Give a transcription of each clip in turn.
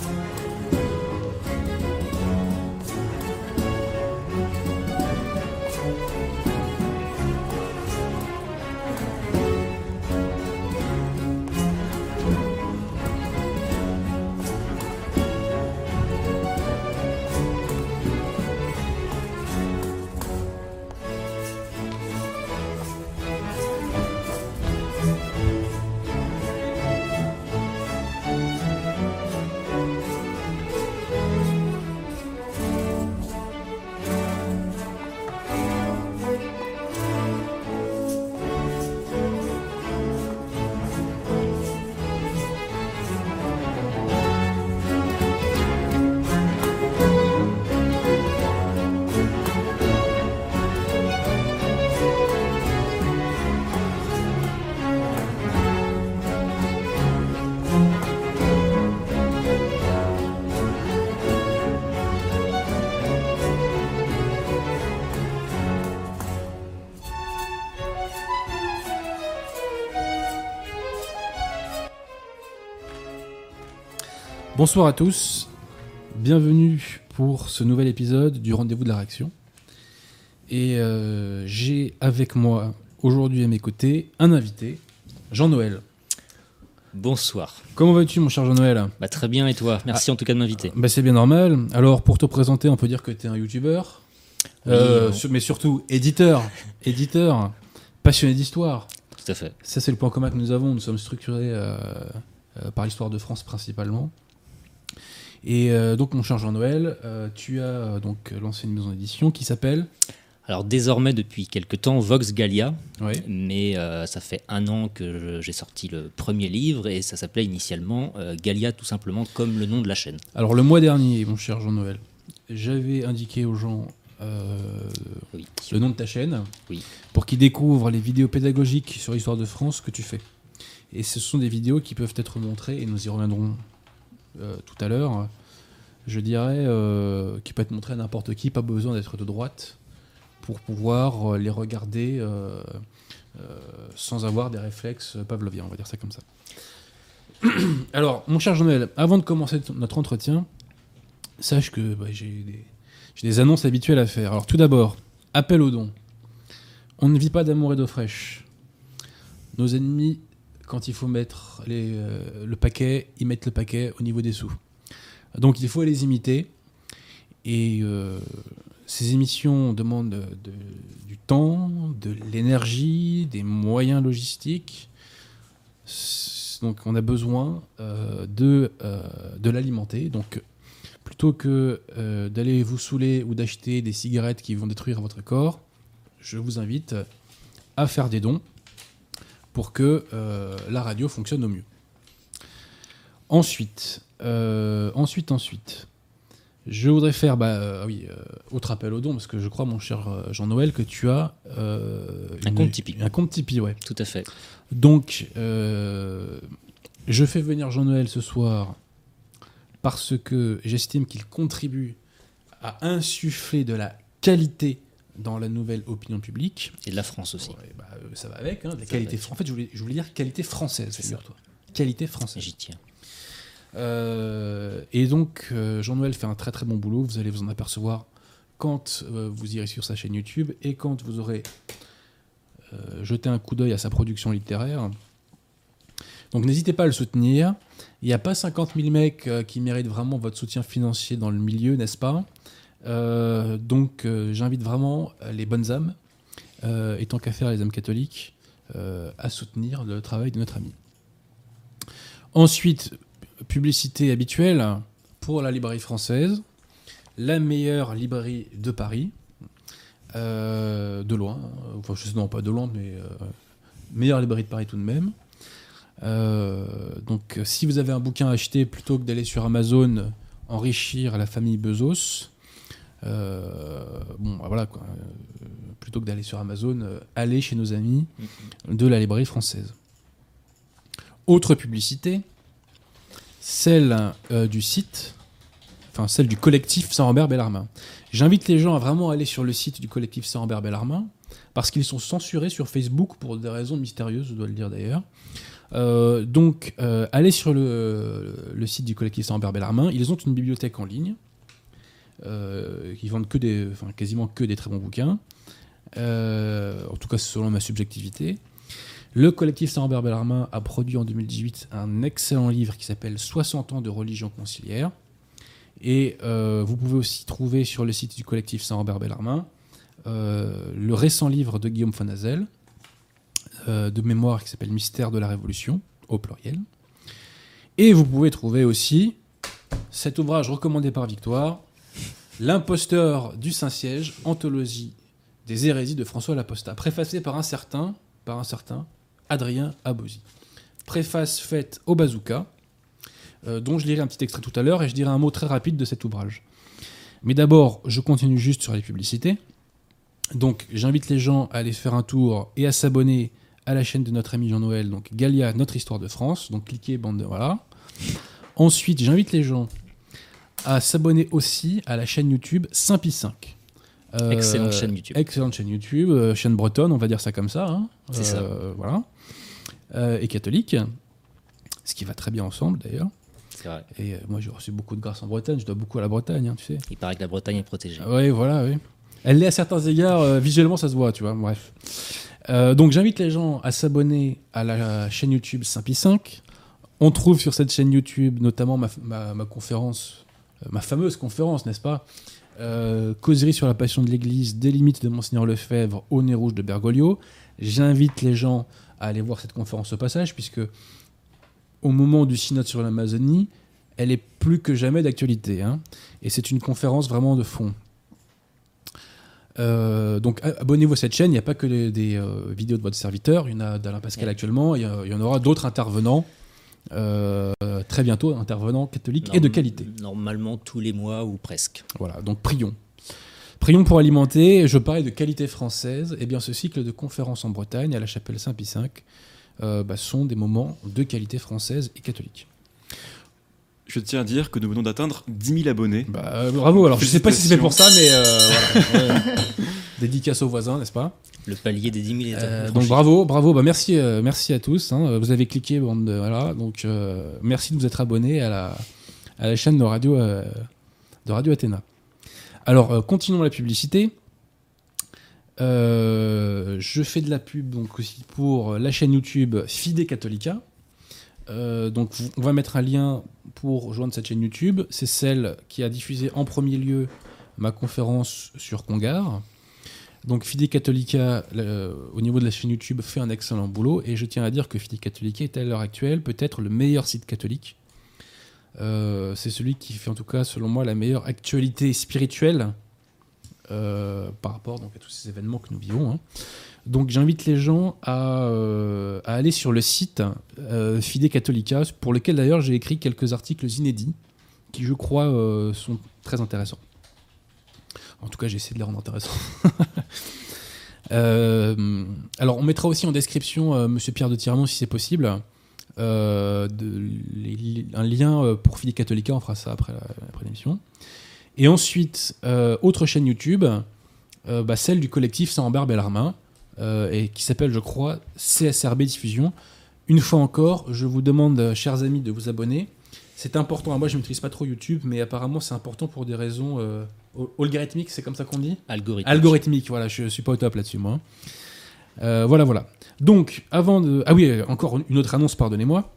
Bye. Bonsoir à tous, bienvenue pour ce nouvel épisode du Rendez-vous de la Réaction. Et euh, j'ai avec moi aujourd'hui à mes côtés un invité, Jean-Noël. Bonsoir. Comment vas-tu mon cher Jean-Noël? Bah, très bien et toi? Merci en tout cas de m'inviter. bah, C'est bien normal. Alors pour te présenter, on peut dire que tu es un youtubeur, Oui, euh, mais surtout éditeur, éditeur, passionné d'histoire. Tout à fait. Ça, c'est le point commun que nous avons. Nous sommes structurés euh, par l'histoire de France principalement. Et euh, donc, mon cher Jean-Noël, euh, tu as euh, donc lancé une maison d'édition qui s'appelle. Alors désormais depuis quelque temps Vox Gallia, Oui. mais ça fait un an que j'ai sorti le premier livre et ça s'appelait initialement Gallia tout simplement comme le nom de la chaîne. Alors, le mois dernier, mon cher Jean-Noël, j'avais indiqué aux gens Oui. le nom de ta chaîne Oui. pour qu'ils découvrent les vidéos pédagogiques sur l'histoire de France que tu fais. Et ce sont des vidéos qui peuvent être montrées, et nous y reviendrons tout à l'heure, je dirais, euh, qui peuvent être montrées à n'importe qui, pas besoin d'être de droite, pour pouvoir euh, les regarder euh, euh, sans avoir des réflexes pavloviens, on va dire ça comme ça. Alors, mon cher Jean-Noël, avant de commencer notre entretien, sache que bah, j'ai des annonces habituelles à faire. Alors, tout d'abord, appel aux dons. On ne vit pas d'amour et d'eau fraîche. Nos ennemis, quand il faut mettre euh, le paquet, ils mettent le paquet au niveau des sous. Donc il faut les imiter. Et euh, ces émissions demandent de- de- du temps, de l'énergie, des moyens logistiques. Donc on a besoin euh, de, de l'alimenter. Donc plutôt que d'aller vous saouler ou d'acheter des cigarettes qui vont détruire votre corps, je vous invite à faire des dons pour que euh, la radio fonctionne au mieux. Ensuite, euh, ensuite, ensuite, je voudrais faire, bah euh, oui, autre appel aux dons, parce que je crois, mon cher Jean-Noël, que tu as Un compte Tipeee. Un compte Tipeee, ouais. Tout à fait. Donc, je fais venir Jean-Noël ce soir parce que j'estime qu'il contribue à insuffler de la qualité dans la nouvelle opinion publique. Et de la France aussi. Ouais, bah, euh, ça va avec, hein, de la Ça qualité. avec. En fait, je voulais, je voulais dire qualité française, figure-toi. Qualité française. J'y tiens. Euh, et donc, euh, Jean-Noël fait un très très bon boulot. Vous allez vous en apercevoir quand euh, vous irez sur sa chaîne YouTube et quand vous aurez jeté un coup d'œil à sa production littéraire. Donc, n'hésitez pas à le soutenir. Il n'y a pas 50 000 mecs qui méritent vraiment votre soutien financier dans le milieu, n'est-ce pas? Donc, euh, j'invite vraiment euh, les bonnes âmes, euh, et tant qu'à faire les âmes catholiques, euh, à soutenir le travail de notre ami. Ensuite, publicité habituelle pour la librairie française, la meilleure librairie de Paris, euh, de loin, enfin je sais non pas de loin, mais euh, meilleure librairie de Paris tout de même. Euh, donc si vous avez un bouquin à acheter plutôt que d'aller sur Amazon enrichir la famille Bezos, euh, bon bah, voilà euh, plutôt que d'aller sur Amazon, euh, allez chez nos amis de la librairie française. Autre publicité, celle euh, du site, enfin celle du collectif Saint-Robert Bellarmin. J'invite les gens à vraiment aller sur le site du collectif Saint-Robert Bellarmin parce qu'ils sont censurés sur Facebook pour des raisons mystérieuses, je dois le dire d'ailleurs. Euh, donc, euh, allez sur le, le site du collectif Saint-Ambert Bellarmin. Ils ont une bibliothèque en ligne. Euh, qui vendent quasiment que des très bons bouquins. Euh, en tout cas, selon ma subjectivité. Le collectif Saint-Ambert Bellarmin a produit en 2018 un excellent livre qui s'appelle 60 ans de religion conciliaire. Et euh, vous pouvez aussi trouver sur le site du collectif Saint-Ambert Bellarmin le récent livre de Guillaume Fonazel, euh, de mémoire qui s'appelle Mystère de la Révolution, au pluriel. Et vous pouvez trouver aussi cet ouvrage recommandé par Victoire, L'imposteur du Saint-Siège, anthologie des hérésies de François Laposta, préfacé par un certain, par un certain Adrien Abosi. Préface faite au bazooka, euh, dont je lirai un petit extrait tout à l'heure et je dirai un mot très rapide de cet ouvrage. Mais d'abord, je continue juste sur les publicités. Donc, j'invite les gens à aller faire un tour et à s'abonner à la chaîne de notre ami Jean-Noël, donc Galia, notre histoire de France. Donc, cliquez, bande de voilà. Ensuite, j'invite les gens à s'abonner aussi à la chaîne YouTube Saint-Pi 5. Euh, Excellente chaîne YouTube. Excellente chaîne YouTube, euh, chaîne bretonne, on va dire ça comme ça. hein. C'est ça. Euh, Voilà. Et catholique, ce qui va très bien ensemble d'ailleurs. C'est vrai. Et moi j'ai reçu beaucoup de grâce en Bretagne, je dois beaucoup à la Bretagne, hein, tu sais. Il paraît que la Bretagne est protégée. Oui, voilà, oui. Elle l'est à certains égards, visuellement ça se voit, tu vois, bref. Donc j'invite les gens à s'abonner à la chaîne YouTube Saint-Pi 5. On trouve sur cette chaîne YouTube notamment ma, ma- ma conférence, ma fameuse conférence, n'est-ce pas Euh, Causerie sur la passion de l'Église, des limites de Monseigneur Lefebvre au nez rouge de Bergoglio. J'invite les gens à aller voir cette conférence au passage, puisque au moment du synode sur l'Amazonie, elle est plus que jamais d'actualité. hein. Et c'est une conférence vraiment de fond. Euh, donc abonnez-vous à cette chaîne, il n'y a pas que des, des, euh, vidéos de votre serviteur, il y en a d'Alain Pascal Ouais. actuellement, il y, a- il y en aura d'autres intervenants, euh, très bientôt, intervenants catholiques et de qualité. Normalement tous les mois ou presque. Voilà, donc prions. Prions pour alimenter, je parlais de qualité française, et bien ce cycle de conférences en Bretagne à la chapelle Saint-Pie V euh, bah, sont des moments de qualité française et catholique. Je tiens à dire que nous venons d'atteindre 10 000 abonnés. Bah, euh, bravo, alors je sais pas si c'est fait pour ça, mais euh, voilà. Dédicace aux voisins, n'est-ce pas Le palier des 10 000 est Euh, donc bravo, bravo, bah merci, euh, merci à tous. hein. Vous avez cliqué, bande de- voilà. Donc euh, merci de vous être abonnés à la, à la chaîne de radio, euh, de radio Athéna. Alors continuons la publicité. Je fais de la pub donc aussi pour la chaîne YouTube Fide Catholica. Euh, donc on va mettre un lien pour rejoindre cette chaîne YouTube. C'est celle qui a diffusé en premier lieu ma conférence sur Congar. Donc Fide Catholica, au niveau de la chaîne YouTube, fait un excellent boulot et je tiens à dire que Fide Catholica est à l'heure actuelle peut-être le meilleur site catholique. Euh, c'est celui qui fait en tout cas, selon moi, la meilleure actualité spirituelle euh, par rapport à tous ces événements que nous vivons. hein. Donc j'invite les gens à, euh, aller sur le site euh, Fide Catholica, pour lequel d'ailleurs j'ai écrit quelques articles inédits qui, je crois, sont très intéressants. En tout cas, j'ai essayé de les rendre intéressants. Euh, alors, on mettra aussi en description, euh, Monsieur Pierre de Tirmont, si c'est possible, euh, un lien euh, pour Fide Catholica. On fera ça après l'émission. Et ensuite, autre chaîne YouTube, bah, celle du collectif Saint-Ambert Bellarmin, et qui s'appelle, je crois, CSRB Diffusion. Une fois encore, je vous demande, chers amis, de vous abonner. C'est important. Moi, je ne maîtrise pas trop YouTube, mais apparemment, c'est important pour des raisons al- algorithmiques, c'est comme ça qu'on dit Algorithme. Algorithmique, voilà, je suis pas au top là-dessus, moi. Euh, voilà, voilà. Donc, avant de. Ah oui, encore une autre annonce, pardonnez-moi.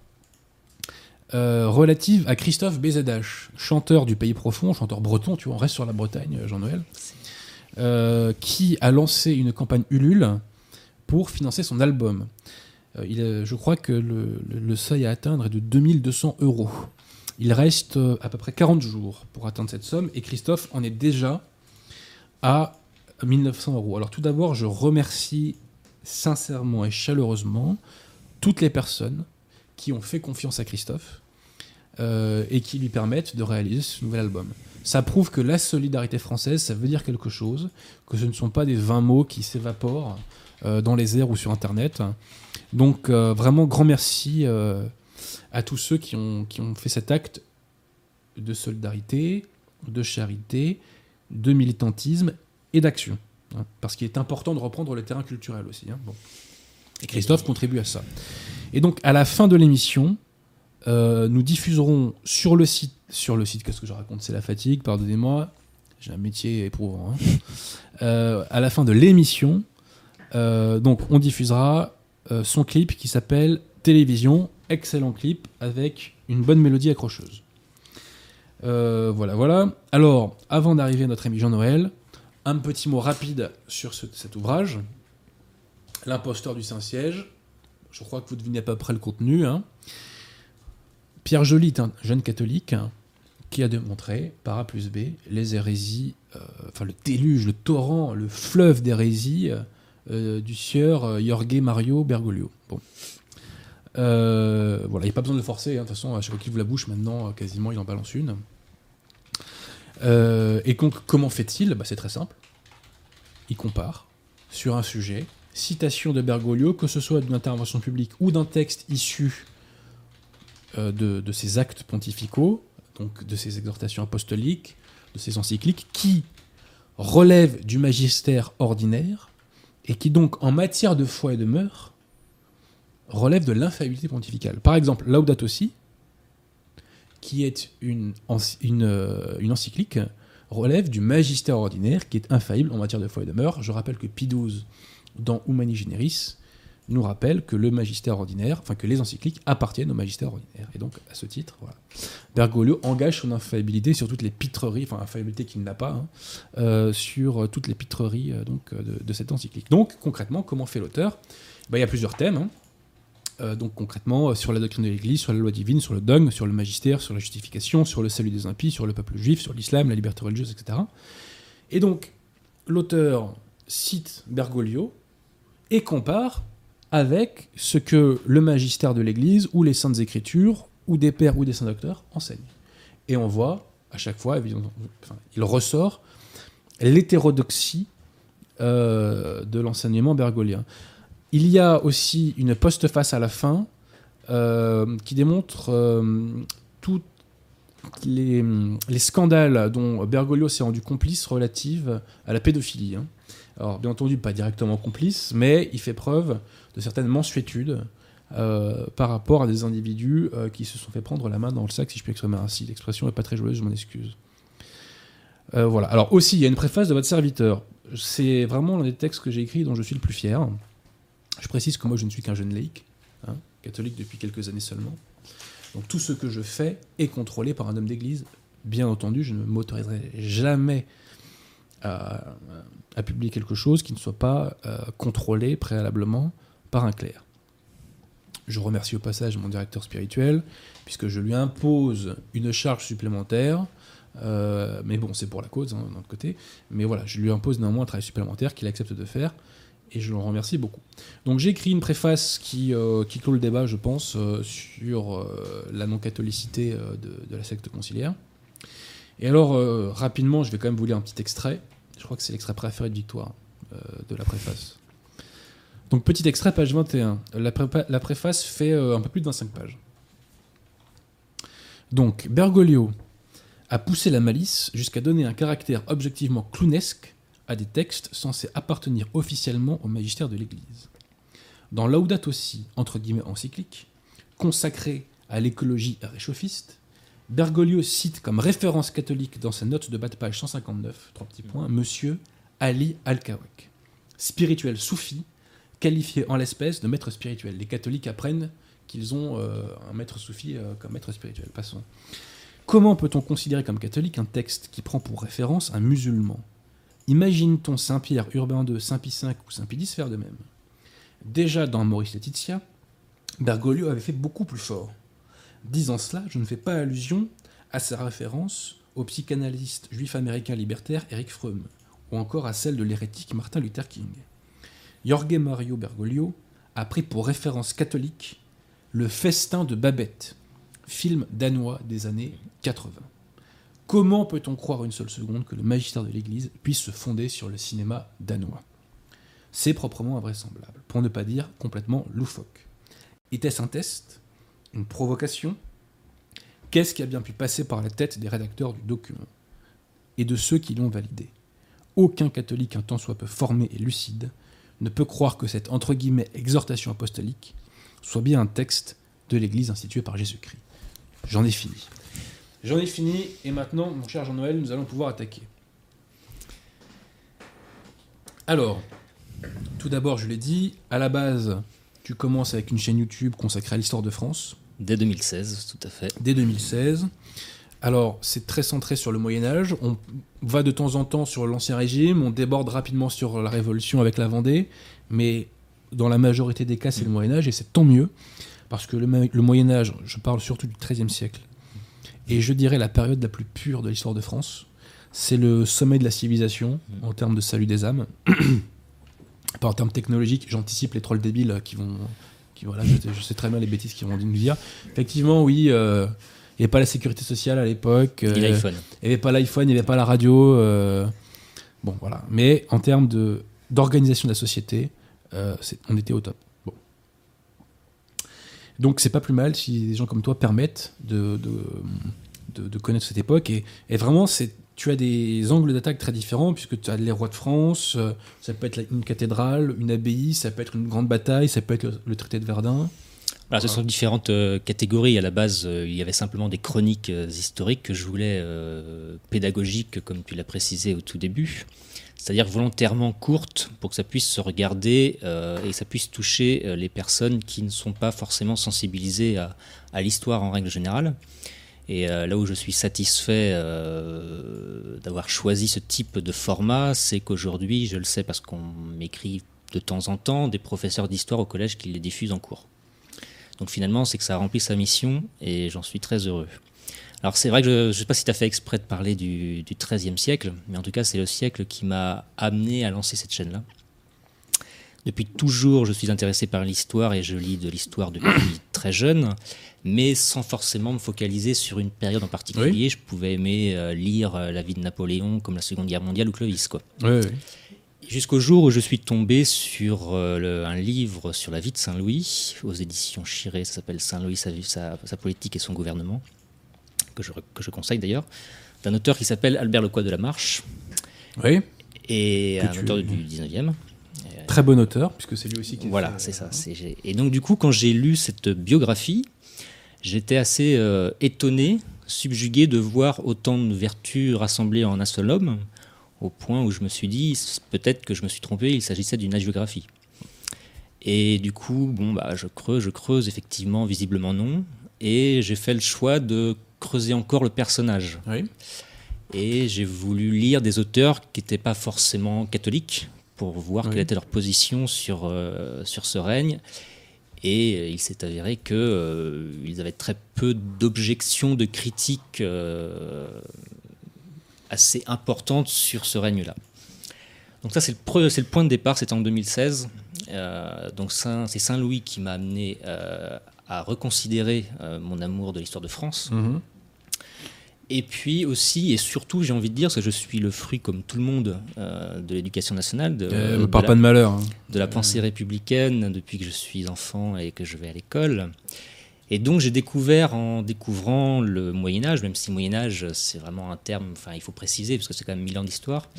Euh, relative à Christophe BZH, chanteur du Pays Profond, chanteur breton, tu vois, on reste sur la Bretagne, euh, Jean-Noël, euh, qui a lancé une campagne Ulule pour financer son album. Il je crois que le, le- le seuil à atteindre est de 2200 euros. Il reste euh, à peu près 40 jours pour atteindre cette somme et Christophe en est déjà à 1900 euros. Alors tout d'abord, je remercie sincèrement et chaleureusement toutes les personnes qui ont fait confiance à Christophe euh, et qui lui permettent de réaliser ce nouvel album. Ça prouve que la solidarité française, ça veut dire quelque chose, que ce ne sont pas des 20 mots qui s'évaporent euh, dans les airs ou sur Internet. Donc vraiment grand merci à tous ceux qui ont, qui ont fait cet acte de solidarité, de charité, de militantisme et d'action. hein, parce qu'il est important de reprendre le terrain culturel aussi. hein. Bon. Et Christophe contribue à ça. Et donc, à la fin de l'émission, euh, nous diffuserons sur le site, sur le site, qu'est-ce que je raconte? C'est la fatigue, pardonnez-moi, j'ai un métier éprouvant. hein. Euh, à la fin de l'émission, euh, donc on diffusera son clip qui s'appelle Télévision, excellent clip avec une bonne mélodie accrocheuse. Euh, voilà, voilà. Alors, avant d'arriver à notre ami Jean Noël, un petit mot rapide sur ce- cet ouvrage. L'imposteur du Saint-Siège. Je crois que vous devinez à peu près le contenu. hein. Pierre Joly un jeune catholique hein, qui a démontré, par A plus B, les hérésies, euh, enfin le déluge, le torrent, le fleuve d'hérésies euh, du sieur Jorge Mario Bergoglio. Bon. Euh, voilà, il n'y a pas besoin de forcer, hein, de toute façon, à chaque fois qu'il ouvre la bouche, maintenant, euh, quasiment, il en balance une. Euh, et donc, comment fait-il? Bah, C'est très simple. Il compare sur un sujet, citation de Bergoglio, que ce soit d'une intervention publique ou d'un texte issu de, de ses actes pontificaux, donc de ses exhortations apostoliques, de ses encycliques, qui relèvent du magistère ordinaire et qui donc, en matière de foi et de mœurs, relèvent de l'infaillibilité pontificale. Par exemple, Laudato Si, qui est une, euh, une encyclique, relève du magistère ordinaire qui est infaillible en matière de foi et de mœurs. Je rappelle que Pie XII, dans Humani Generis, nous rappelle que le magistère ordinaire, enfin que les encycliques appartiennent au magistère ordinaire. Et donc, à ce titre. Bergoglio engage son infaillibilité sur toutes les pitreries, enfin infaillibilité qu'il n'a pas, hein, euh, sur toutes les pitreries euh, donc, euh, de, de cette encyclique. Donc, concrètement, comment fait l'auteur? Ben, Il y a plusieurs thèmes. hein. Euh, donc concrètement, euh, sur la doctrine de l'Église, sur la loi divine, sur le dogme, sur le magistère, sur la justification, sur le salut des impies, sur le peuple juif, sur l'islam, la liberté religieuse, etc. Et donc, l'auteur cite Bergoglio et compare avec ce que le magistère de l'Église ou les saintes écritures ou des pères ou des saints docteurs enseignent. Et on voit à chaque fois, évidemment, il ressort l'hétérodoxie euh, de l'enseignement bergolien. Il y a aussi une postface à la fin euh, qui démontre euh, tous les, les scandales dont Bergoglio s'est rendu complice relative à la pédophilie. hein. Alors, bien entendu, pas directement complice, mais il fait preuve de certaines mensuétudes euh, par rapport à des individus qui se sont fait prendre la main dans le sac, si je puis exprimer ainsi. L'expression n'est pas très joyeuse, je m'en excuse. Voilà. Alors aussi, il y a une préface de votre serviteur. C'est vraiment l'un des textes que j'ai écrits dont je suis le plus fier. Je précise que moi, je ne suis qu'un jeune laïc, hein, catholique depuis quelques années seulement. Donc tout ce que je fais est contrôlé par un homme d'église. Bien entendu, je ne m'autoriserai jamais à, publier quelque chose qui ne soit pas euh, contrôlé préalablement par un clerc. Je remercie au passage mon directeur spirituel, puisque je lui impose une charge supplémentaire. euh, mais bon, c'est pour la cause, hein, d'un autre côté. Mais voilà, je lui impose néanmoins un travail supplémentaire qu'il accepte de faire, et je le remercie beaucoup. Donc j'ai écrit une préface qui, euh, qui clôt le débat, je pense, euh, sur euh, la non-catholicité de, la secte conciliaire. Et alors, rapidement, je vais quand même vous lire un petit extrait. Je crois que c'est l'extrait préféré de Victoire de la préface. Donc, petit extrait, page 21. La, la préface fait un peu plus de 25 pages. Donc, Bergoglio a poussé la malice jusqu'à donner un caractère objectivement clownesque à des textes censés appartenir officiellement au magistère de l'Église. Dans Laudato Si, entre guillemets encyclique, consacré à l'écologie réchauffiste, Bergoglio cite comme référence catholique dans sa note de bas de page 159, trois petits points, Monsieur Ali Al-Kawak, spirituel soufi, qualifié en l'espèce de maître spirituel. Les catholiques apprennent qu'ils ont euh, un maître soufi euh, comme maître spirituel. Passons. Comment peut-on considérer comme catholique un texte qui prend pour référence un musulman? Imagine-t-on Saint-Pierre, Urbain II, Saint Pie V ou Saint Pie X faire de même Déjà dans Maurice Laetitia, Bergoglio avait fait beaucoup plus fort. Disant cela, je ne fais pas allusion à sa référence au psychanalyste juif américain libertaire Eric Fromm, ou encore à celle de l'hérétique Martin Luther King. Jorge Mario Bergoglio a pris pour référence catholique Le Festin de Babette, film danois des années 80. Comment peut-on croire une seule seconde que le magistère de l'Église puisse se fonder sur le cinéma danois? C'est proprement invraisemblable, pour ne pas dire complètement loufoque. Était-ce un test? Une provocation? Qu'est-ce qui a bien pu passer par la tête des rédacteurs du document? Et de ceux qui l'ont validé? Aucun catholique un tant soit peu formé et lucide ne peut croire que cette entre guillemets exhortation apostolique soit bien un texte de l'Église instituée par Jésus-Christ. J'en ai fini. J'en ai fini, et maintenant, mon cher Jean-Noël, nous allons pouvoir attaquer. Alors, tout d'abord, je l'ai dit, à la base, tu commences avec une chaîne YouTube consacrée à l'histoire de France. Dès 2016, tout à fait. Dès 2016. Alors, c'est très centré sur le Moyen Âge. On va de temps en temps sur l'Ancien Régime, on déborde rapidement sur la Révolution avec la Vendée, mais dans la majorité des cas, c'est le Moyen Âge, et c'est tant mieux, parce que le, le Moyen Âge, je parle surtout du XIIIe siècle, et je dirais la période la plus pure de l'histoire de France. C'est le sommet de la civilisation en termes de salut des âmes. Pas en termes technologiques, j'anticipe les trolls débiles qui vont. Qui, voilà, je, je sais très bien les bêtises qu'ils vont nous dire. Effectivement, oui, euh, il n'y avait pas la sécurité sociale à l'époque. L'iPhone. Il n'y avait pas l'iPhone, il n'y avait pas la radio. euh, bon, voilà. Mais en termes d'organisation de la société, euh, on était au top. Donc c'est pas plus mal si des gens comme toi permettent de, de, de- connaître cette époque. Et, et vraiment, c'est tu as des angles d'attaque très différents, puisque tu as les rois de France, euh, ça peut être une cathédrale, une abbaye, ça peut être une grande bataille, ça peut être le, traité de Verdun. Voilà, ce sont différentes euh, catégories. À la base, euh, il y avait simplement des chroniques historiques que je voulais pédagogiques, comme tu l'as précisé au tout début. C'est-à-dire volontairement courtes pour que ça puisse se regarder euh, et que ça puisse toucher euh, les personnes qui ne sont pas forcément sensibilisées à, l'histoire en règle générale. Et euh, là où je suis satisfait d'avoir choisi ce type de format, c'est qu'aujourd'hui, je le sais parce qu'on m'écrit de temps en temps des professeurs d'histoire au collège qui les diffusent en cours. Donc finalement, c'est que ça a rempli sa mission et j'en suis très heureux. Alors c'est vrai que je ne sais pas si tu as fait exprès de parler du, du XIIIe siècle, mais en tout cas c'est le siècle qui m'a amené à lancer cette chaîne-là. Depuis toujours, je suis intéressé par l'histoire et je lis de l'histoire depuis très jeune, mais sans forcément me focaliser sur une période en particulier. Je pouvais aimer euh, lire euh, la vie de Napoléon comme la Seconde Guerre mondiale ou Clovis. Quoi. Jusqu'au jour où je suis tombé sur euh, le- un livre sur la vie de Saint-Louis, aux éditions Chiré, ça s'appelle Saint-Louis, sa, vie- sa- sa politique et son gouvernement, que je, que je conseille d'ailleurs, d'un auteur qui s'appelle Albert Lecoy de la Marche, Oui, et Que un tu- auteur du 19e. très bon auteur, puisque c'est lui aussi qui a Voilà, c'est ça. euh, Et donc, du coup, quand j'ai lu cette biographie, j'étais assez euh, étonné, subjugué de voir autant de vertus rassemblées en un seul homme, au point où je me suis dit, peut-être que je me suis trompé, il s'agissait d'une hagiographie. Et du coup, bon, bah, je creuse, je creuse, effectivement, visiblement non. Et j'ai fait le choix de creuser encore le personnage. Oui. Et j'ai voulu lire des auteurs qui n'étaient pas forcément catholiques pour voir Oui. quelle était leur position sur, euh, sur ce règne. Et euh, il s'est avéré qu'ils avaient très peu d'objections, de critiques euh, assez importantes sur ce règne-là. Donc ça, c'est le, point de départ, c'était en 2016. Euh, donc Saint- c'est Saint-Louis qui m'a amené euh, à reconsidérer euh, mon amour de l'histoire de France. Mhm. Et puis aussi, et surtout, j'ai envie de dire, parce que je suis le fruit, comme tout le monde, euh, de l'éducation nationale, de, Euh, de me parle la, pas de malheur. hein. de la pensée républicaine depuis que je suis enfant et que je vais à l'école. Et donc j'ai découvert en découvrant le Moyen Âge, même si Moyen Âge c'est vraiment un terme, enfin il faut préciser parce que c'est quand même mille ans d'histoire.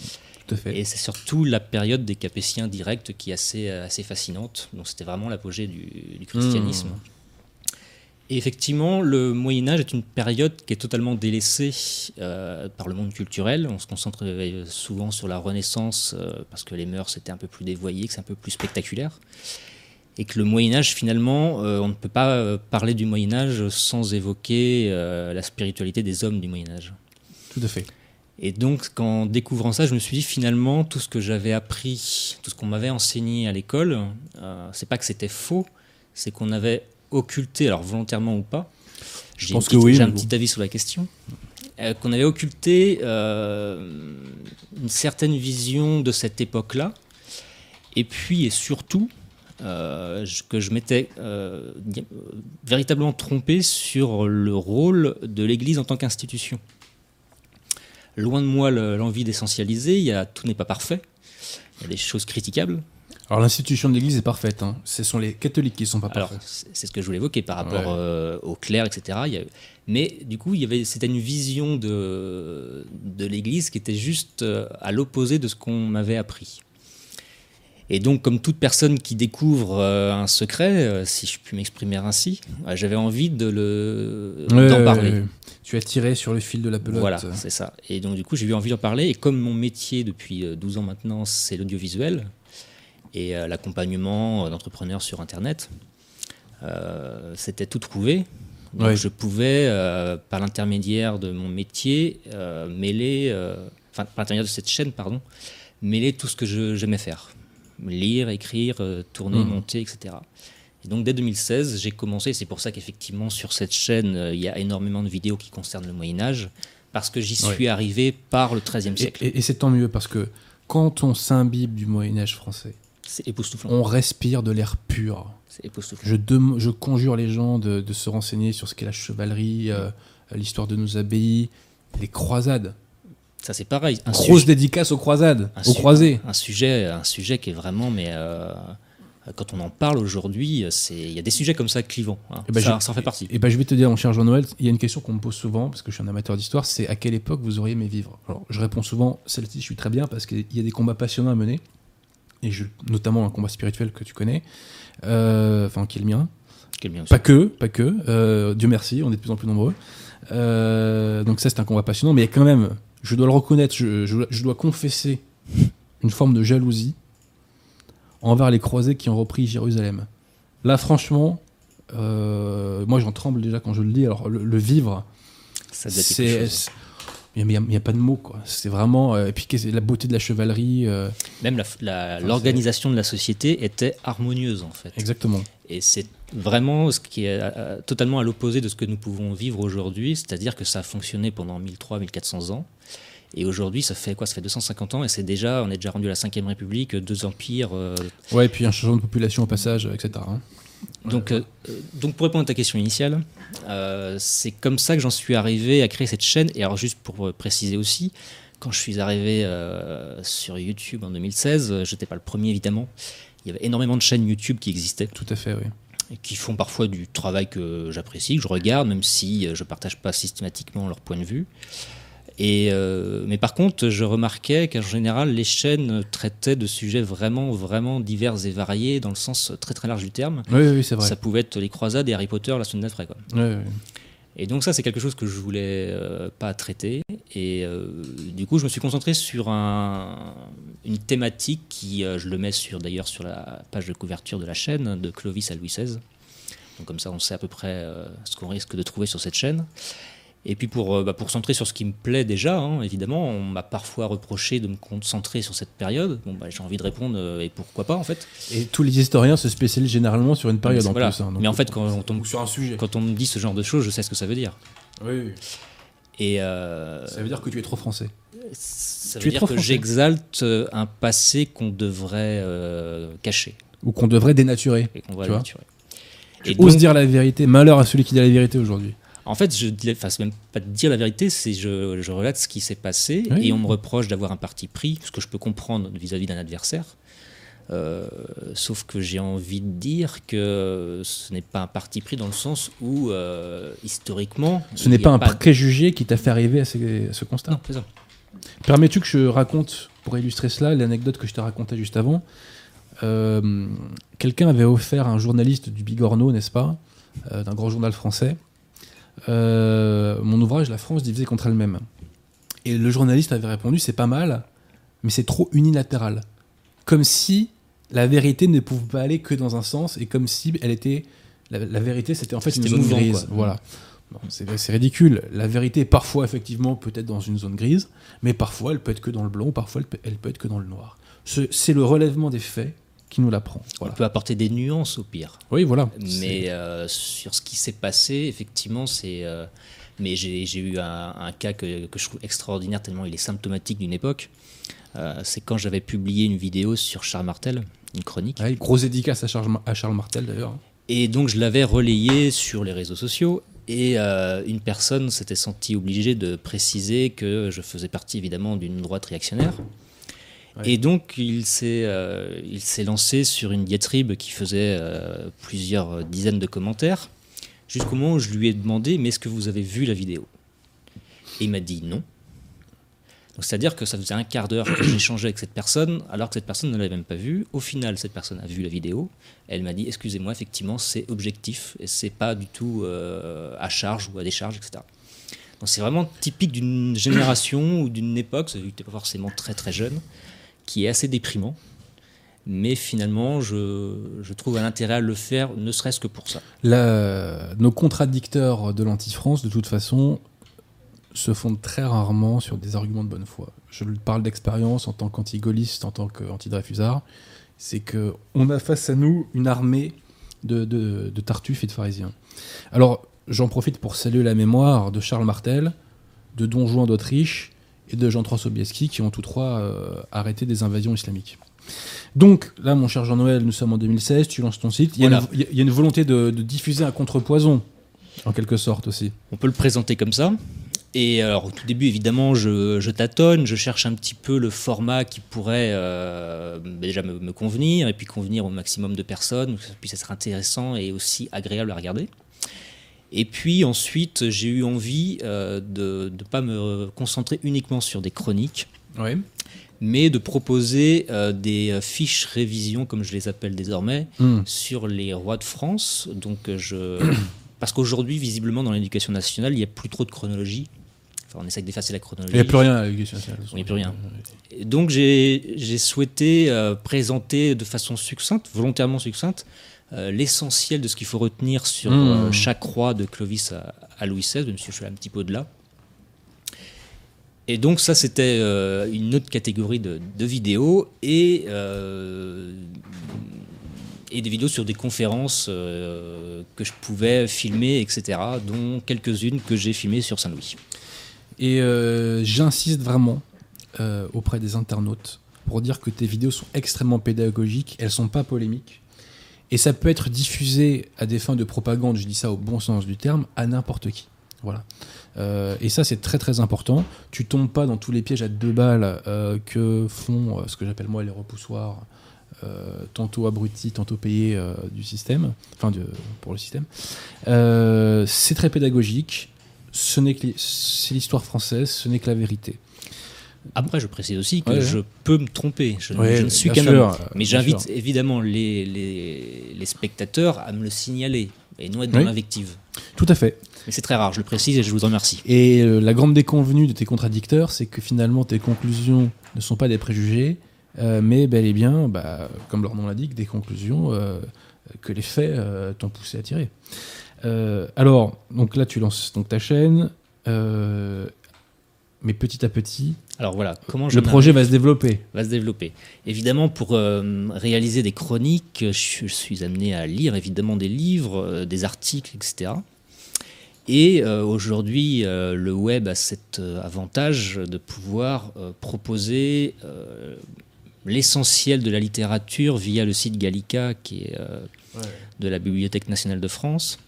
Tout à fait. Et c'est surtout la période des Capétiens directs qui est assez, euh, assez fascinante. Donc c'était vraiment l'apogée du, du christianisme. Mmh. Et effectivement, le Moyen Âge est une période qui est totalement délaissée euh, par le monde culturel. On se concentre euh, souvent sur la Renaissance euh, parce que les mœurs étaient un peu plus dévoyées, que c'est un peu plus spectaculaire. Et que le Moyen Âge, finalement, euh, on ne peut pas parler du Moyen Âge sans évoquer la spiritualité des hommes du Moyen Âge. Tout à fait. Et donc, qu'en découvrant ça, je me suis dit finalement, tout ce que j'avais appris, tout ce qu'on m'avait enseigné à l'école, c'est pas que c'était faux, c'est qu'on avait occulté, alors volontairement ou pas, j'ai pense que oui, j'ai un petit avis sur la question, euh, qu'on avait occulté euh, une certaine vision de cette époque-là, et puis et surtout euh, je- que je m'étais véritablement trompé sur le rôle de l'Église en tant qu'institution. Loin de moi le- l'envie d'essentialiser, il y a, tout n'est pas parfait, il y a des choses critiquables. Alors l'institution de l'Église est parfaite. hein. Ce sont les catholiques qui sont pas Alors, parfaits. c'est ce que je voulais évoquer par rapport Ouais. euh, au clerc, etc. Il y a- mais du coup, il y avait, c'était une vision de, de l'Église qui était juste euh, à l'opposé de ce qu'on m'avait appris. Et donc, comme toute personne qui découvre euh, un secret, euh, si je puis m'exprimer ainsi, euh, j'avais envie de le d'en parler. Tu as tiré sur le fil de la pelote. Voilà, c'est ça. Et donc, du coup, j'ai eu envie d'en parler. Et comme mon métier depuis euh, 12 ans maintenant, c'est l'audiovisuel et euh, l'accompagnement euh, d'entrepreneurs sur Internet, euh, c'était tout trouvé. Donc, je pouvais, euh, par l'intermédiaire de mon métier, euh, mêler, enfin, par l'intermédiaire de cette chaîne, pardon, mêler tout ce que j'aimais faire. Lire, écrire, tourner, Mhm. monter, etc. Et donc dès 2016, j'ai commencé, c'est pour ça qu'effectivement sur cette chaîne, il y a énormément de vidéos qui concernent le Moyen Âge, parce que j'y suis arrivé par le XIIIe siècle. et- et c'est tant mieux parce que quand on s'imbibe du Moyen-Âge français, C'est époustouflant. on respire de l'air pur. C'est époustouflant. Je, dem- je conjure les gens de, de se renseigner sur ce qu'est la chevalerie, euh, l'histoire de nos abbayes, les croisades. Ça c'est pareil. Un Grosse sujet, dédicace aux croisades, un aux su- croisés. un sujet, un sujet qui est vraiment, mais euh, quand on en parle aujourd'hui, c'est il y a des sujets comme ça clivants. hein. Eh ben, ça, je- ça en fait partie. Et ben, je vais te dire, mon cher Jean-Noël, il y a une question qu'on me pose souvent, parce que je suis un amateur d'histoire, c'est à quelle époque vous auriez aimé vivre? Alors, je réponds souvent, celle-ci, je suis très bien, parce qu'il y a des combats passionnants à mener, et je, notamment un combat spirituel que tu connais, euh, enfin, qui est le mien. Aussi. Pas que, pas que, euh, Dieu merci, on est de plus en plus nombreux. Euh, donc ça, c'est un combat passionnant, mais quand même, je dois le reconnaître, je, je- je dois confesser une forme de jalousie envers les croisés qui ont repris Jérusalem. Là, franchement, euh, moi j'en tremble déjà quand je le dis. Alors, le, le vivre, c'est. Il n'y a, pas de mots, quoi. C'est vraiment. euh, et puis, la beauté de la chevalerie. euh, Même Enfin, l'organisation de la société était harmonieuse en fait. exactement. Et c'est vraiment ce qui est euh, totalement à l'opposé de ce que nous pouvons vivre aujourd'hui, c'est-à-dire que ça a fonctionné pendant 1300-1400 ans. Et aujourd'hui, ça fait quoi? Ça fait 250 ans et c'est déjà, on est déjà rendu à la 5ème République, deux empires. euh, Ouais, et puis un changement de population au passage, etc. hein. Donc, euh, donc, pour répondre à ta question initiale, euh, c'est comme ça que j'en suis arrivé à créer cette chaîne. Et alors, juste pour euh, préciser aussi, quand je suis arrivé euh, sur YouTube en 2016, je n'étais pas le premier évidemment. Il y avait énormément de chaînes YouTube qui existaient. Tout à fait, oui. et qui font parfois du travail que j'apprécie, que je regarde, même si je ne partage pas systématiquement leur point de vue. Et, euh, mais par contre, je remarquais qu'en général, les chaînes traitaient de sujets vraiment, vraiment divers et variés, dans le sens très très large du terme. Oui, oui, c'est vrai. Ça pouvait être les croisades et Harry Potter la semaine d'après. quoi. Ouais. Et donc ça, c'est quelque chose que je voulais euh, pas traiter. Et euh, du coup, je me suis concentré sur un- une thématique qui, je le mets sur d'ailleurs sur la page de couverture de la chaîne, de Clovis à Louis XVI. Donc comme ça, on sait à peu près ce qu'on risque de trouver sur cette chaîne. Et puis pour, euh, bah, pour centrer sur ce qui me plaît déjà, hein, évidemment, on m'a parfois reproché de me concentrer sur cette période. Bon, bah, j'ai envie de répondre, euh, et pourquoi pas en fait. Et tous les historiens se spécialisent généralement sur une période en Voilà. plus. hein, donc- Mais en fait, quand on, tombe- Ou sur un sujet. quand on me dit ce genre de choses, je sais ce que ça veut dire. Oui, oui. Et euh, Ça veut dire que tu es trop français. Ça Tu veut dire que j'exalte un passé qu'on devrait euh, cacher Ou qu'on devrait dénaturer. et qu'on vois dénaturer. Et ose donc, dire la vérité. Malheur à celui qui dit la vérité aujourd'hui. En fait, je enfin, même pas de dire la vérité, c'est je, je relate ce qui s'est passé Oui. et on me reproche d'avoir un parti pris, ce que je peux comprendre vis-à-vis d'un adversaire. Euh, sauf que j'ai envie de dire que ce n'est pas un parti pris dans le sens où, euh, historiquement. Ce n'est pas un préjugé qui t'a fait arriver à ce, à ce constat. Non, ça. Permets-tu que je raconte, pour illustrer cela, l'anecdote que je t'ai racontée juste avant Euh, Quelqu'un avait offert à un journaliste du Bigorneau, n'est-ce pas D'un grand journal français, euh, mon ouvrage La France divisée contre elle-même. Et le journaliste avait répondu C'est pas mal, mais c'est trop unilatéral. Comme si la vérité ne pouvait pas aller que dans un sens et comme si elle était. La, la vérité, c'était en fait une zone grise. quoi. Voilà. C'est ridicule. La vérité, parfois, effectivement, peut être dans une zone grise, mais parfois, elle peut être que dans le blanc, parfois, elle peut, elle peut être que dans le noir. Ce- C'est le relèvement des faits qui nous l'apprend. Voilà. On peut apporter des nuances au pire. Oui, voilà. Mais euh, sur ce qui s'est passé, effectivement, c'est. euh, mais j'ai eu un, un cas que, que je trouve extraordinaire tellement il est symptomatique d'une époque. Euh, c'est quand j'avais publié une vidéo sur Charles Martel, une chronique. Ouais, grosse dédicace à Charles, à Charles Martel, d'ailleurs. Et donc je l'avais relayé sur les réseaux sociaux. Et euh, une personne s'était sentie obligée de préciser que je faisais partie évidemment d'une droite réactionnaire. Et donc il s'est euh, il s'est lancé sur une diatribe qui faisait euh, plusieurs dizaines de commentaires, jusqu'au moment où je lui ai demandé mais est-ce que vous avez vu la vidéo? Et il m'a dit non. Donc c'est-à-dire que ça faisait un quart d'heure que j'échangeais avec cette personne, alors que cette personne ne l'avait même pas vue. Au final, cette personne a vu la vidéo. Elle m'a dit excusez-moi, effectivement, c'est objectif et c'est pas du tout euh, à charge ou à décharge, etc. Donc c'est vraiment typique d'une génération ou d'une époque, ça n'était pas forcément très très jeune, qui est assez déprimant. Mais finalement, je, trouve un intérêt à le faire, ne serait-ce que pour ça. Nos contradicteurs de l'anti-France, de toute façon, se fondent très rarement sur des arguments de bonne foi. Je parle d'expérience en tant qu'anti-gaulliste, en tant qu'anti-dreyfusard. C'est que on a face à nous une armée de, de, de tartuffes et de pharisiens. Alors, j'en profite pour saluer la mémoire de Charles Martel, de Don Juan d'Autriche et de Jean-Trois Sobieski, qui ont tous trois euh, arrêté des invasions islamiques. Donc, là, mon cher Jean-Noël, nous sommes en 2016, tu lances ton site. Il y a, Voilà. une, il y a une volonté de, de diffuser un contrepoison, en quelque sorte aussi. On peut le présenter comme ça. Et alors, au tout début, évidemment, je, je tâtonne, je cherche un petit peu le format qui pourrait euh, déjà me, me convenir, et puis convenir au maximum de personnes, que ça puisse être intéressant et aussi agréable à regarder. Et puis ensuite, j'ai eu envie euh, de ne pas me concentrer uniquement sur des chroniques, Oui. mais de proposer euh, des fiches révision, comme je les appelle désormais, sur les rois de France. Donc euh, je parce qu'aujourd'hui visiblement dans l'éducation nationale il n'y a plus trop de chronologie. Enfin, on essaie d'effacer la chronologie. Il n'y a plus rien à l'éducation nationale. Il n'y a plus rien. Et donc j'ai souhaité euh, présenter de façon succincte, volontairement succincte, euh, l'essentiel de ce qu'il faut retenir sur Mmh. euh, chaque roi de Clovis à, à Louis XVI, même si je suis un petit peu au-delà. Et donc ça c'était euh, une autre catégorie de, de vidéos et, euh, et des vidéos sur des conférences euh, que je pouvais filmer, etc., dont quelques-unes que j'ai filmées sur Saint-Louis. Et euh, j'insiste vraiment euh, auprès des internautes pour dire que tes vidéos sont extrêmement pédagogiques, elles sont pas polémiques. Et ça peut être diffusé à des fins de propagande, je dis ça au bon sens du terme, à n'importe qui. Voilà. Euh, et ça, c'est très très important. Tu tombes pas dans tous les pièges à deux balles euh, que font euh, ce que j'appelle moi les repoussoirs, tantôt abrutis, tantôt payés du système, enfin de- pour le système. C'est très pédagogique. Ce n'est que c'est l'histoire française, ce n'est que la vérité. Après, je précise aussi que Ouais, ouais. je peux me tromper. Je, Ouais, je ne suis qu'un homme. euh, Mais j'invite évidemment les, les, les spectateurs à me le signaler et non être dans l'invective. Tout à fait. Mais c'est très rare, je le précise et je vous en remercie. Et euh, la grande déconvenue de tes contradicteurs, c'est que finalement tes conclusions ne sont pas des préjugés, euh, mais bel et bien, bah, comme leur nom l'indique, des conclusions euh, que les faits t'ont poussé à tirer. Alors, donc là, tu lances donc ta chaîne, mais petit à petit, Alors voilà, comment je le projet va se développer. va se développer. Évidemment, pour euh, réaliser des chroniques, je, je suis amené à lire évidemment des livres, euh, des articles, etc. Et euh, aujourd'hui, euh, le web a cet euh, avantage de pouvoir euh, proposer euh, l'essentiel de la littérature via le site Gallica, qui est euh, de la Bibliothèque nationale de France.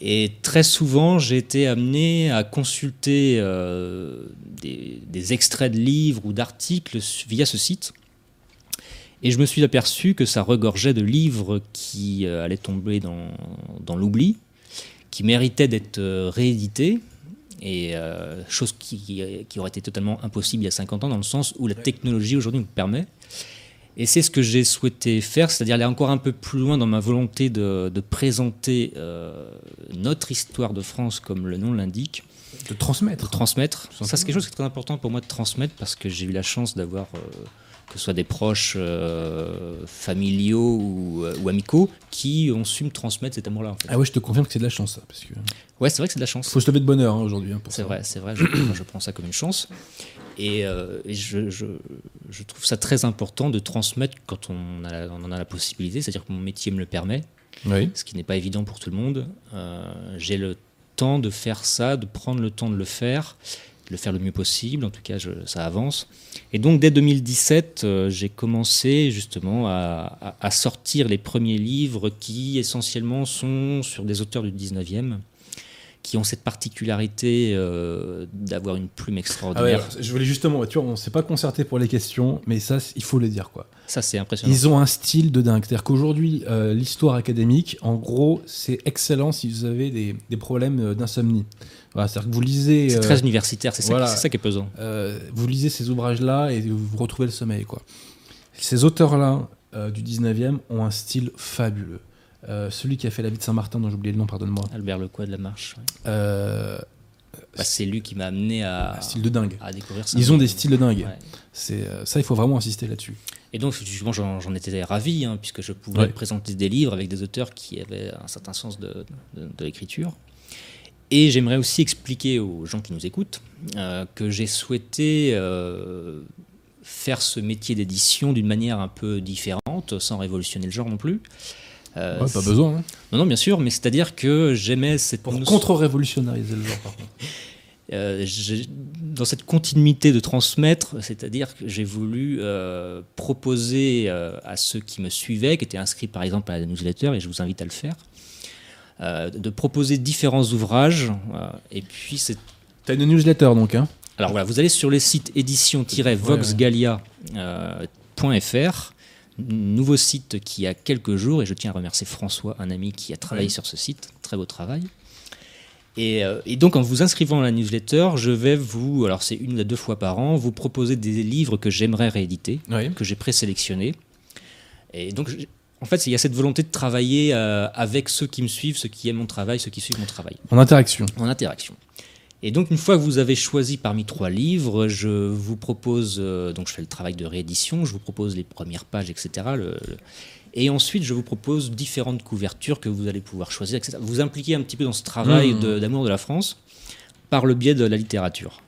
Et très souvent, j'ai été amené à consulter euh, des, des extraits de livres ou d'articles via ce site. Et je me suis aperçu que ça regorgeait de livres qui euh, allaient tomber dans, dans l'oubli, qui méritaient d'être euh, réédités, et chose qui, qui aurait été totalement impossible il y a 50 ans, dans le sens où la technologie aujourd'hui nous permet. Et c'est ce que j'ai souhaité faire, c'est-à-dire aller encore un peu plus loin dans ma volonté de, de présenter euh, notre histoire de France comme le nom l'indique, De transmettre. de transmettre. Ça, c'est quelque chose qui est très important pour moi de transmettre parce que j'ai eu la chance d'avoir, euh, que ce soit des proches euh, familiaux ou, euh, ou amicaux, qui ont su me transmettre cet amour-là. En fait. Ah ouais, je te confirme que c'est de la chance, ça, parce que Ouais, c'est vrai que c'est de la chance. faut se lever de bonne heure hein, aujourd'hui. hein, C'est vrai, c'est vrai, je, prends ça comme une chance. Et, euh, et je, je- je trouve ça très important de transmettre quand on, a la- on en a la possibilité, c'est-à-dire que mon métier me le permet, Oui. ce qui n'est pas évident pour tout le monde. Euh, J'ai le temps de faire ça, de prendre le temps de le faire, de le faire le mieux possible, en tout cas je- ça avance. Et donc dès 2017, euh, j'ai commencé justement à, à- à sortir les premiers livres qui essentiellement sont sur des auteurs du 19e qui ont cette particularité euh, d'avoir une plume Ah ouais, extraordinaire. alors, je voulais justement, tu vois, on s'est pas concerté pour les questions, mais ça, il faut le dire, quoi. Ça, c'est impressionnant. Ils ont un style de dingue. C'est-à-dire qu'aujourd'hui, euh, l'histoire académique, en gros, c'est excellent si vous avez des, des problèmes d'insomnie. Voilà, C'est-à-dire que vous lisez. C'est euh, très universitaire, c'est ça, voilà. qui- c'est ça qui est pesant. euh, vous lisez ces ouvrages-là et vous retrouvez le sommeil. Quoi. Ces auteurs-là euh, du 19e ont un style fabuleux. Euh, celui qui a fait La vie de Saint-Martin, dont j'ai oublié le nom, pardonne-moi. Albert Lecoy de la Marche. ouais. Euh, Bah, c'est lui qui m'a amené à, un style de dingue. à découvrir ça. Ils ont des styles de dingue. Ouais. C'est ça, il faut vraiment insister là-dessus. Et donc, justement, j'en j'en étais ravi, hein, puisque je pouvais Ouais. présenter des livres avec des auteurs qui avaient un certain sens de, de- de l'écriture. Et j'aimerais aussi expliquer aux gens qui nous écoutent euh, que j'ai souhaité euh, faire ce métier d'édition d'une manière un peu différente, sans révolutionner le genre non plus. Euh, Ouais, pas besoin. hein. Non, non, bien sûr, mais c'est-à-dire que j'aimais cette Pour contre-révolutionnariser le genre, par contre. euh, dans cette continuité de transmettre, c'est-à-dire que j'ai voulu euh, proposer euh, à ceux qui me suivaient, qui étaient inscrits par exemple à la newsletter, et je vous invite à le faire, de proposer différents ouvrages. euh, et puis, c'est. T'as une newsletter donc, hein? Alors voilà, vous allez sur le site édition-voxgalia.fr, nouveau site qui a quelques jours, et je tiens à remercier François, un ami qui a travaillé sur ce site, très beau travail. Et, euh, et donc en vous inscrivant à la newsletter, je vais vous, alors c'est une ou deux fois par an, vous proposer des livres que j'aimerais rééditer, Oui. que j'ai présélectionnés. Et donc en fait, il y a cette volonté de travailler euh, avec ceux qui me suivent, ceux qui aiment mon travail, ceux qui suivent mon travail En interaction. en interaction. Et donc, une fois que vous avez choisi parmi trois livres, je vous propose, euh, donc je fais le travail de réédition, je vous propose les premières pages, etc. le- le- et ensuite, je vous propose différentes couvertures que vous allez pouvoir choisir, etc. Vous impliquez un petit peu dans ce travail Mmh. de- d'amour de, la France par le biais de la littérature.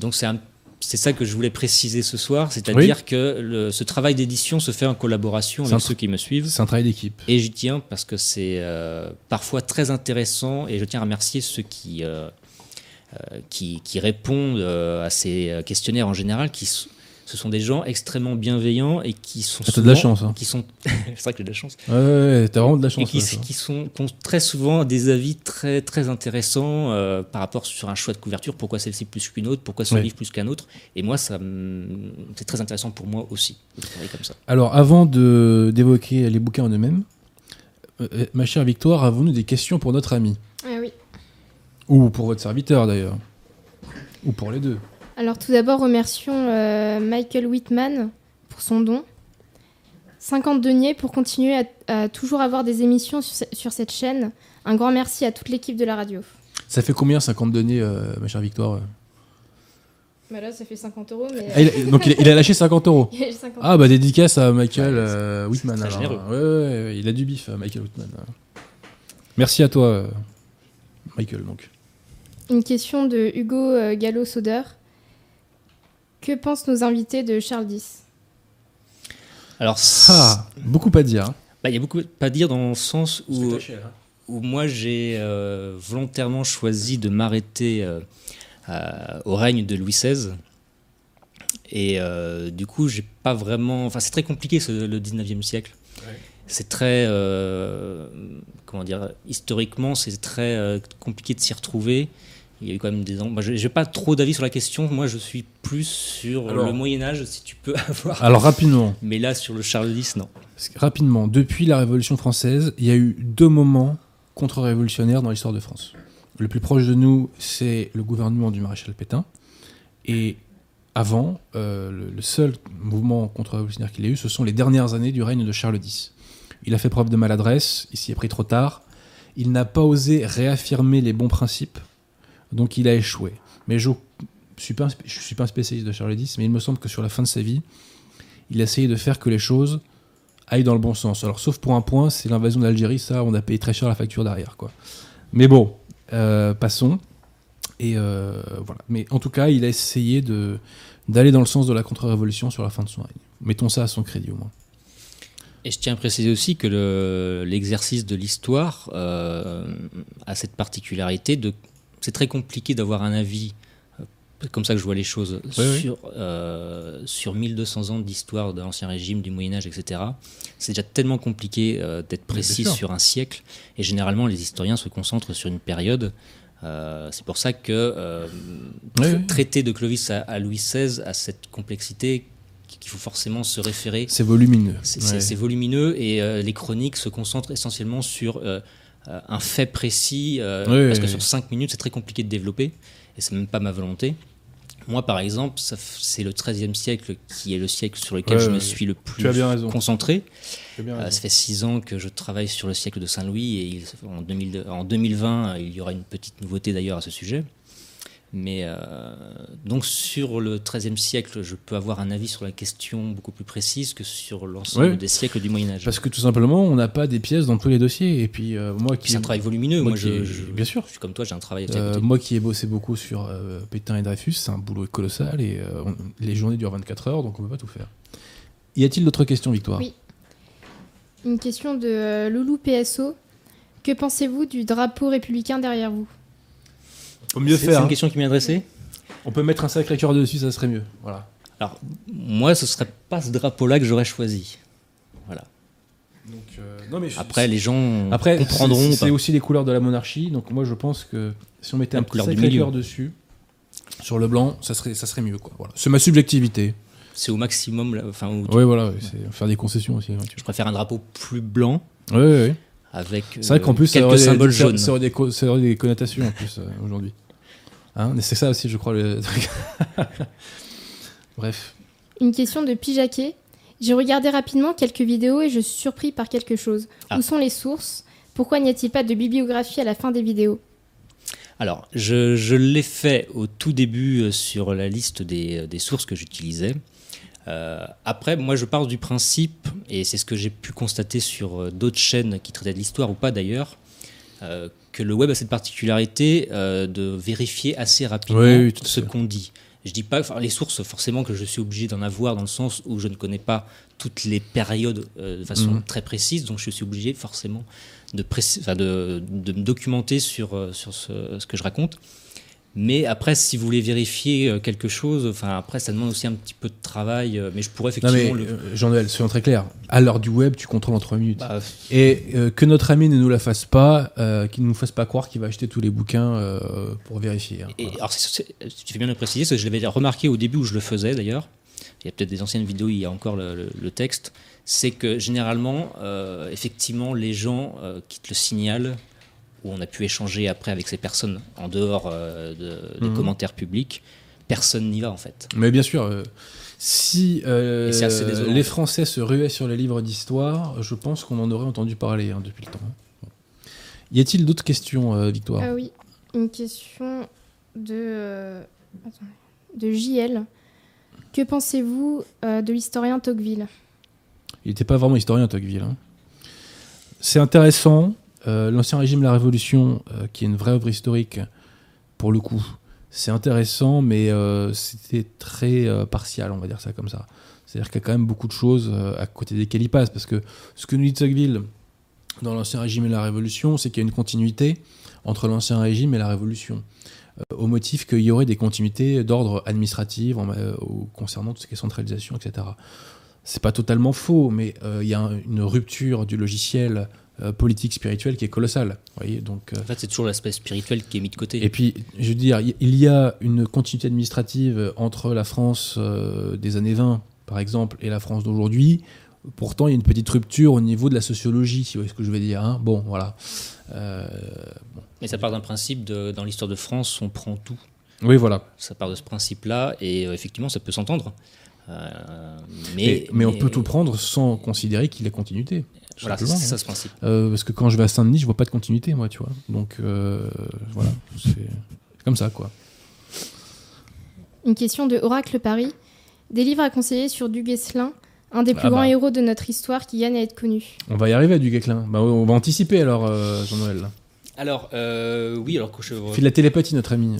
Donc, c'est un- c'est ça que je voulais préciser ce soir, c'est-à-dire que le- ce travail d'édition se fait en collaboration avec ceux qui me suivent. C'est un travail d'équipe. Et j'y tiens parce que c'est euh, parfois très intéressant et je tiens à remercier ceux qui, euh, euh, qui, qui répondent à ces questionnaires en général. Qui, ce sont des gens extrêmement bienveillants et qui sont Ah, t'as de la souvent- chance, hein. Qui sont, c'est vrai que j'ai de la chance. Ouais, ouais, ouais, t'as vraiment de la Et chance. qui, ouais, ça. qui sont, qui ont très souvent des avis très, très intéressants euh, par rapport sur un choix de couverture. Pourquoi celle-ci plus qu'une autre? Pourquoi ce Ouais. livre plus qu'un autre? Et moi, ça, me- c'est très intéressant pour moi aussi de travailler comme ça. Alors, avant de d'évoquer les bouquins en eux-mêmes, euh, ma chère Victoire, avons-nous des questions pour notre ami? Ah oui. Ou pour votre serviteur d'ailleurs Ou pour les deux Alors tout d'abord, remercions euh, Michael Whitman pour son don. 50 deniers pour continuer à, à toujours avoir des émissions sur, ce- sur cette chaîne. Un grand merci à toute l'équipe de la radio. Ça fait combien 50 donnés, euh, ma chère Victoire Bah là, ça fait 50 euros, mais... Ah, il a- Donc, il a, il a lâché 50 euros. Il y a 50 Ah, bah dédicace à Michael Ouais, euh, Whitman. très alors. généreux. Ouais, ouais, ouais, il a du bif, euh, Michael Whitman. Merci à toi, euh, Michael. Donc. Une question de Hugo euh, Gallo-Soder. Que pensent nos invités de Charles X? Alors, Ah, beaucoup à dire. hein. bah, il y a beaucoup à dire dans le sens où, où moi j'ai euh, volontairement choisi de m'arrêter euh, à- au règne de Louis XVI. Et euh, du coup, j'ai pas vraiment. Enfin, c'est très compliqué ce- le 19e siècle. Ouais. C'est très. euh, comment dire Historiquement, c'est très euh, compliqué de s'y retrouver. Il y a eu quand même des. Moi, j'ai j'ai pas trop d'avis sur la question. Moi, je suis plus sur Alors- le Moyen-Âge, si tu peux avoir. Alors, rapidement, Mais là, sur le Charles X, non. rapidement, depuis la Révolution française, il y a eu deux moments contre-révolutionnaires dans l'histoire de France. Le plus proche de nous, c'est le gouvernement du maréchal Pétain. Et avant, euh, le, le seul mouvement contre-révolutionnaire qu'il a eu, ce sont les dernières années du règne de Charles X. Il a fait preuve de maladresse, il s'y est pris trop tard. Il n'a pas osé réaffirmer les bons principes, donc il a échoué. Mais je ne suis, pas un spécialiste de Charles X, mais il me semble que sur la fin de sa vie, il a essayé de faire que les choses aillent dans le bon sens. Alors, sauf pour un point, c'est l'invasion d'Algérie, ça, on a payé très cher la facture derrière, quoi. Mais bon, euh, passons. Et euh, voilà. Mais en tout cas, il a essayé de d'aller dans le sens de la contre-révolution sur la fin de son règne. Mettons ça à son crédit au moins. Et je tiens à préciser aussi que le- l'exercice de l'histoire euh, a cette particularité de. C'est très compliqué d'avoir un avis, euh, comme ça que je vois les choses, oui. sur, euh, sur 1200 ans d'histoire de l'Ancien Régime, du Moyen-Âge, etc. C'est déjà tellement compliqué euh, d'être précis sur un siècle. Et généralement, les historiens se concentrent sur une période. Euh, c'est pour ça que traiter de Clovis à, à Louis XVI a cette complexité qu'il faut forcément se référer C'est volumineux. c'est Ouais. volumineux et euh, les chroniques se concentrent essentiellement sur euh, un fait précis, euh, Oui, parce que sur 5 minutes, c'est très compliqué de développer, et c'est même pas ma volonté. Moi, par exemple, c'est le XIIIe siècle qui est le siècle sur lequel Ouais, je me suis le plus concentré. Euh, ça fait 6 ans que je travaille sur le siècle de Saint-Louis, et il- en, 2000 en 2020, il y aura une petite nouveauté d'ailleurs à ce sujet. Mais euh, donc sur le XIIIe siècle, je peux avoir un avis sur la question beaucoup plus précise que sur l'ensemble Ouais. des siècles du Moyen Âge. Parce que tout simplement, on n'a pas des pièces dans tous les dossiers. Et puis, euh, moi qui. C'est un travail volumineux. moi Moi, je, je- bien sûr. je suis comme toi, j'ai un travail à Euh, moi qui ai bossé beaucoup sur euh, Pétain et Dreyfus, c'est un boulot colossal et euh, on- les journées durent 24 heures, donc on peut pas tout faire. Y a-t-il d'autres questions, Victoire? Oui. Une question de Loulou PSO. Que pensez-vous du drapeau républicain derrière vous? Mieux C'est- faire. C'est hein. une question qui m'est adressée. On peut mettre un sacré cœur dessus, ça serait mieux. Voilà. Alors, moi, ce serait pas ce drapeau-là que j'aurais choisi. Voilà. Donc, euh, non, mais je- Après, les gens Après, comprendront. c'est- aussi les couleurs de la monarchie. Donc moi, je pense que si on mettait La un petit sacré cœur dessus, sur le blanc, ça serait, ça serait mieux. Quoi. Voilà. C'est ma subjectivité. C'est au maximum. là, Enfin, Oui, voilà, ouais, c'est faire des concessions aussi. hein, tu je préfère un drapeau plus blanc ouais, ouais. avec C'est vrai euh, qu'en plus, ça quelques aurait des- symboles ça- jaunes. Ça aurait des, co- ça aurait des connotations en plus euh, aujourd'hui. Hein, c'est ça aussi, je crois, le truc. Bref. Une question de Pijaquet. J'ai regardé rapidement quelques vidéos et je suis surpris par quelque chose. Ah. Où sont les sources? Pourquoi n'y a-t-il pas de bibliographie à la fin des vidéos? Alors, je, je l'ai fait au tout début euh, sur la liste des, euh, des sources que j'utilisais. Euh, après, moi, je pars du principe, et c'est ce que j'ai pu constater sur d'autres chaînes qui traitaient de l'histoire ou pas d'ailleurs, euh, que le web a cette particularité euh, de vérifier assez rapidement Oui, oui, ce qu'on dit. Je dis pas enfin, les sources forcément que je suis obligé d'en avoir dans le sens où je ne connais pas toutes les périodes euh, de façon Mhm. très précise, donc je suis obligé forcément de, de, de me documenter sur, sur ce, ce que je raconte. Mais après, si vous voulez vérifier euh, quelque chose, enfin après, ça demande aussi un petit peu de travail. euh, Mais je pourrais effectivement le. euh, Jean-Noël, soyons très clairs. À l'heure du web, tu contrôles en 3 minutes. Bah, Et euh, que notre ami ne nous la fasse pas, euh, qu'il ne nous fasse pas croire qu'il va acheter tous les bouquins euh, pour vérifier. hein. Et Voilà. alors, tu fais bien de le préciser, parce que je l'avais remarqué au début où je le faisais d'ailleurs. Il y a peut-être des anciennes vidéos, il y a encore le, le- le texte. C'est que généralement, effectivement, les gens qui te le signalent, où on a pu échanger après avec ces personnes en dehors euh, de- des Mhm. commentaires publics, personne n'y va en fait. Mais bien sûr, euh, si euh, désolant. les Français se ruaient sur les livres d'histoire, je pense qu'on en aurait entendu parler hein, depuis le temps. Bon. Y a-t-il d'autres questions, euh, Victoire? Ah oui, une question de, euh, JL. Que pensez-vous euh, de l'historien Tocqueville? Il n'était pas vraiment historien, Tocqueville. hein. C'est intéressant. Euh, L'Ancien Régime, la Révolution, euh, qui est une vraie œuvre historique, pour le coup, c'est intéressant, mais euh, c'était très euh, partial, on va dire ça comme ça. C'est-à-dire qu'il y a quand même beaucoup de choses à côté desquelles il passe, parce que ce que nous dit Tocqueville dans l'Ancien Régime et la Révolution, c'est qu'il y a une continuité entre l'Ancien Régime et la Révolution, au motif qu'il y aurait des continuités d'ordre administratif concernant tout ce qui est centralisation, etc. C'est pas totalement faux, mais il y a un- une rupture du logiciel euh, politique spirituel qui est colossale. voyez donc, euh, En fait, c'est toujours l'aspect spirituel qui est mis de côté. et puis, je veux dire, il y a une continuité administrative entre la France euh, des années 20, par exemple, et la France d'aujourd'hui. Pourtant, il y a une petite rupture au niveau de la sociologie, si vous voyez ce que je veux dire. hein. Bon, voilà. Mais ça part d'un principe de, dans l'histoire de France, on prend tout. oui, voilà. Ça part de ce principe-là, et effectivement, ça peut s'entendre. Euh, mais, Et- mais, on peut tout prendre sans considérer qu'il y a continuité. Voilà, c'est c'est hein. ça ce principe. Euh, parce que quand je vais à Saint-Denis, je vois pas de continuité, moi, tu vois. Donc, euh, voilà. C'est comme ça, quoi. Une question de Oracle Paris. Des livres à conseiller sur Duguesclin, un des plus Ah grands bah. héros de notre histoire qui gagne à être connu. On va y arriver à du Guesclin. Bah, on va anticiper alors, euh, Jean-Noël. Alors, euh, oui, alors que je. Fait de la télépathie, notre ami.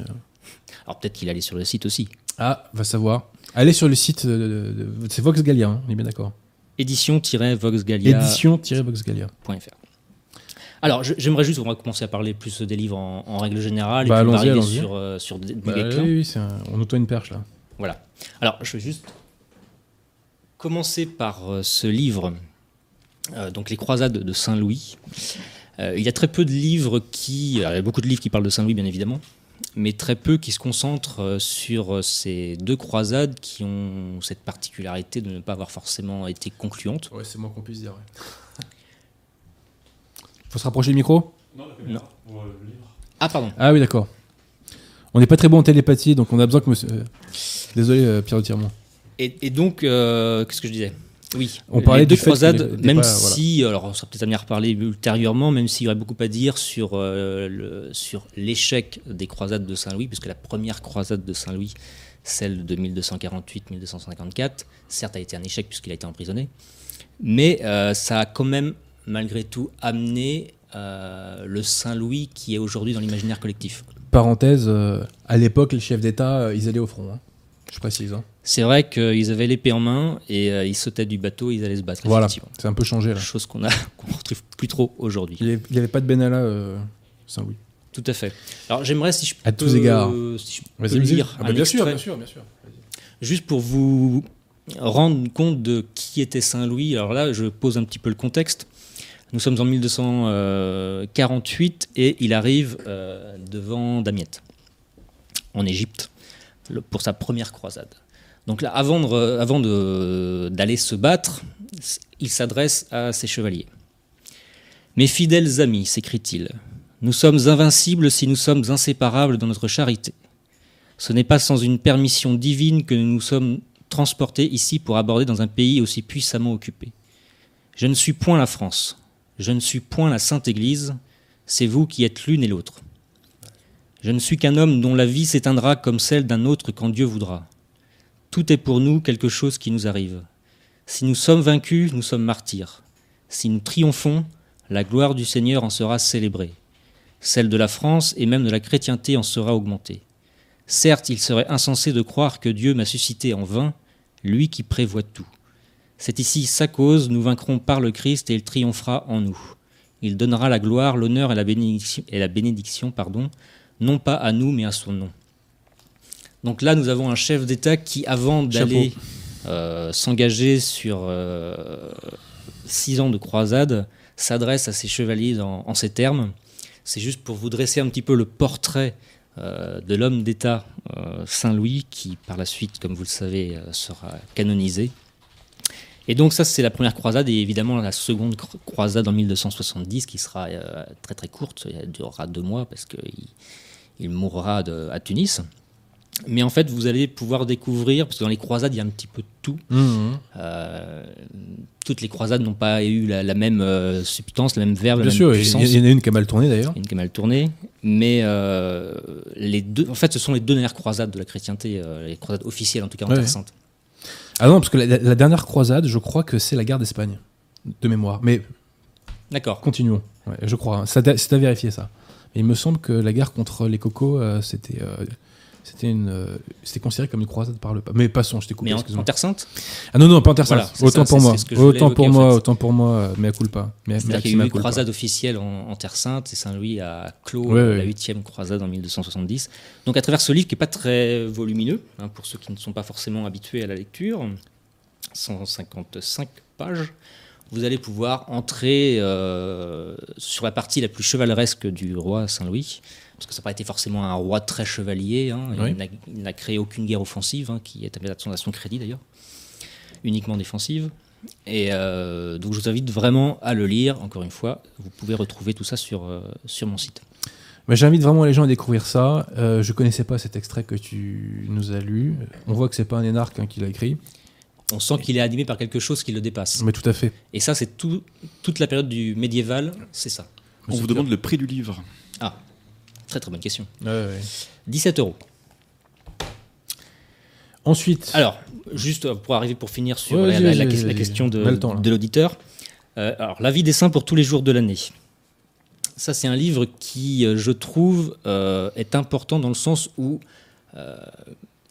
Alors peut-être qu'il allait sur le site aussi. Ah, va savoir. Allez sur le site de, de- de- c'est Vox Gallia, hein, on est bien d'accord. Édition-voxgalia.fr. Édition-Voxgallia. Alors, j'aimerais juste, on va commencer à parler plus des livres en, en règle générale, Bah, et puis on va sur, euh, sur des- Bah, oui, oui, c'est un- on nous une perche là. Voilà. Alors, je vais juste commencer par euh, ce livre, euh, donc Les Croisades de Saint-Louis. Euh, il y a très peu de livres qui. alors, il y a beaucoup de livres qui parlent de Saint-Louis, bien évidemment, mais très peu qui se concentrent euh, sur euh, ces deux croisades qui ont cette particularité de ne pas avoir forcément été concluantes. Ouais, c'est moi qu'on puisse dire. Faut se rapprocher du micro? Non. Ah, pardon. Ah oui, d'accord. On n'est pas très bon en télépathie, donc on a besoin que monsieur. euh, Désolé, Pierre de Tiremont. Et, et donc, euh, qu'est-ce que je disais? Oui, On parlait les deux que croisades, même pas- voilà. si, alors on sera peut-être amené à reparler ultérieurement, même s'il y aurait beaucoup à dire sur, euh, le- sur l'échec des croisades de Saint-Louis, puisque la première croisade de Saint-Louis, celle de 1248-1254, certes a été un échec puisqu'il a été emprisonné, mais euh, ça a quand même, malgré tout, amené euh, le Saint-Louis qui est aujourd'hui dans l'imaginaire collectif. Parenthèse, euh, à l'époque, les chefs d'État, euh, ils allaient au front. hein. Je précise. hein. C'est vrai qu'ils avaient l'épée en main et euh, ils sautaient du bateau, ils allaient se battre. Voilà, c'est un peu changé là. Chose qu'on a, qu'on retrouve plus trop aujourd'hui. Il n'y avait pas de Benalla euh, Saint-Louis. Tout à fait. Alors j'aimerais si je À peux, tous égards. si je peux vas-y. lire Ah bah un bien sûr, bien sûr, bien sûr. juste pour vous rendre compte de qui était Saint-Louis. Alors là, je pose un petit peu le contexte. Nous sommes en 1248 et il arrive euh, devant Damiette, en Égypte, pour sa première croisade. Donc là, avant d'aller se battre, il s'adresse à ses chevaliers. Mes fidèles amis, s'écrie-t-il, nous sommes invincibles si nous sommes inséparables dans notre charité. Ce n'est pas sans une permission divine que nous nous sommes transportés ici pour aborder dans un pays aussi puissamment occupé. Je ne suis point la France, je ne suis point la Sainte Église, c'est vous qui êtes l'une et l'autre. Je ne suis qu'un homme dont la vie s'éteindra comme celle d'un autre quand Dieu voudra. Tout est pour nous quelque chose qui nous arrive. Si nous sommes vaincus, nous sommes martyrs. Si nous triomphons, la gloire du Seigneur en sera célébrée. Celle de la France et même de la chrétienté en sera augmentée. Certes, il serait insensé de croire que Dieu m'a suscité en vain, lui qui prévoit tout. C'est ici sa cause, nous vaincrons par le Christ et il triomphera en nous. Il donnera la gloire, l'honneur et la bénédiction, et la bénédiction pardon, non pas à nous mais à son nom. Donc là, nous avons un chef d'État qui, avant d'aller euh, s'engager sur euh, six ans de croisade, s'adresse à ses chevaliers en, en ces termes. C'est juste pour vous dresser un petit peu le portrait euh, de l'homme d'État Saint-Louis, qui par la suite, comme vous le savez, sera canonisé. Et donc ça, c'est la première croisade, et évidemment la seconde cro- croisade en 1270, qui sera euh, très très courte, elle durera deux mois, parce qu'il il mourra de- à Tunis. Mais en fait, vous allez pouvoir découvrir, parce que dans les croisades, il y a un petit peu de tout. Mhm. Euh, toutes les croisades n'ont pas eu la, la même euh, substance, la même verbe, la Bien même sûr, puissance. y, il y en a une qui a mal tourné d'ailleurs. Une qui a mal tourné, mais euh, les deux, en fait, ce sont les deux dernières croisades de la chrétienté, les croisades officielles en tout cas en Ouais, Terre ouais. Sainte. Ah non, parce que la, la dernière croisade, je crois que c'est la guerre d'Espagne, de mémoire. Mais D'accord. continuons. Ouais, je crois. C'est à vérifier ça. Mais il me semble que la guerre contre les cocos, euh, c'était. euh, c'était une, euh, c'était considéré comme une croisade par le pape. Mais passons, je t'ai coupé. Mais en, Terre Sainte, Ah non non, pas en Terre Sainte. Autant ça, pour moi. Autant pour en moi, fait. autant pour moi. euh, Mea culpa. C'est-à-dire mea- qu'il y a eu une croisade officielle en, en Terre Sainte et Saint-Louis a clos Ouais, euh, ouais. la huitième croisade en 1270. Donc à travers ce livre qui n'est pas très volumineux, hein, pour ceux qui ne sont pas forcément habitués à la lecture, 155 pages, vous allez pouvoir entrer euh, sur la partie la plus chevaleresque du roi Saint-Louis, parce que ça n'a pas été forcément un roi très chevalier, hein, Oui. il n'a- créé aucune guerre offensive, hein, qui est à son- crédit d'ailleurs, uniquement défensive. Et euh, donc je vous invite vraiment à le lire, encore une fois, vous pouvez retrouver tout ça sur, euh, sur mon site. Mais j'invite vraiment les gens à découvrir ça. Je connaissais pas cet extrait que tu nous as lu. On voit que c'est pas un énarque hein, qui l'a écrit. On sent qu'il est animé par quelque chose qui le dépasse. Mais tout à fait. Et ça, c'est tout, toute la période du médiéval, c'est ça. On vous demande le prix du livre. Ah, très très bonne question. Ouais, ouais. 17 euros. Ensuite, Alors, juste pour arriver pour finir sur Ouais, la, question de, temps, l'auditeur. Euh, alors, La vie des saints pour tous les jours de l'année. Ça, c'est un livre qui, euh, je trouve, euh, est important dans le sens où euh,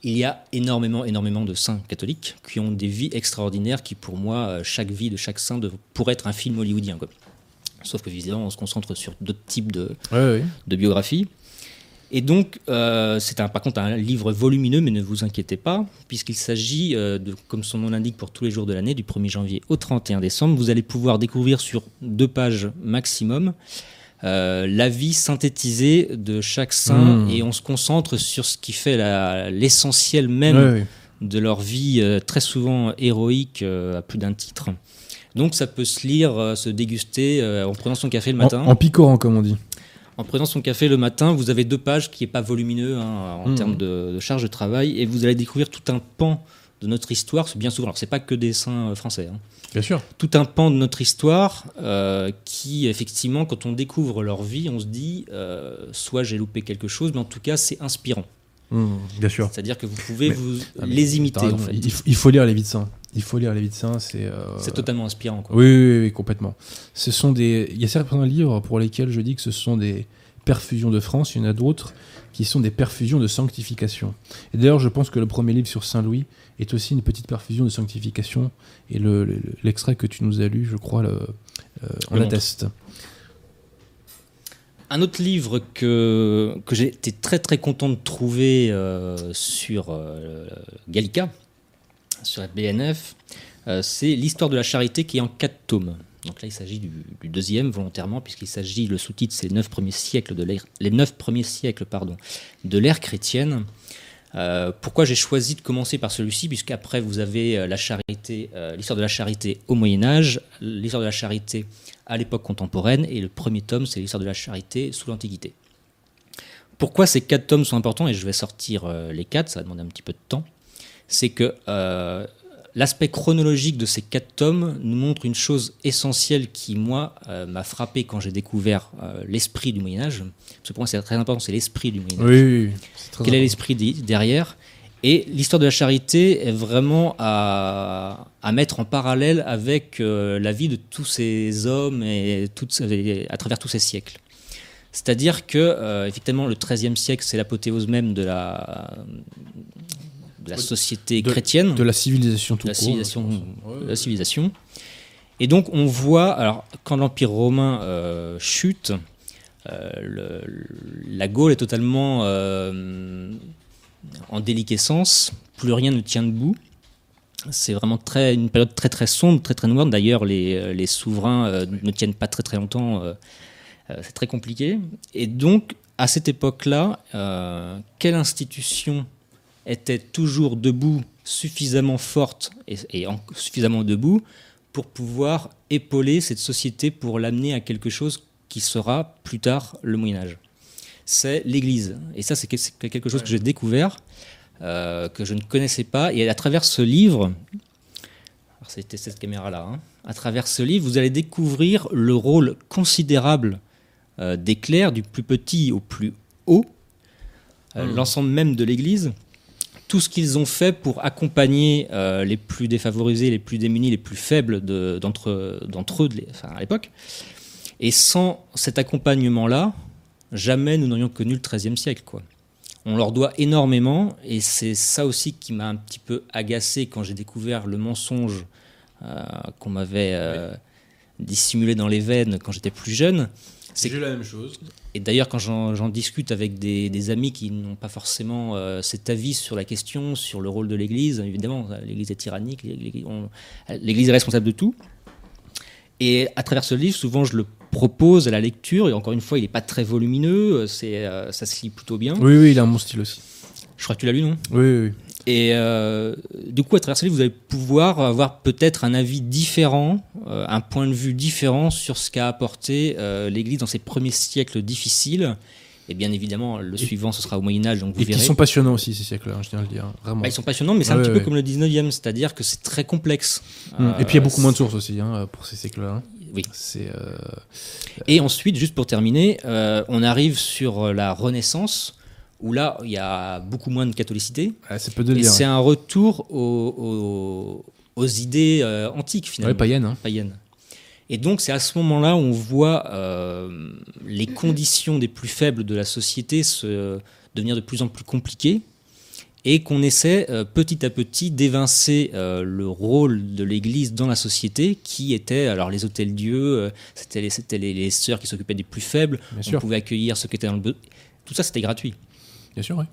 il y a énormément, énormément de saints catholiques qui ont des vies extraordinaires qui, pour moi, euh, chaque vie de chaque saint pourrait être un film hollywoodien. Quoi. Sauf que, évidemment, on se concentre sur d'autres types de, ouais, ouais. de biographie. Et donc, euh, c'est un, par contre un livre volumineux, mais ne vous inquiétez pas, puisqu'il s'agit, euh, de, comme son nom l'indique, pour tous les jours de l'année, du 1er janvier au 31 décembre. Vous allez pouvoir découvrir sur deux pages maximum euh, la vie synthétisée de chaque saint, Mmh. et on se concentre sur ce qui fait l'essentiel même de leur vie euh, très souvent héroïque euh, à plus d'un titre. Donc ça peut se lire, se déguster en prenant son café le matin. En, en picorant, comme on dit. en prenant son café le matin, vous avez deux pages qui n'est pas volumineux hein, en Mhm. termes de, de charge de travail, et vous allez découvrir tout un pan de notre histoire. C'est bien souvent, alors c'est pas que des saints euh, français, hein. Bien sûr. tout un pan de notre histoire euh, qui, effectivement, quand on découvre leur vie, on se dit, euh, soit j'ai loupé quelque chose, mais en tout cas, c'est inspirant. Mmh, bien sûr. C'est-à-dire que vous pouvez Mais- vous Ah, les imiter, en fait. Il, il faut- lire les vies de saints. Il faut lire les vies de saints. C'est. euh, C'est totalement inspirant. Quoi. Oui, oui, oui, oui, complètement. Ce sont des. Il y a certains livres pour lesquels je dis que ce sont des perfusions de France. Il y en a d'autres qui sont des perfusions de sanctification. Et d'ailleurs, je pense que le premier livre sur Saint Louis est aussi une petite perfusion de sanctification. Et le- le- l'extrait que tu nous as lu, je crois, le, euh, en Le atteste. Un autre livre que, que été très très content de trouver euh, sur euh, Gallica, sur la BNF, euh, c'est l'histoire de la charité qui est en quatre tomes. Donc là, il s'agit du, du deuxième volontairement, puisqu'il s'agit, le sous-titre, c'est les neuf premiers siècles de l'ère, les neuf premiers siècles, pardon, de l'ère chrétienne. Euh, pourquoi j'ai choisi de commencer par celui-ci Puisqu'après, vous avez euh, euh, l'histoire de la charité au Moyen Âge, l'histoire de la charité à l'époque contemporaine, et le premier tome, c'est l'histoire de la charité sous l'Antiquité. Pourquoi ces quatre tomes sont importants Et je vais sortir les quatre, ça va demander un petit peu de temps. C'est que l'aspect chronologique de ces quatre tomes nous montre une chose essentielle qui, moi, euh, m'a frappé quand j'ai découvert euh, l'esprit du Moyen Âge. Parce que pour moi, c'est très important, c'est l'esprit du Moyen Âge Oui, oui, quel est l'esprit derrière? Et l'histoire de la charité est vraiment à, à mettre en parallèle avec euh, la vie de tous ces hommes et toutes à travers tous ces siècles. C'est-à-dire que, effectivement, le XIIIe siècle, c'est l'apothéose même de la, de la société De- chrétienne De la civilisation tout la court. civilisation. Ouais, de la civilisation. Et donc on voit, alors quand l'Empire romain euh, chute, euh, le- la Gaule est totalement euh, en déliquescence, plus rien ne tient debout. C'est vraiment très, une période très très sombre, très très noire. D'ailleurs, les, les souverains ne tiennent pas très très longtemps. c'est très compliqué. Et donc, à cette époque-là, quelle institution était toujours debout, suffisamment forte et, et en- suffisamment debout pour pouvoir épauler cette société pour l'amener à quelque chose qui sera plus tard le Moyen Âge. C'est l'Église. Et ça, c'est que- c'est quelque chose que j'ai découvert, euh, que je ne connaissais pas. Et à travers ce livre, c'était cette caméra-là, hein, à travers ce livre, vous allez découvrir le rôle considérable euh, des clercs, du plus petit au plus haut, euh, Hmm. l'ensemble même de l'Église, tout ce qu'ils ont fait pour accompagner euh, les plus défavorisés, les plus démunis, les plus faibles de- d'entre eux de l'é- enfin, à l'époque. Et sans cet accompagnement-là, jamais nous n'aurions connu le XIIIe siècle. Quoi. On leur doit énormément, et c'est ça aussi qui m'a un petit peu agacé quand j'ai découvert le mensonge euh, qu'on m'avait euh, dissimulé dans les veines quand j'étais plus jeune. C'est J'ai eu la même chose. Et d'ailleurs, quand j'en discute avec des, des amis qui n'ont pas forcément euh, cet avis sur la question, sur le rôle de l'Église, évidemment, l'Église est tyrannique, l'Église est responsable de tout. Et à travers ce livre, souvent, je le propose à la lecture, et encore une fois, il n'est pas très volumineux, c'est, euh, ça se lit plutôt bien. Oui, oui, il a mon style aussi. Je crois que tu l'as lu, non? Oui, oui, oui. Et euh, du coup, à travers ce livre, vous allez pouvoir avoir peut-être un avis différent, euh, un point de vue différent sur ce qu'a apporté euh, l'Église dans ses premiers siècles difficiles. Et bien évidemment, le suivant, ce sera au Moyen Âge, donc vous Et qui sont passionnants aussi, ces siècles-là, hein, je tiens à le dire. Vraiment. Bah, ils sont passionnants, mais c'est un Ouais, petit ouais. peu comme le 19e, c'est-à-dire que c'est très complexe. Hum, Et puis il y a beaucoup moins de sources aussi hein, pour ces siècles-là. hein. Oui. Et ensuite, juste pour terminer, on arrive sur la Renaissance, où là, il y a beaucoup moins de catholicité. ah, c'est peu de Et c'est un retour aux, aux- aux idées euh, antiques, finalement. Ouais. Hein. païenne. Et donc c'est à ce moment-là où on voit euh, les conditions des plus faibles de la société se devenir de plus en plus compliquées et qu'on essaie euh, petit à petit d'évincer euh, le rôle de l'Église dans la société qui était alors les hôtels Dieu, euh, c'était les, les, les sœurs qui s'occupaient des plus faibles, Bien on sûr. pouvait accueillir ceux qui étaient dans le tout ça c'était gratuit. Bien sûr, oui.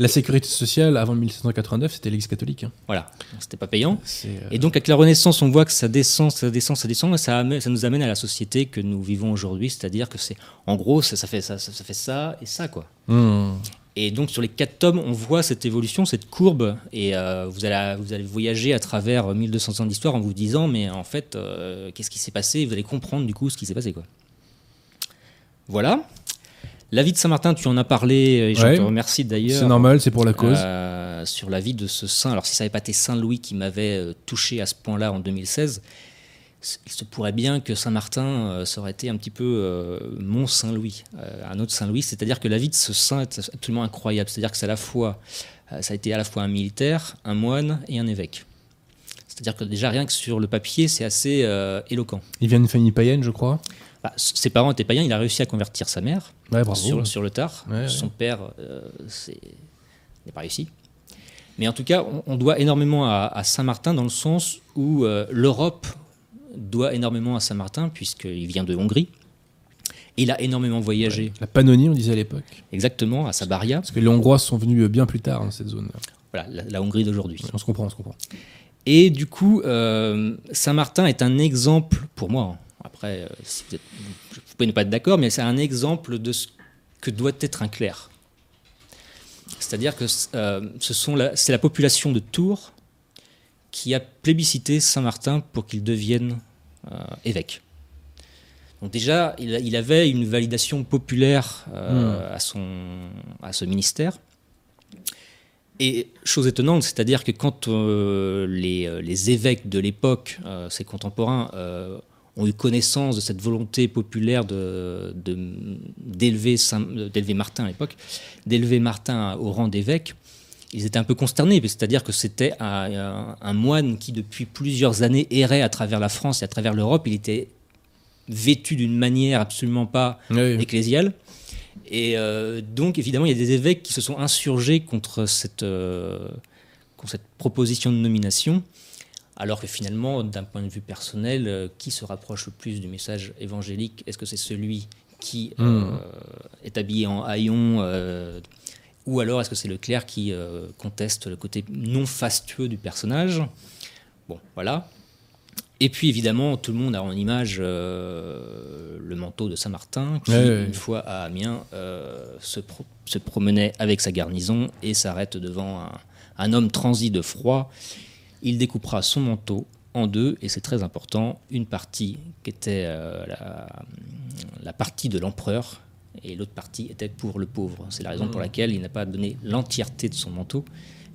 La sécurité sociale avant 1789, c'était l'Église catholique. hein. Voilà, c'était pas payant. Euh, Et donc avec la Renaissance, on voit que ça descend, ça descend, ça descend, et ça, amène- ça nous amène à la société que nous vivons aujourd'hui, c'est-à-dire que c'est, en gros, ça, ça fait ça, ça, fait ça et ça quoi. hum. Et donc sur les quatre tomes, on voit cette évolution, cette courbe, et euh, vous allez, vous allez voyager à travers 1200 ans d'histoire en vous disant, mais en fait, euh, qu'est-ce qui s'est passé? Vous allez comprendre du coup ce qui s'est passé quoi. Voilà. La vie de Saint-Martin, tu en as parlé, et je Ouais. te remercie d'ailleurs. C'est normal, c'est pour la cause. Euh, sur la vie de ce saint. Alors, si ça n'avait pas été Saint Louis qui m'avait euh, touché à ce point-là en 2016, c- il se pourrait bien que Saint Martin, euh, ça aurait été un petit peu euh, mon Saint Louis, euh, un autre Saint Louis. C'est-à-dire que la vie de ce saint est absolument incroyable. C'est-à-dire que c'est à la fois, euh, ça a été à la fois un militaire, un moine et un évêque. C'est-à-dire que déjà rien que sur le papier, c'est assez euh, éloquent. Il vient d'une famille païenne, je crois? Bah, ses parents étaient païens, il a réussi à convertir sa mère Ouais, bravo. sur, sur le tard. Ouais, ouais. Son père euh, n'a pas réussi. Mais en tout cas, on, on doit énormément à, à Saint-Martin dans le sens où euh, l'Europe doit énormément à Saint-Martin, puisqu'il vient de Hongrie. Il a énormément voyagé, La Pannonie, on disait à l'époque. exactement, à Sabaria, Parce que les Hongrois sont venus euh, bien plus tard dans cette zone. voilà, la, la Hongrie d'aujourd'hui. On se comprend, on se comprend. Et du coup, euh, Saint-Martin est un exemple, pour moi, hein. après, euh, si vous, êtes- pouvez ne pas être d'accord, mais c'est un exemple de ce que doit être un clerc. C'est-à-dire que euh, ce sont la- c'est la population de Tours qui a plébiscité Saint-Martin pour qu'il devienne euh, évêque. Donc déjà, il, avait une validation populaire euh, à, son, à ce ministère. Et chose étonnante, c'est-à-dire que quand les, les évêques de l'époque, ses contemporains, ont eu connaissance de cette volonté populaire de, de- d'élever, d'élever Martin à l'époque, d'élever Martin au rang d'évêque, ils étaient un peu consternés, c'est-à-dire que c'était un, un- un moine qui, depuis plusieurs années, errait à travers la France et à travers l'Europe. Il était vêtu d'une manière absolument pas ecclésiale. Et euh, donc, évidemment, il y a des évêques qui se sont insurgés contre cette, euh, contre cette proposition de nomination, alors que finalement, d'un point de vue personnel, euh, qui se rapproche le plus du message évangélique? Est-ce que c'est celui qui euh, Mhm. est habillé en haillon euh, ou alors est-ce que c'est le clerc qui euh, conteste le côté non fastueux du personnage? Bon, voilà. Et puis évidemment, tout le monde a en image euh, le manteau de Saint-Martin qui, une fois à Amiens, euh, se, pro- se promenait avec sa garnison et s'arrête devant un, un homme transi de froid. Il découpera son manteau en deux, et c'est très important, une partie qui était euh, la, la partie de l'empereur, et l'autre partie était pour le pauvre. C'est la raison pour laquelle il n'a pas donné l'entièreté de son manteau,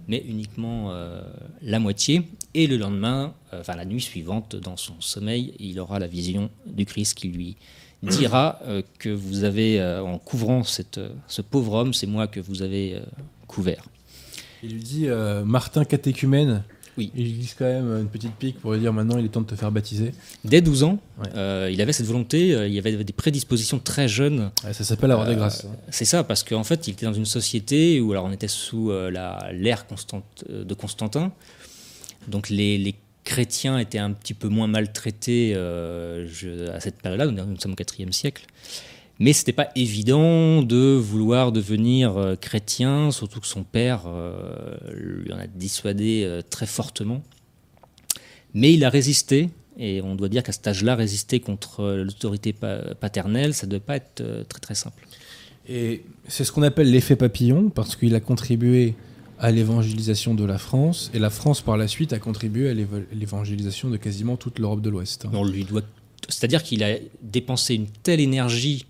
mais uniquement euh, la moitié. Et le lendemain, euh, enfin la nuit suivante, dans son sommeil, il aura la vision du Christ qui lui dira euh, que vous avez, en couvrant cette, ce pauvre homme, c'est moi que vous avez couvert. Il lui dit Martin catéchumène. Oui. Il lui glisse quand même une petite pique pour lui dire maintenant il est temps de te faire baptiser. Dès 12 ans, Ouais. euh, il avait cette volonté, euh, il y avait des prédispositions très jeunes Ouais, ça s'appelle avoir des Euh, grâces. hein. C'est ça, parce qu'en fait, il était dans une société où alors on était sous euh, la- l'ère Constant- de Constantin. Donc les, les chrétiens étaient un petit peu moins maltraités je- à cette période-là, nous sommes au IVe siècle. Mais c'était pas évident de vouloir devenir euh, chrétien, surtout que son père euh, lui en a dissuadé euh, très fortement. Mais il a résisté, et on doit dire qu'à cet âge-là, résister contre l'autorité pa- paternelle, ça ne devait pas être très très simple. Et c'est ce qu'on appelle l'effet papillon parce qu'il a contribué à l'évangélisation de la France et la France par la suite a contribué à l'évangélisation de quasiment toute l'Europe de l'Ouest. On lui doit, c'est-à-dire qu'il a dépensé une telle énergie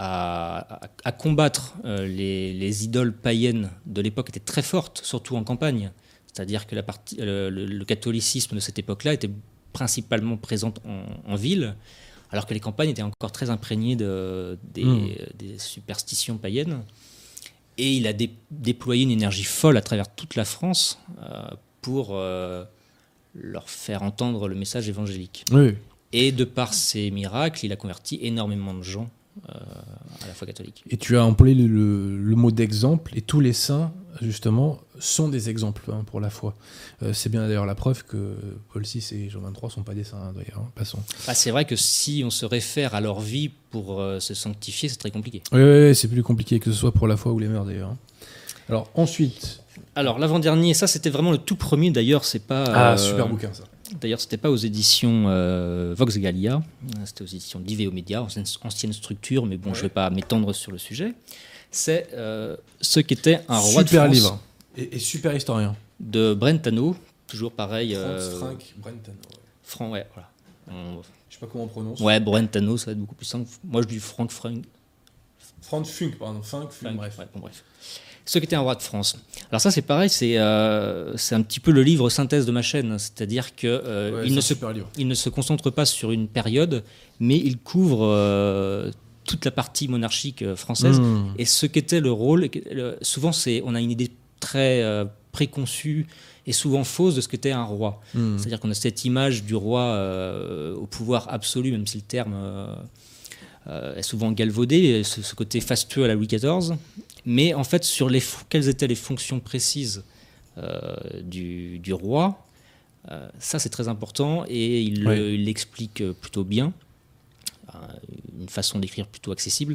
à, à- à combattre euh, les, les idoles païennes de l'époque étaient très fortes, surtout en campagne. C'est-à-dire que la partie, le, catholicisme de cette époque-là était principalement présent en, en ville, alors que les campagnes étaient encore très imprégnées de, des, des superstitions païennes. Et il a dé- déployé une énergie folle à travers toute la France euh, pour euh, leur faire entendre le message évangélique. Oui. Et de par ces miracles, il a converti énormément de gens euh, à la foi catholique. Et tu as employé le, le- le mot d'exemple, et tous les saints, justement, sont des exemples hein, pour la foi. Euh, c'est bien d'ailleurs la preuve que Paul VI et Jean XXIII ne sont pas des saints, hein, d'ailleurs. hein, passons. Ah, c'est vrai que si on se réfère à leur vie pour euh, se sanctifier, c'est très compliqué. Oui, oui, oui, c'est plus compliqué que ce soit pour la foi ou les mœurs, d'ailleurs. Alors, ensuite. Alors l'avant-dernier, ça c'était vraiment le tout premier d'ailleurs, c'est pas. Ah, euh, super bouquin, ça. D'ailleurs, c'était pas aux éditions euh, Vox Gallia, c'était aux éditions d'Iveo Media, ancienne, ancienne structure, mais bon, je vais pas m'étendre sur le sujet. C'est euh, ce qu'était un roi de super France livre. Et, et super historien. de Brentano, toujours pareil. euh, Frank Brentano. Fran- ouais, voilà. On- Je sais pas comment on prononce. Ouais, Brentano, ça va être beaucoup plus simple. Moi, je dis Frank Frank. Franz Funk, pardon. Funk, Funk, bref. ouais, bon, bref. Ce qui était un roi de France. Alors ça c'est pareil, c'est euh, un petit peu le livre synthèse de ma chaîne, c'est-à-dire que euh, Ouais, il, c'est ne se, il ne se concentre pas sur une période, mais il couvre euh, toute la partie monarchique euh, française Mmh. et ce qu'était le rôle. souvent c'est on a une idée très préconçue et souvent fausse de ce qu'était un roi. Mmh. C'est-à-dire qu'on a cette image du roi au pouvoir absolu, même si le terme est souvent galvaudé, ce, ce côté fastueux à la Louis XIV. Mais en fait, sur les, quelles étaient les fonctions précises euh, du, du roi, euh, ça c'est très important et il Oui. l'explique plutôt bien, Euh, une façon d'écrire plutôt accessible.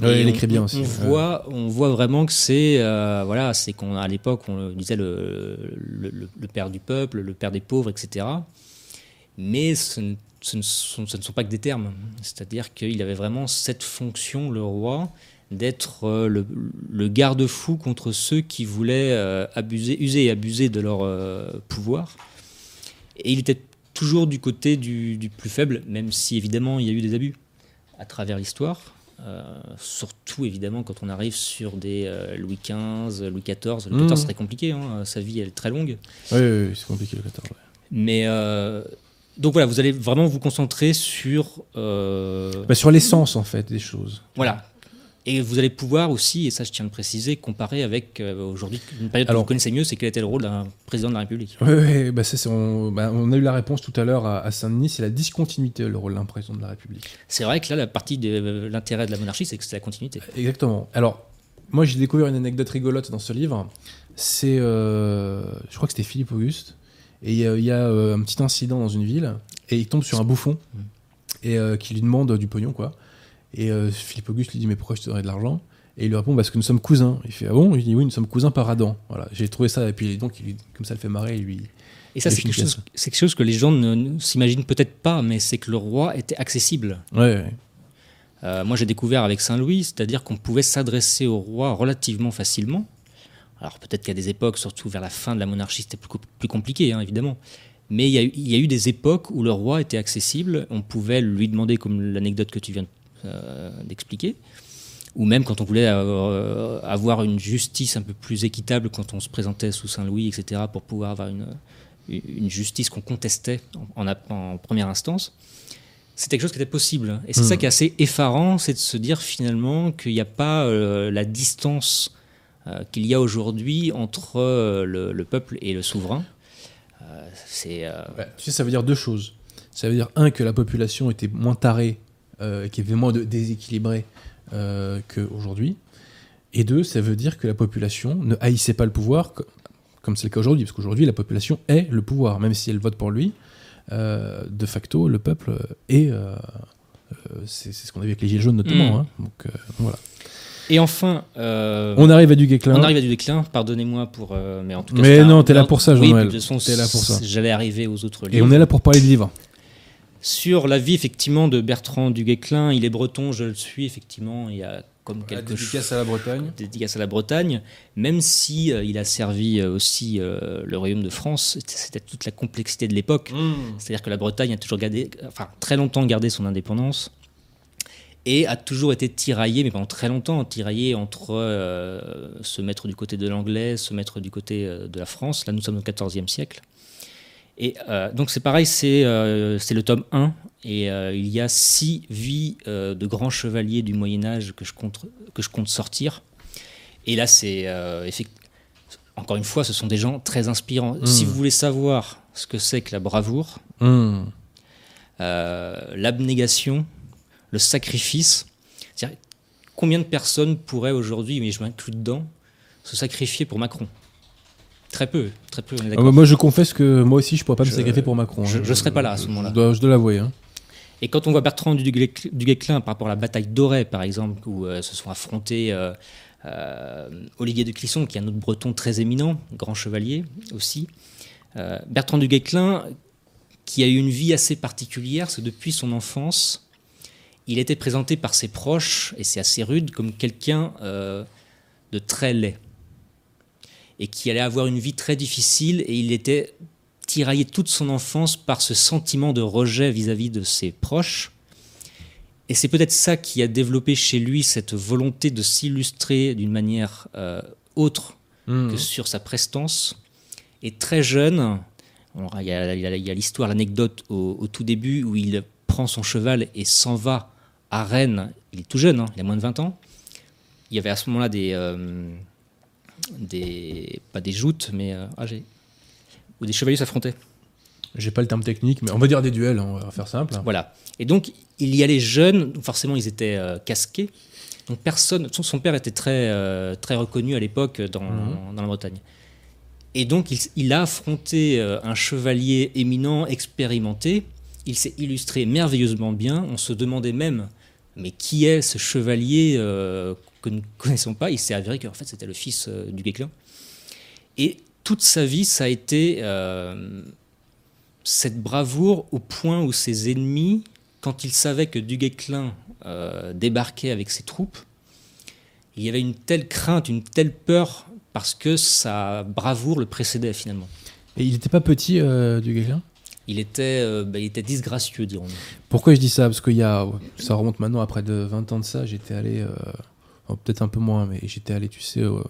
Il on- écrit bien on- aussi. On voit, on voit vraiment que c'est euh, voilà, c'est qu'on à l'époque on disait le, le, le- le père du peuple, le père des pauvres, etc. Mais ce, ne- ce ne sont, ce ne sont pas que des termes. C'est-à-dire qu'il avait vraiment cette fonction, le roi, d'être euh, le, le garde-fou contre ceux qui voulaient euh, abuser, user et abuser de leur euh, pouvoir. Et il était toujours du côté du, du plus faible, même si évidemment il y a eu des abus à travers l'histoire. Euh, surtout évidemment quand on arrive sur des euh, Louis XV, Louis XIV. Louis. XIV c'est très compliqué, hein, sa vie elle est très longue. Oui, oui, oui, c'est compliqué le 14. ouais. Mais euh, donc voilà, vous allez vraiment vous concentrer sur Bah, sur l'essence, en fait, des choses. voilà. Et vous allez pouvoir aussi, et ça je tiens à le préciser, comparer avec euh, aujourd'hui une période Alors- que vous connaissez mieux, c'est quel était le rôle d'un président de la République? Oui, oui, bah, ça, on, bah, on a eu la réponse tout à l'heure à, à Saint-Denis, c'est la discontinuité, le rôle d'un président de la République. C'est vrai que là, la partie de l'intérêt de la monarchie, c'est que c'est la continuité. Exactement. Alors, moi, j'ai découvert une anecdote rigolote dans ce livre. C'est, euh, je crois que c'était Philippe Auguste, et il y a, il y a, euh, un petit incident dans une ville, et il tombe sur un bouffon, Mm. et euh, qui lui demande du pognon, quoi. Et euh, Philippe Auguste lui dit, mais pourquoi je te donnerais de l'argent? Et il lui répond, parce que nous sommes cousins. Il fait, ah bon? Il dit, oui, nous sommes cousins par Adam. Voilà, j'ai trouvé ça, et puis donc, il lui- comme ça le fait marrer, il lui... Et ça, c'est quelque, chose, c'est quelque chose que les gens ne, ne s'imaginent peut-être pas, mais c'est que le roi était accessible. Ouais, ouais. Euh, moi, j'ai découvert avec Saint-Louis, c'est-à-dire qu'on pouvait s'adresser au roi relativement facilement. Alors, peut-être qu'à des époques, surtout vers la fin de la monarchie, c'était plus, co- plus compliqué, hein, évidemment. Mais il y, a eu, il y a eu des époques où le roi était accessible. On pouvait lui demander, comme l'anecdote que tu viens euh, d'expliquer, ou même quand on voulait euh, avoir une justice un peu plus équitable, quand on se présentait sous Saint-Louis, etc., pour pouvoir avoir une, une justice qu'on contestait en, en- en première instance c'est quelque chose qui était possible. Et c'est Mm. ça qui est assez effarant, c'est de se dire finalement qu'il n'y a pas euh, la distance euh, qu'il y a aujourd'hui entre euh, le, le peuple et le souverain. Euh, c'est euh, Ouais, tu sais, ça veut dire deux choses. Ça veut dire, un, que la population était moins tarée, euh, qu'il y avait moins de déséquilibré euh, qu'aujourd'hui. Et deux, ça veut dire que la population ne haïssait pas le pouvoir, co- comme c'est le cas aujourd'hui, parce qu'aujourd'hui, la population est le pouvoir, même si elle vote pour lui. euh, de facto, le peuple est. euh, c'est ce qu'on a vu avec les Gilets jaunes notamment. Mm. hein. Donc voilà. Et enfin, euh, On arrive à du Guesclin. on arrive à du déclin. Pardonnez-moi pour, euh, mais en tout cas, Mais non, t'es là pour ça, Jean-Noël. T'es là pour ça. J'allais arriver aux autres Et livres. on est là pour parler de livres. Sur la vie effectivement de Bertrand du Guesclin, il est breton, je le suis effectivement. Il y a comme quelque chose. à la Bretagne. dédicace à la Bretagne, même si euh, il a servi euh, aussi euh, le royaume de France, c'était- toute la complexité de l'époque. C'est-à-dire que la Bretagne a toujours gardé, enfin très longtemps gardé son indépendance et a toujours été tiraillée, mais pendant très longtemps, tiraillée entre se mettre du côté de l'anglais, se mettre du côté de la France. Là, nous sommes au XIVe siècle. Et euh, donc c'est pareil, c'est euh, le tome 1, et euh, il y a six vies de grands chevaliers du Moyen Âge que je compte, que je compte sortir. Et là, c'est encore une fois, ce sont des gens très inspirants. Mm. Si vous voulez savoir ce que c'est que la bravoure, Mmh. euh, l'abnégation, le sacrifice. Combien de personnes pourraient aujourd'hui, mais je m'inclus dedans, se sacrifier pour Macron? Très peu, très peu, on est Ah, bah, moi, je confesse que moi aussi, je pourrais pas me sacrifier pour Macron. je- hein. je serais pas là à ce moment-là. Je dois, dois l'avouer. hein. Et quand on voit Bertrand du Guesclin, par rapport à la bataille d'Auray, par exemple, où euh, se sont affrontés euh, euh, Olivier de Clisson, qui est un autre breton très éminent, grand chevalier aussi, Bertrand du Guesclin, qui a eu une vie assez particulière, que depuis son enfance, il était présenté par ses proches, et c'est assez rude, comme quelqu'un de très laid, et qui allait avoir une vie très difficile, et il était tiraillé toute son enfance par ce sentiment de rejet vis-à-vis de ses proches. Et c'est peut-être ça qui a développé chez lui cette volonté de s'illustrer d'une manière euh, autre Mmh. que sur sa prestance. Et très jeune, il y a, il y l'histoire, l'anecdote au, au tout début où il prend son cheval et s'en va à Rennes. Il est tout jeune, hein, il a moins de 20 ans. Il y avait à ce moment-là des, euh, des. pas des joutes, mais. euh, ah, où des chevaliers s'affrontaient. J'ai pas le terme technique, mais on va dire des duels, hein, on va faire simple. Voilà. Et donc, il y allait jeune, donc forcément, ils étaient euh, casqués. Donc, personne. Son, père était très, euh, très reconnu à l'époque dans, Mhm. dans la Bretagne. Et donc, il, il a affronté euh, un chevalier éminent, expérimenté. Il s'est illustré merveilleusement bien. On se demandait même, mais qui est ce chevalier que nous ne connaissons pas Il s'est avéré qu'en fait, c'était le fils euh, du Guesclin. Et toute sa vie, ça a été euh, cette bravoure au point où ses ennemis, quand ils savaient que Du Guesclin euh, débarquait avec ses troupes, il y avait une telle crainte, une telle peur, parce que sa bravoure le précédait finalement. Et il n'était pas petit, euh, du Guesclin Il était, euh, bah, il était disgracieux, dirons-nous. Pourquoi je dis ça? Parce qu'il y a, ça remonte maintenant après de 20 ans de ça, j'étais allé, peut-être un peu moins, mais j'étais allé, tu sais, au,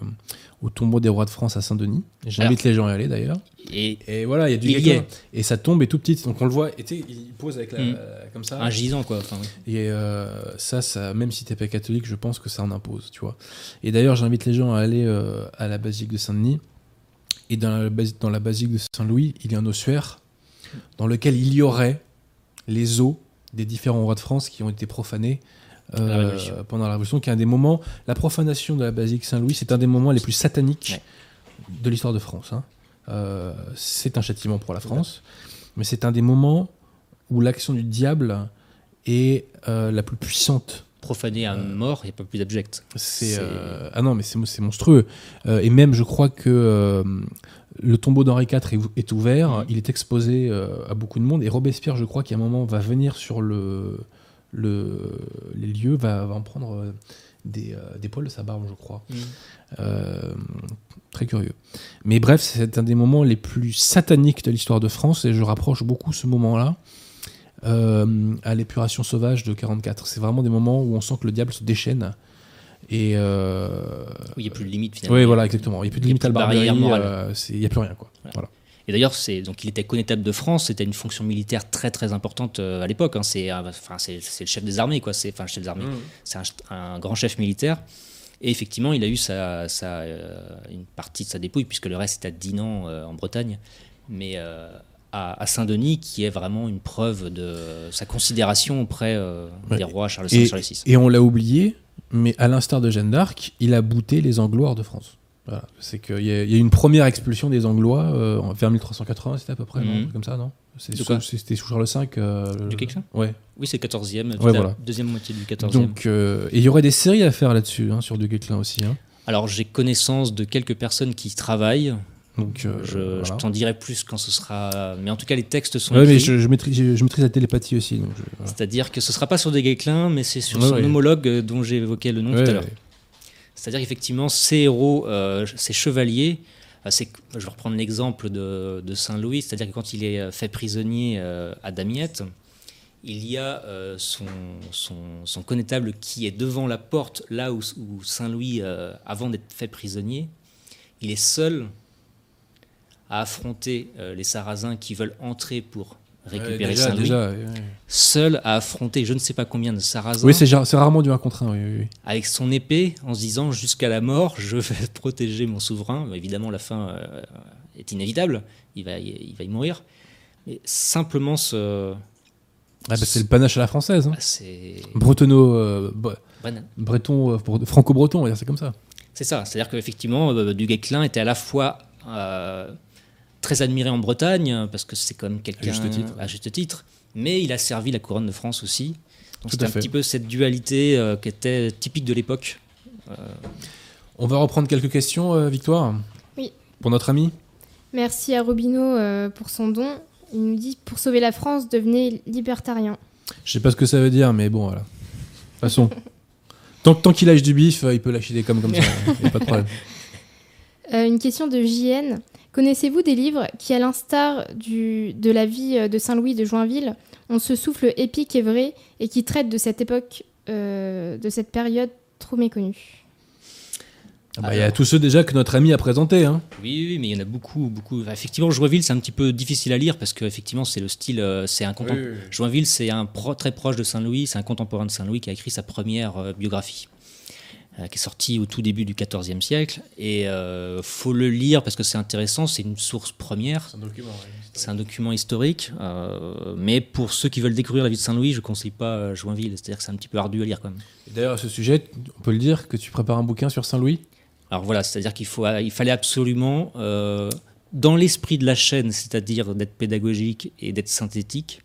au tombeau des rois de France à Saint-Denis. J'invite les gens à y aller d'ailleurs. Et Et voilà, il y a du Il. Et sa tombe est tout petite, donc on le voit, et il pose avec la, Mm. comme ça. un gisant, quoi. Enfin, oui. Et euh, ça, ça, même si t'es pas catholique, je pense que ça en impose, tu vois. Et d'ailleurs, j'invite les gens à aller euh, à la basilique de Saint-Denis. Et dans la, dans la basilique de Saint-Louis, il y a un ossuaire dans lequel il y aurait les os des différents rois de France qui ont été profanés La Révolution. pendant la Révolution, qui est un des moments, la profanation de la basilique Saint-Louis, c'est un des moments les plus sataniques Ouais. de l'histoire de France. hein. Euh, c'est un châtiment pour la France, mais c'est un des moments où l'action du diable est euh, la plus puissante. Profané à mort, il n'y a pas plus abject. C'est euh, ah non mais c'est monstrueux. Euh, et même je crois que euh, le tombeau d'Henri IV est, est ouvert, Mhm. il est exposé euh, à beaucoup de monde et Robespierre je crois qu'à un moment va venir sur le, le les lieux, va, va en prendre euh, des, euh, des poils de sa barbe je crois. Euh, très curieux. Mais bref, c'est un des moments les plus sataniques de l'histoire de France et je rapproche beaucoup ce moment-là euh, à l'épuration sauvage de 44. C'est vraiment des moments où on sent que le diable se déchaîne. Et euh, Oui, il n'y a plus de limite finalement. oui, voilà, exactement. Il n'y a plus de limite à la barrière Il n'y a plus rien, quoi. Voilà. Et d'ailleurs, c'est donc il était connétable de France. C'était une fonction militaire très très importante euh, à l'époque. hein. C'est euh, enfin c'est c'est le chef des armées quoi. C'est enfin chef des armées. C'est un, un grand chef militaire. Et effectivement, il a eu sa, sa, euh, une partie de sa dépouille puisque le reste était à Dinan euh, en Bretagne, mais euh, à, à Saint-Denis, qui est vraiment une preuve de sa considération auprès euh, Ouais. des rois Charles V et Charles VI. et on l'a oublié, mais à l'instar de Jeanne d'Arc, il a bouté les Anglois de France. Voilà. C'est qu'il y, y a eu une première expulsion des Anglois euh, vers 1380, c'était à peu près, non Mhm. Comme ça, non? C'était sous Charles V. euh, Du Guesclin Ouais. Oui, c'est le 14e, toute Ouais, voilà. deuxième moitié du 14e. Donc, euh, et il y aurait des séries à faire là-dessus, hein, sur Du Guesclin aussi. hein? Alors, j'ai connaissance de quelques personnes qui y travaillent. Donc, je t'en dirai plus quand ce sera. Mais en tout cas, les textes sont Ouais, mais je, je maîtrise, je, je maîtrise la télépathie aussi. Voilà. C'est-à-dire que ce sera pas sur des Guesclin, mais c'est sur Ouais, son homologue dont j'ai évoqué le nom tout à l'heure. C'est-à-dire qu'effectivement, ces héros, euh, ces chevaliers, euh, je vais reprendre l'exemple de, Saint-Louis, c'est-à-dire que quand il est euh, fait prisonnier à Damiette, il y a son, connétable qui est devant la porte, là où, Saint-Louis, avant d'être fait prisonnier, il est seul à affronter les Sarrasins qui veulent entrer pour récupérer Ouais, déjà, Saint-Louis, déjà, ouais, ouais. seul à affronter je ne sais pas combien de Sarrasins Oui, c'est c'est rarement du 1 contre 1. Oui, oui, oui. avec son épée en se disant jusqu'à la mort, je vais protéger mon souverain. Évidemment, la fin euh, est inévitable, il va, y- il va y mourir. Mais simplement, ce, Ah, bah, c'est le panache à la française. hein. ah, c'est Bretonneau, euh, bre- breton, euh, bre- franco-breton, on va dire c'est comme ça. C'est ça, c'est-à-dire qu'effectivement, euh, Du Guesclin était à la fois euh, très admiré en Bretagne, parce que c'est quand même quelqu'un juste titre. à juste titre, mais il a servi la couronne de France aussi. Donc à un fait. petit peu cette dualité euh, qui était typique de l'époque. On va reprendre quelques questions, euh, Victoire Oui. Pour notre ami Merci à Robineau euh, pour son don. Il nous dit pour sauver la France, devenez libertarien. Je sais pas ce que ça veut dire, mais bon, voilà. De toute façon, tant, tant qu'il lâche du bif, euh, il peut lâcher des coms comme ça, il a pas de problème. Euh, une question de JN. Connaissez-vous des livres qui, à l'instar de la vie euh, de Saint-Louis de Joinville, ont ce souffle épique et vrai et qui traitent de cette époque, euh, de cette période trop méconnue? Ah bah, Il y a tous ceux déjà que notre ami a présentés. Hein. Oui, oui, mais il y en a beaucoup, beaucoup. Enfin, Effectivement, Joinville, c'est un petit peu difficile à lire parce que effectivement, c'est le style, euh, c'est un contem- Joinville, c'est un pro- très proche de Saint-Louis, c'est un contemporain de Saint-Louis qui a écrit sa première euh, biographie, qui est sortie au tout début du XIVe siècle. Et euh, faut le lire parce que c'est intéressant, c'est une source première, un document. c'est un document historique. euh, mais pour ceux qui veulent découvrir la vie de Saint-Louis, je ne conseille pas euh, Joinville, c'est-à-dire que c'est un petit peu ardu à lire quand même. D'ailleurs, à ce sujet, on peut le dire que tu prépares un bouquin sur Saint-Louis? Alors voilà, c'est-à-dire qu'il faut, il fallait absolument, euh, dans l'esprit de la chaîne, c'est-à-dire d'être pédagogique et d'être synthétique,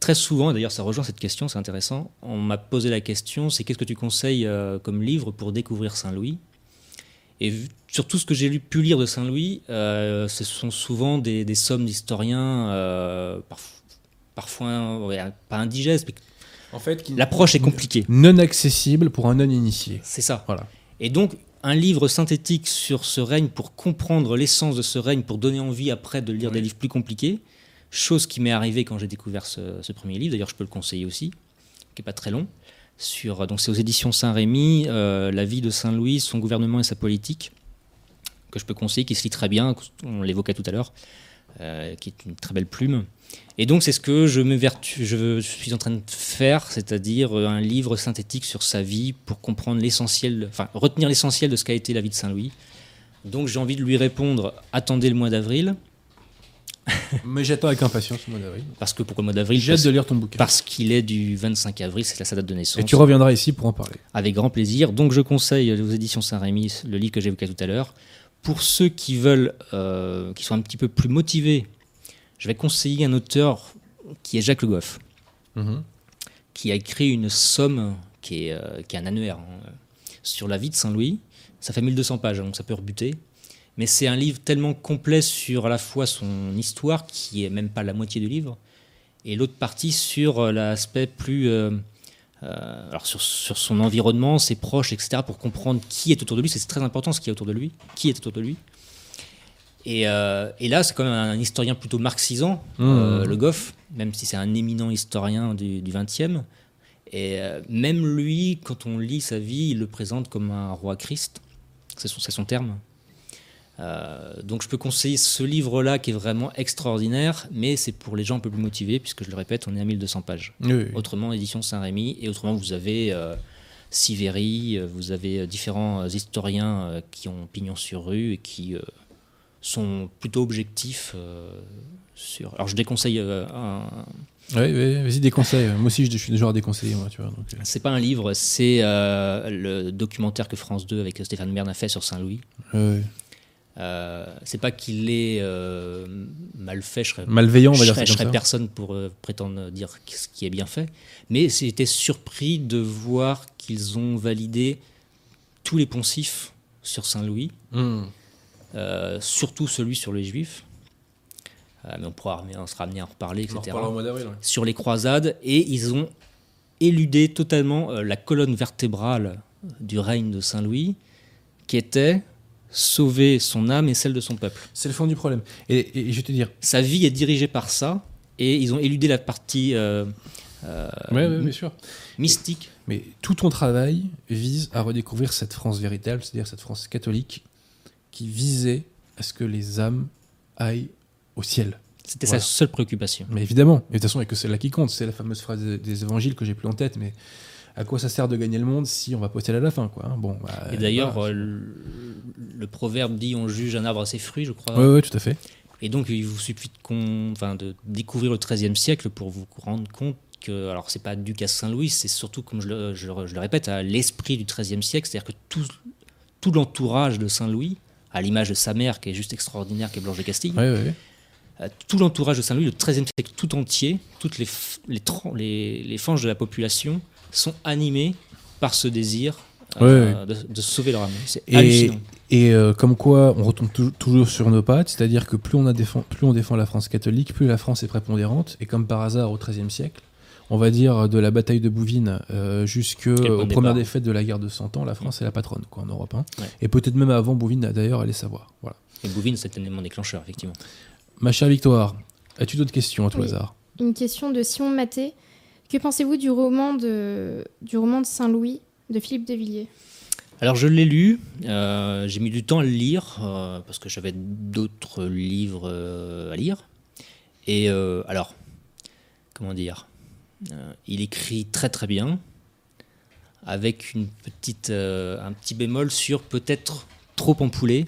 très souvent, et d'ailleurs ça rejoint cette question, c'est intéressant, on m'a posé la question, c'est qu'est-ce que tu conseilles euh, comme livre pour découvrir Saint-Louis? Et vu- sur tout ce que j'ai lu- pu lire de Saint-Louis, euh, ce sont souvent des, des sommes d'historiens, euh, parf- parfois ouais, pas indigestes, mais En fait, l'approche est compliquée. non accessible pour un non-initié. C'est ça. Voilà. Et donc, un livre synthétique sur ce règne pour comprendre l'essence de ce règne, pour donner envie après de lire des livres plus compliqués, chose qui m'est arrivée quand j'ai découvert ce, premier livre, d'ailleurs je peux le conseiller aussi, qui n'est pas très long. Sur, donc c'est aux éditions Saint-Rémy, euh, La vie de Saint-Louis, son gouvernement et sa politique, que je peux conseiller, qui se lit très bien, on l'évoquait tout à l'heure, euh, qui est une très belle plume. Et donc c'est ce que je, m'évertue- je suis en train de faire, c'est-à-dire euh, un livre synthétique sur sa vie pour comprendre l'essentiel, enfin retenir l'essentiel de ce qu'a été la vie de Saint-Louis. Donc j'ai envie de lui répondre, attendez le mois d'avril, Mais j'attends avec impatience le mois d'avril. parce que pourquoi le mois d'avril J'ai hâte de lire ton bouquin. parce qu'il est du 25 avril, c'est la sa date de naissance. Et tu reviendras ici pour en parler. Avec grand plaisir. Donc je conseille aux éditions Saint-Rémy le livre que j'évoquais tout à l'heure. Pour ceux qui veulent, euh, qui sont un petit peu plus motivés, je vais conseiller un auteur qui est Jacques Le Goff, Mhm. qui a écrit une somme qui est, euh, qui est un annuaire hein, sur la vie de Saint-Louis. Ça fait 1200 pages, hein, donc ça peut rebuter. Mais c'est un livre tellement complet sur à la fois son histoire, qui est même pas la moitié du livre, et l'autre partie sur euh, l'aspect plus. euh, euh, alors sur, sur son environnement, ses proches, etc., pour comprendre qui est autour de lui. C'est très important ce qui est autour de lui, qui est autour de lui. Et, euh, et là, c'est quand même un historien plutôt marxisant, Mmh. Le Goff, même si c'est un éminent historien du, 20e. Et même lui, quand on lit sa vie, il le présente comme un roi Christ. C'est son, c'est son terme. Euh, donc je peux conseiller ce livre-là qui est vraiment extraordinaire, mais c'est pour les gens un peu plus motivés, puisque je le répète, on est à 1200 pages. Oui, oui. Autrement, édition Saint-Rémy, et autrement, vous avez euh, Siveri, euh, vous avez euh, différents historiens euh, qui ont pignon sur rue et qui sont plutôt objectifs sur. Alors je déconseille un, ouais, vas-y, des conseils. Moi aussi, je suis du genre à déconseiller, moi, tu vois. donc, C'est pas un livre, c'est le documentaire que France 2 avec Stéphane Bern a fait sur Saint-Louis. ouais. Euh, c'est pas qu'il est euh, mal fait, je serais, Malveillant, on va je dire serais, ça je serais personne pour euh, prétendre dire ce qui est bien fait, mais j'étais surpris de voir qu'ils ont validé tous les poncifs sur Saint-Louis, Mmh. euh, surtout celui sur les Juifs. Mais on, pourra, on sera amené à en reparler, On en etc au mois ouais. sur les croisades et ils ont éludé totalement la colonne vertébrale du règne de Saint-Louis qui était sauver son âme et celle de son peuple. C'est le fond du problème. Et, et- et je vais te dire, Sa vie est dirigée par ça et ils ont éludé la partie euh, euh, ouais, ouais, bien sûr. mystique. Mais tout ton travail vise à redécouvrir cette France véritable, c'est-à-dire cette France catholique qui visait à ce que les âmes aillent au ciel. C'était Voilà. sa seule préoccupation. Mais évidemment, et de toute façon, que celle-là qui compte. C'est la fameuse phrase des, des évangiles que j'ai plus en tête, mais à quoi ça sert de gagner le monde si on va ciel à la fin, quoi. hein Bon, bah, Et d'ailleurs, voilà. euh, le, le proverbe dit on juge un arbre à ses fruits, je crois. Ouais, ouais, tout à fait. Et donc, il vous suffit de, con- enfin, de découvrir le XIIIe siècle pour vous rendre compte que, alors, c'est pas dû qu'à Saint-Louis, c'est surtout, comme je le, je le- je le répète, à l'esprit du XIIIe siècle, c'est-à-dire que tout, tout l'entourage de Saint-Louis, à l'image de sa mère qui est juste extraordinaire, qui est Blanche de Castille, euh, tout l'entourage de Saint-Louis, le XIIIe siècle tout entier, toutes les, f- les, tran- les, les franges de la population sont animées par ce désir euh, De, de sauver leur âme. C'est Et, hallucinant. et euh, comme quoi, on retombe tou- toujours sur nos pattes, c'est-à-dire que plus on, a défend, plus on défend la France catholique, plus la France est prépondérante. Et comme par hasard, au XIIIe siècle, on va dire de la bataille de Bouvines euh, jusqu'aux bon premières défaites de la guerre de Cent Ans, la France est la patronne quoi, en Europe. hein. Ouais. Et peut-être même avant Bouvines, d'ailleurs, allez savoir. Voilà. Et Bouvines, c'est un élément déclencheur, effectivement. Ma chère Victoire, as-tu d'autres questions à tout Oui. hasard? Une question de Simon Maté. Que pensez-vous du roman de, du roman de Saint-Louis de Philippe de Villiers? Alors je l'ai lu, euh, j'ai mis du temps à le lire euh, parce que j'avais d'autres livres euh, à lire. Et alors, comment dire? Il écrit très très bien, avec une petite, un petit bémol sur peut-être trop empoulé,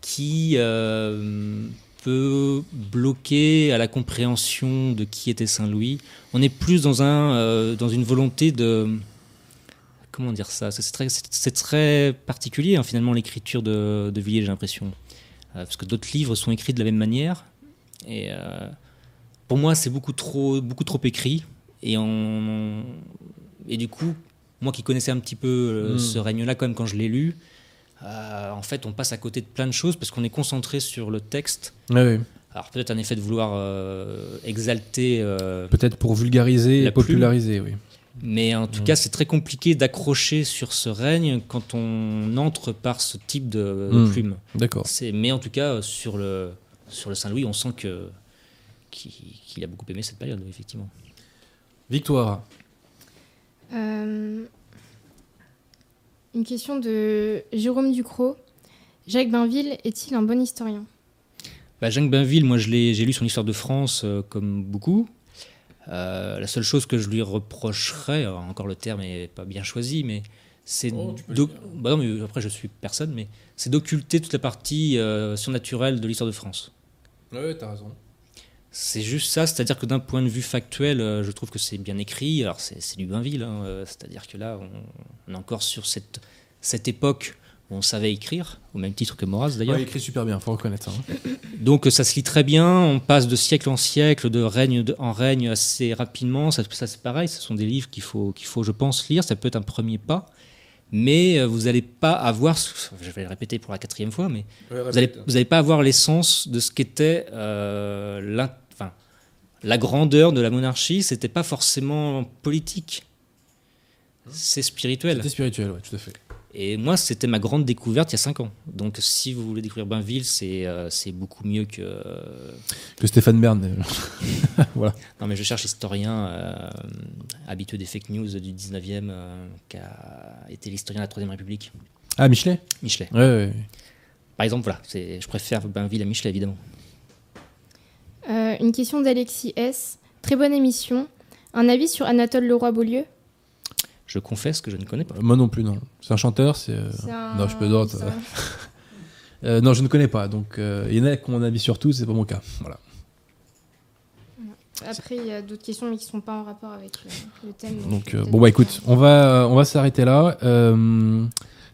qui bloquer à la compréhension de qui était Saint-Louis. On est plus dans, un, euh, dans une volonté de comment dire ça C'est très, très particulier hein, finalement l'écriture de, de Villiers, j'ai l'impression. Euh, parce que d'autres livres sont écrits de la même manière. Et euh, pour moi, c'est beaucoup trop, beaucoup trop écrit. Et, on, et du coup, moi qui connaissais un petit peu euh, Mm. ce règne-là, quand même, quand je l'ai lu, euh, en fait, on passe à côté de plein de choses parce qu'on est concentré sur le texte. Ouais. Alors peut-être un effet de vouloir euh, exalter euh, Peut-être pour vulgariser et populariser, oui. Mais en tout Mm. cas, c'est très compliqué d'accrocher sur ce règne quand on entre par ce type de, de Mm. plume. D'accord. Mais en tout cas, sur le, sur le Saint-Louis, on sent que qu'il qu'il a beaucoup aimé cette période, effectivement. Victoire, Euh, Une question de Jérôme Ducrot. Jacques Bainville est-il un bon historien? Bah, Jacques Bainville, moi, je l'ai- j'ai lu son histoire de France euh, comme beaucoup. Euh, la seule chose que je lui reprocherais, encore le terme est pas bien choisi, mais c'est Oh, bah non, mais après je suis personne, mais c'est d'occulter toute la partie euh, surnaturelle de l'histoire de France. Ouais, t'as raison. C'est juste ça, c'est-à-dire que d'un point de vue factuel, euh, je trouve que c'est bien écrit. Alors c'est c'est du Bainville, hein, euh, c'est-à-dire que là, on, on est encore sur cette, cette époque où on savait écrire, au même titre que Maurras d'ailleurs. il écrit super bien, faut reconnaître. hein. Donc ça se lit très bien, on passe de siècle en siècle, de règne en règne assez rapidement. Ça, ça, c'est pareil, ce sont des livres qu'il faut, qu'il faut, je pense, lire. Ça peut être un premier pas, mais euh, vous n'allez pas avoir, je vais le répéter pour la quatrième fois, mais vous n'allez pas avoir l'essence de ce qu'était euh, la grandeur de la monarchie. C'était pas forcément politique, c'est spirituel. C'était spirituel, ouais, tout à fait. Et moi, c'était ma grande découverte il y a 5 ans. Donc, si vous voulez découvrir Bainville, c'est euh, beaucoup mieux que. Que Stéphane Bern. voilà. Non, mais je cherche historien euh, habitué des fake news du 19e, euh, qui a été l'historien de la Troisième République, Ah, Michelet? Michelet. Ouais, ouais. Par exemple, voilà, je préfère Bainville à Michelet, évidemment. Euh, Une question d'Alexis S. Très bonne émission. Un avis sur Anatole Leroy-Beaulieu? Je confesse que je ne connais pas. Euh, Moi non plus, non. C'est un chanteur, c'est. euh, un- Non, je peux d'autres. un- euh, non, je ne connais pas. Donc, euh, il y en a qui ont mon avis sur tout, c'est pas mon cas. Voilà. Après, il y a d'autres questions, mais qui ne sont pas en rapport avec le thème. Donc, euh, bon, bah écoute, on va, on va s'arrêter là. Euh,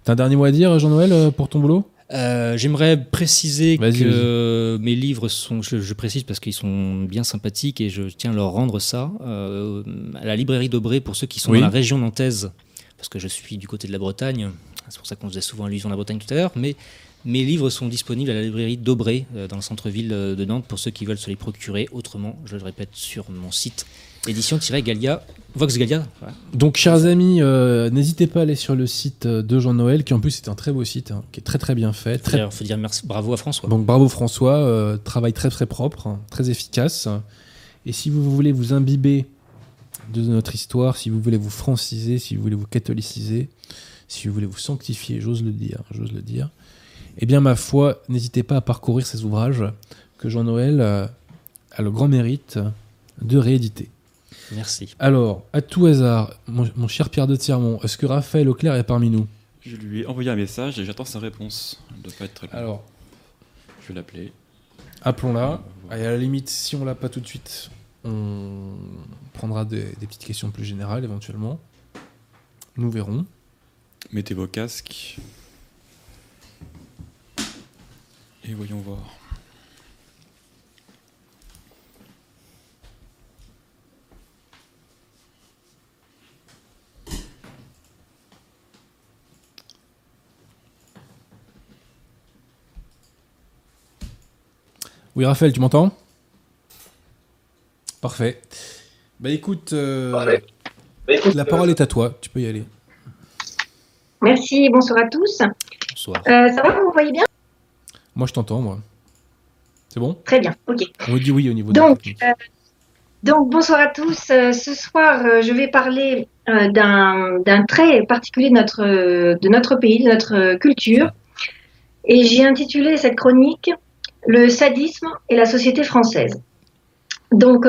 T'as un dernier mot à dire, Jean-Noël, pour ton boulot? Euh, J'aimerais préciser que mes livres sont, je, je précise parce qu'ils sont bien sympathiques et je tiens à leur rendre ça, euh, à la librairie d'Aubray pour ceux qui sont Oui. dans la région nantaise, parce que je suis du côté de la Bretagne, c'est pour ça qu'on faisait souvent allusion à la Bretagne tout à l'heure, mais mes livres sont disponibles à la librairie d'Aubray, euh, dans le centre-ville de Nantes, pour ceux qui veulent se les procurer. Autrement, je le répète, sur mon site édition-galia, Vox Galia. Donc, chers amis, euh, n'hésitez pas à aller sur le site euh, de Jean-Noël, qui en plus est un très beau site, hein, qui est très très bien fait. Très... D'ailleurs, faut dire merci, bravo à François. Donc, bravo François, euh, travail très très propre, hein, très efficace. Et si vous voulez vous imbiber de notre histoire, si vous voulez vous franciser, si vous voulez vous catholiciser, si vous voulez vous sanctifier, j'ose le dire, j'ose le dire, eh bien, ma foi, n'hésitez pas à parcourir ces ouvrages que Jean-Noël a le grand mérite de rééditer. Merci. Alors, à tout hasard, mon, mon cher Pierre de Tirmont, est-ce que Raphaël Auclair est parmi nous? Je lui ai envoyé un message et j'attends sa réponse. Elle ne doit pas être très longue. Alors, Je vais l'appeler. appelons-la. Et à la limite, si on l'a pas tout de suite, on prendra des, des petites questions plus générales éventuellement. Nous verrons. Mettez vos casques. Et voyons voir. Oui, Raphaël, tu m'entends? Parfait. Bah écoute, euh, Parfait. Bah, écoute, la parole est à toi, tu peux y aller. Merci, bonsoir à tous. Bonsoir. Euh, ça va, vous me voyez bien? Moi, je t'entends, moi. C'est bon? Très bien, ok. On dit oui au niveau donc, de euh, donc, bonsoir à tous. Euh, ce soir, euh, je vais parler euh, d'un trait particulier de notre, de notre pays, de notre culture. Et j'ai intitulé cette chronique Le sadisme et la société française. Donc,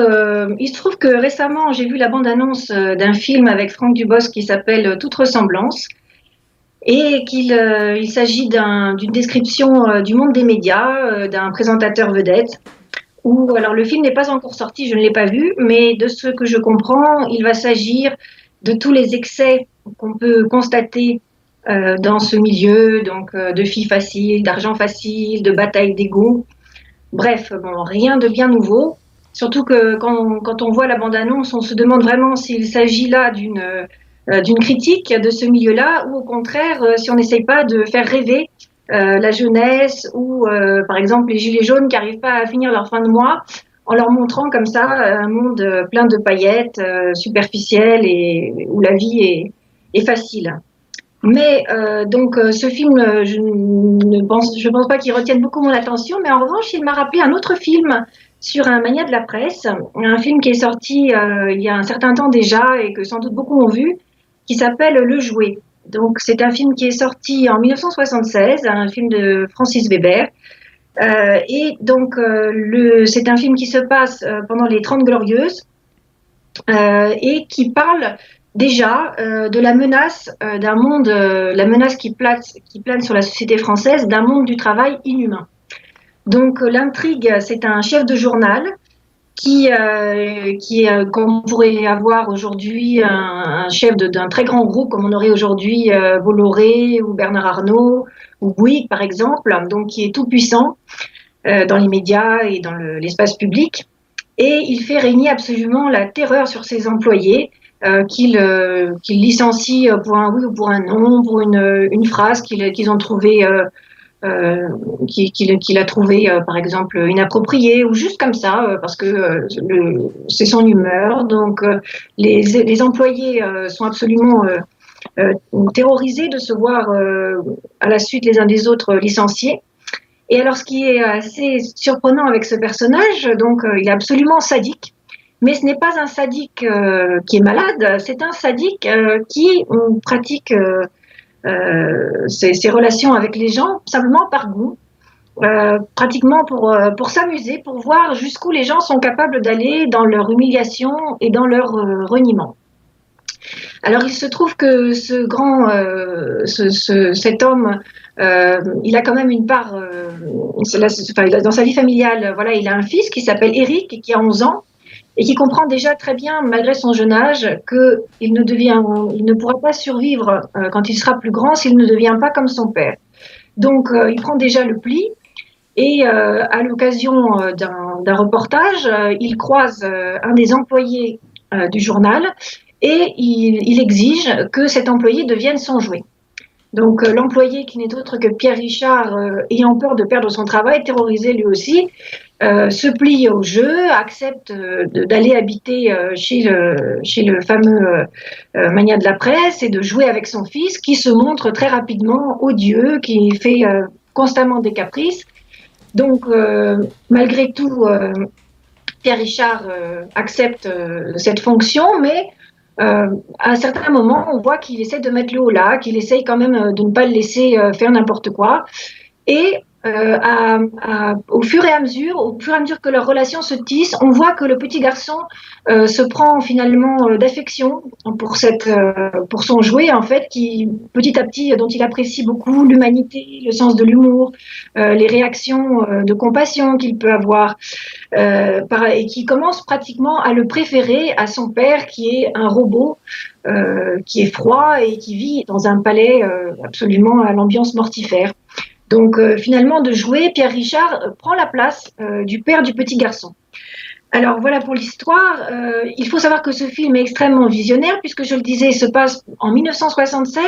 il se trouve que récemment, j'ai vu la bande-annonce d'un film avec Franck Dubosc qui s'appelle Toute ressemblance et qu'il il s'agit d'une description du monde des médias, d'un présentateur vedette où, alors le film n'est pas encore sorti, je ne l'ai pas vu, mais de ce que je comprends, il va s'agir de tous les excès qu'on peut constater euh, dans ce milieu, donc euh, de filles faciles, d'argent facile, de batailles d'ego. Bref, bon, rien de bien nouveau. Surtout que quand, quand on voit la bande-annonce, on se demande vraiment s'il s'agit là d'une euh, critique de ce milieu-là ou au contraire si on n'essaye pas de faire rêver euh, la jeunesse ou euh, par exemple les gilets jaunes qui n'arrivent pas à finir leur fin de mois en leur montrant comme ça un monde plein de paillettes, euh, superficiel et où la vie est, est facile. Mais donc ce film, je ne pense, pas qu'il retienne beaucoup mon attention, mais en revanche, il m'a rappelé un autre film sur un mania de la presse, un film qui est sorti il y a un certain temps déjà et que sans doute beaucoup ont vu, qui s'appelle Le Jouet. Donc, c'est un film qui est sorti en 1976, un film de Francis Weber. Euh, et donc, euh, c'est un film qui se passe euh, pendant les Trente Glorieuses et qui parle déjà de la menace d'un monde, la menace qui plane, sur la société française d'un monde du travail inhumain. Donc, l'intrigue, c'est un chef de journal qui, euh, qui euh, comme on pourrait avoir aujourd'hui un, chef d'un très grand groupe, comme on aurait aujourd'hui euh, Bolloré ou Bernard Arnault ou Bouygues, par exemple, donc qui est tout puissant euh, dans les médias et dans l'espace public. Et il fait régner absolument la terreur sur ses employés, euh, qu'il qu licencie pour un oui ou pour un non, pour une, une phrase qu'ils ont trouvée euh, qu'il a trouvé, euh, par exemple, inapproprié ou juste comme ça, euh, parce que c'est son humeur. Donc, les, les, employés sont absolument terrorisés de se voir à la suite les uns des autres licenciés. Et alors, ce qui est assez surprenant avec ce personnage, donc, il est absolument sadique. Mais ce n'est pas un sadique qui est malade, c'est un sadique qui pratique euh, ses, relations avec les gens simplement par goût. Euh, pratiquement pour, euh, pour s'amuser, pour voir jusqu'où les gens sont capables d'aller dans leur humiliation et dans leur reniement. Alors il se trouve que ce grand, ce, cet homme, il a quand même une part, dans sa vie familiale, voilà, il a un fils qui s'appelle Eric, qui a 11 ans, et qui comprend déjà très bien, malgré son jeune âge, qu'il ne, devient, il ne pourra pas survivre euh, quand il sera plus grand s'il ne devient pas comme son père. Donc, euh, il prend déjà le pli. Et euh, à l'occasion d'un reportage, il croise un des employés du journal et il, il, exige que cet employé devienne son jouet. Donc l'employé, qui n'est autre que Pierre Richard, ayant peur de perdre son travail, terrorisé lui aussi, euh, se plie au jeu, accepte euh, d'aller habiter euh, chez, le, chez le fameux mania de la presse et de jouer avec son fils qui se montre très rapidement odieux, qui fait constamment des caprices. Donc, malgré tout, Pierre Richard accepte cette fonction, mais à un certain moment, on voit qu'il essaie de mettre le haut là, qu'il essaye quand même de ne pas le laisser faire n'importe quoi. Et euh, à, au fur et à mesure, au fur et à mesure que leur relation se tisse, on voit que le petit garçon euh, se prend finalement euh, d'affection pour cette, euh, pour son jouet en fait, qui petit à petit, dont il apprécie beaucoup l'humanité, le sens de l'humour, euh, les réactions de compassion qu'il peut avoir, par, et qui commence pratiquement à le préférer à son père, qui est un robot. qui est froid et qui vit dans un palais absolument à l'ambiance mortifère. Donc euh, finalement, de jouer, Pierre Richard euh, prend la place euh, du père du petit garçon. Alors voilà pour l'histoire. il faut savoir que ce film est extrêmement visionnaire puisque je le disais, se passe en 1976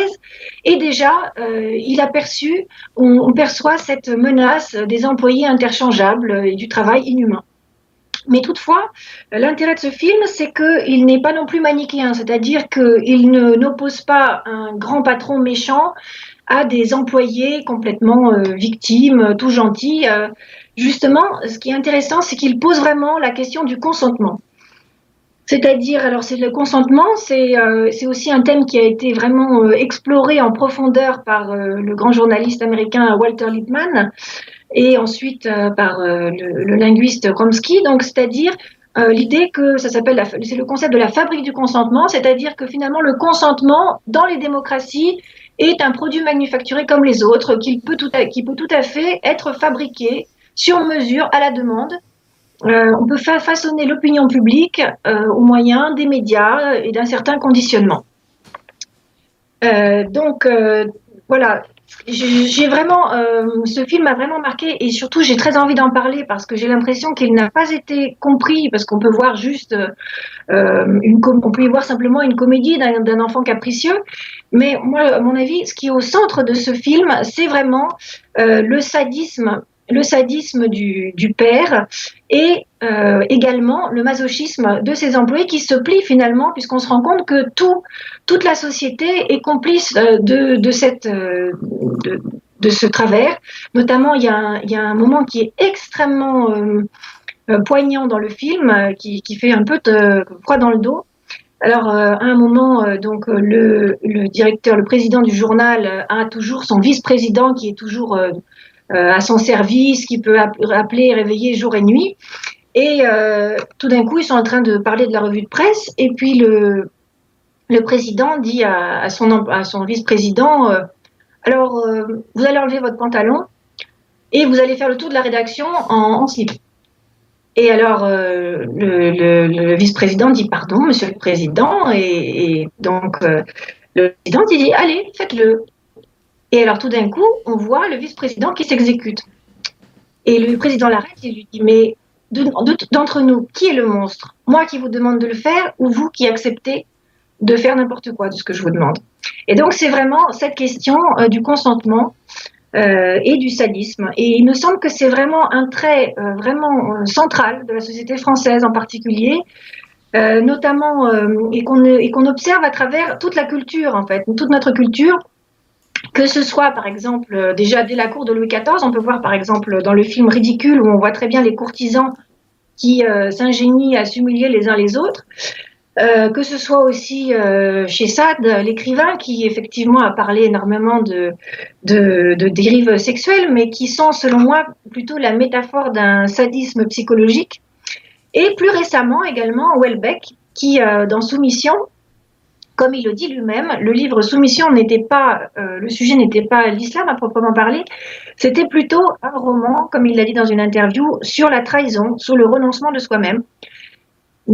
et déjà il on, on, perçoit cette menace des employés interchangeables et du travail inhumain. Mais toutefois, l'intérêt de ce film, c'est qu'il n'est pas non plus manichéen, c'est-à-dire qu'il n'oppose pas un grand patron méchant à des employés complètement victimes, tout gentils. justement, ce qui est intéressant, c'est qu'il pose vraiment la question du consentement. C'est-à-dire, alors c'est le consentement, c'est euh, aussi un thème qui a été vraiment euh, exploré en profondeur par euh, le grand journaliste américain Walter Lippmann et ensuite par le, linguiste Chomsky. Donc, c'est-à-dire l'idée que ça s'appelle, c'est le concept de la fabrique du consentement, c'est-à-dire que finalement le consentement dans les démocraties est un produit manufacturé comme les autres, qu'il peut tout qui peut tout à fait être fabriqué sur mesure à la demande euh, on peut façonner l'opinion publique euh, au moyen des médias et d'un certain conditionnement. Euh, donc voilà, j'ai vraiment, ce film m'a vraiment marqué et surtout j'ai très envie d'en parler parce que j'ai l'impression qu'il n'a pas été compris parce qu'on peut voir juste, une on peut y voir simplement une comédie d'un enfant capricieux, mais moi, à mon avis, ce qui est au centre de ce film, c'est vraiment le sadisme le sadisme du, père et euh, également le masochisme de ses employés qui se plient finalement puisqu'on se rend compte que tout, toute la société est complice euh, de, cette, euh, de, ce travers. Notamment, il y, a un, il y, a un, moment qui est extrêmement poignant dans le film, qui, qui, fait un peu de froid dans le dos. Alors, à un moment, donc le, le, directeur, le président du journal a toujours son vice-président qui est toujours à son service, qui peut appeler réveiller jour et nuit. Et euh, tout d'un coup, ils sont en train de parler de la revue de presse. Et puis le, le président dit à, son, à son vice-président euh, Alors, vous allez enlever votre pantalon et vous allez faire le tour de la rédaction en, slip. Et alors, le, le, vice-président dit Pardon, monsieur le président. Et donc, le président dit Allez, faites-le. Et alors tout d'un coup, on voit le vice-président qui s'exécute. Et le président l'arrête et lui dit, mais d'entre nous, qui est le monstre? Moi qui vous demande de le faire ou vous qui acceptez de faire n'importe quoi de ce que je vous demande? Et donc c'est vraiment cette question euh, du consentement euh, et du sadisme. Et il me semble que c'est vraiment un trait euh, vraiment central de la société française en particulier, notamment et qu'on observe à travers toute la culture en fait, toute notre culture que ce soit par exemple euh, déjà dès la cour de Louis XIV, on peut voir par exemple dans le film Ridicule où on voit très bien les courtisans qui euh, s'ingénient à s'humilier les uns les autres. Euh, que ce soit aussi chez Sade, l'écrivain, qui effectivement a parlé énormément de, dérives sexuelles, mais qui sont, selon moi, plutôt la métaphore d'un sadisme psychologique. Et plus récemment également, Welbeck, qui, dans Soumission, comme il le dit lui-même, le livre Soumission n'était pas, euh, le sujet n'était pas l'islam à proprement parler, c'était plutôt un roman, comme il l'a dit dans une interview, sur la trahison, sur le renoncement de soi-même.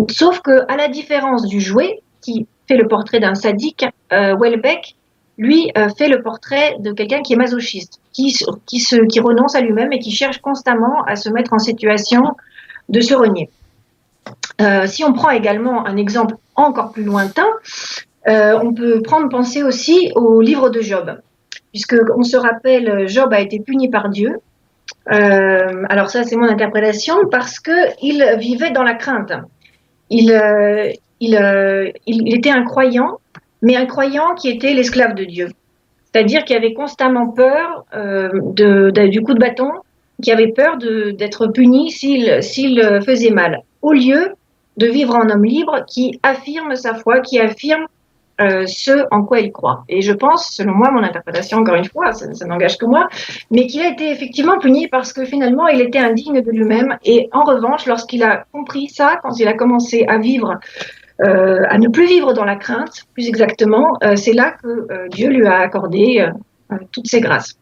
Sauf que, à la différence du jouet, qui fait le portrait d'un sadique, euh, Welbeck, lui, euh, fait le portrait de quelqu'un qui est masochiste, qui, renonce à lui-même et qui cherche constamment à se mettre en situation de se renier. si on prend également un exemple encore plus lointain, euh, on peut prendre pensée aussi au livre de Job, puisque on se rappelle, Job a été puni par Dieu. Euh, alors ça, c'est mon interprétation, parce que il vivait dans la crainte. Il, euh, il, était un croyant, mais un croyant qui était l'esclave de Dieu. C'est-à-dire qu'il avait constamment peur de, du coup de bâton, qui avait peur d'être puni s'il faisait mal, au lieu de vivre en homme libre qui affirme sa foi, qui affirme euh, ce en quoi il croit. Et je pense, selon moi, mon interprétation, encore une fois, ça, n'engage que moi, mais qu'il a été effectivement puni parce que finalement, il était indigne de lui-même. Et en revanche, lorsqu'il a compris ça, quand il a commencé à vivre, euh, à ne plus vivre dans la crainte, plus exactement, euh, c'est là que Dieu lui a accordé toutes ses grâces.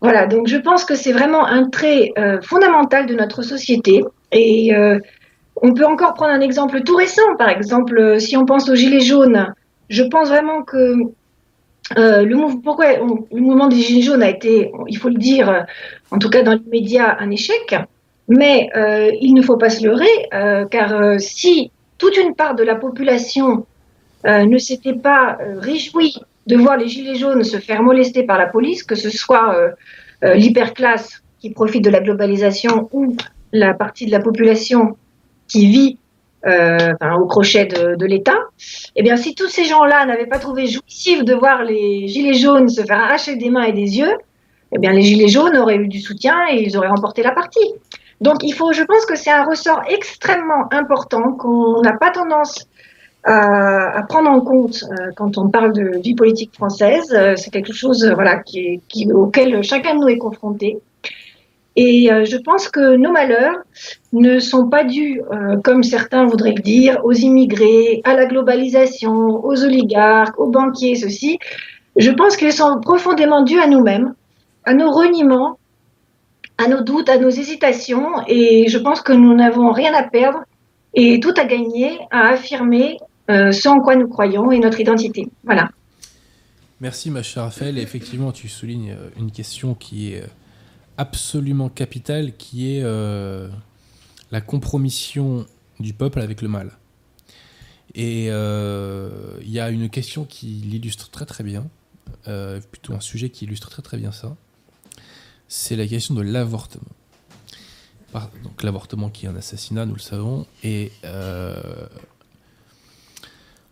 Voilà, donc je pense que c'est vraiment un trait fondamental de notre société. Et on peut encore prendre un exemple tout récent, par exemple, si on pense aux Gilets jaunes, je pense vraiment que euh, le, mouvement, des Gilets jaunes a été, il faut le dire, euh, en tout cas dans les médias, un échec. Mais euh, il ne faut pas se leurrer, car si toute une part de la population ne s'était pas réjouie de voir les Gilets jaunes se faire molester par la police, que ce soit l'hyperclasse qui profite de la globalisation ou la partie de la population qui vit euh, au crochet de, l'État. Eh bien, si tous ces gens-là n'avaient pas trouvé jouissif de voir les gilets jaunes se faire arracher des mains et des yeux, eh bien, les gilets jaunes auraient eu du soutien et ils auraient remporté la partie. Donc, il faut, je pense que c'est un ressort extrêmement important qu'on n'a pas tendance à, prendre en compte euh, quand on parle de vie politique française. Euh, c'est quelque chose, voilà, qui est, qui, auquel chacun de nous est confronté. Et euh, je pense que nos malheurs ne sont pas dus, euh, comme certains voudraient le dire, aux immigrés, à la globalisation, aux oligarques, aux banquiers, ceci. Je pense qu'ils sont profondément dus à nous-mêmes, à nos reniements, à nos doutes, à nos hésitations. Et je pense que nous n'avons rien à perdre et tout à gagner à affirmer euh, ce en quoi nous croyons et notre identité. Voilà. Merci ma chère Raphaël. Et effectivement, tu soulignes une question qui est absolument capitale, qui est euh, la compromission du peuple avec le mal. Et il euh, y a une question qui l'illustre très très bien, euh, plutôt un sujet qui illustre très très bien ça, c'est la question de l'avortement. Donc l'avortement qui est un assassinat, nous le savons, et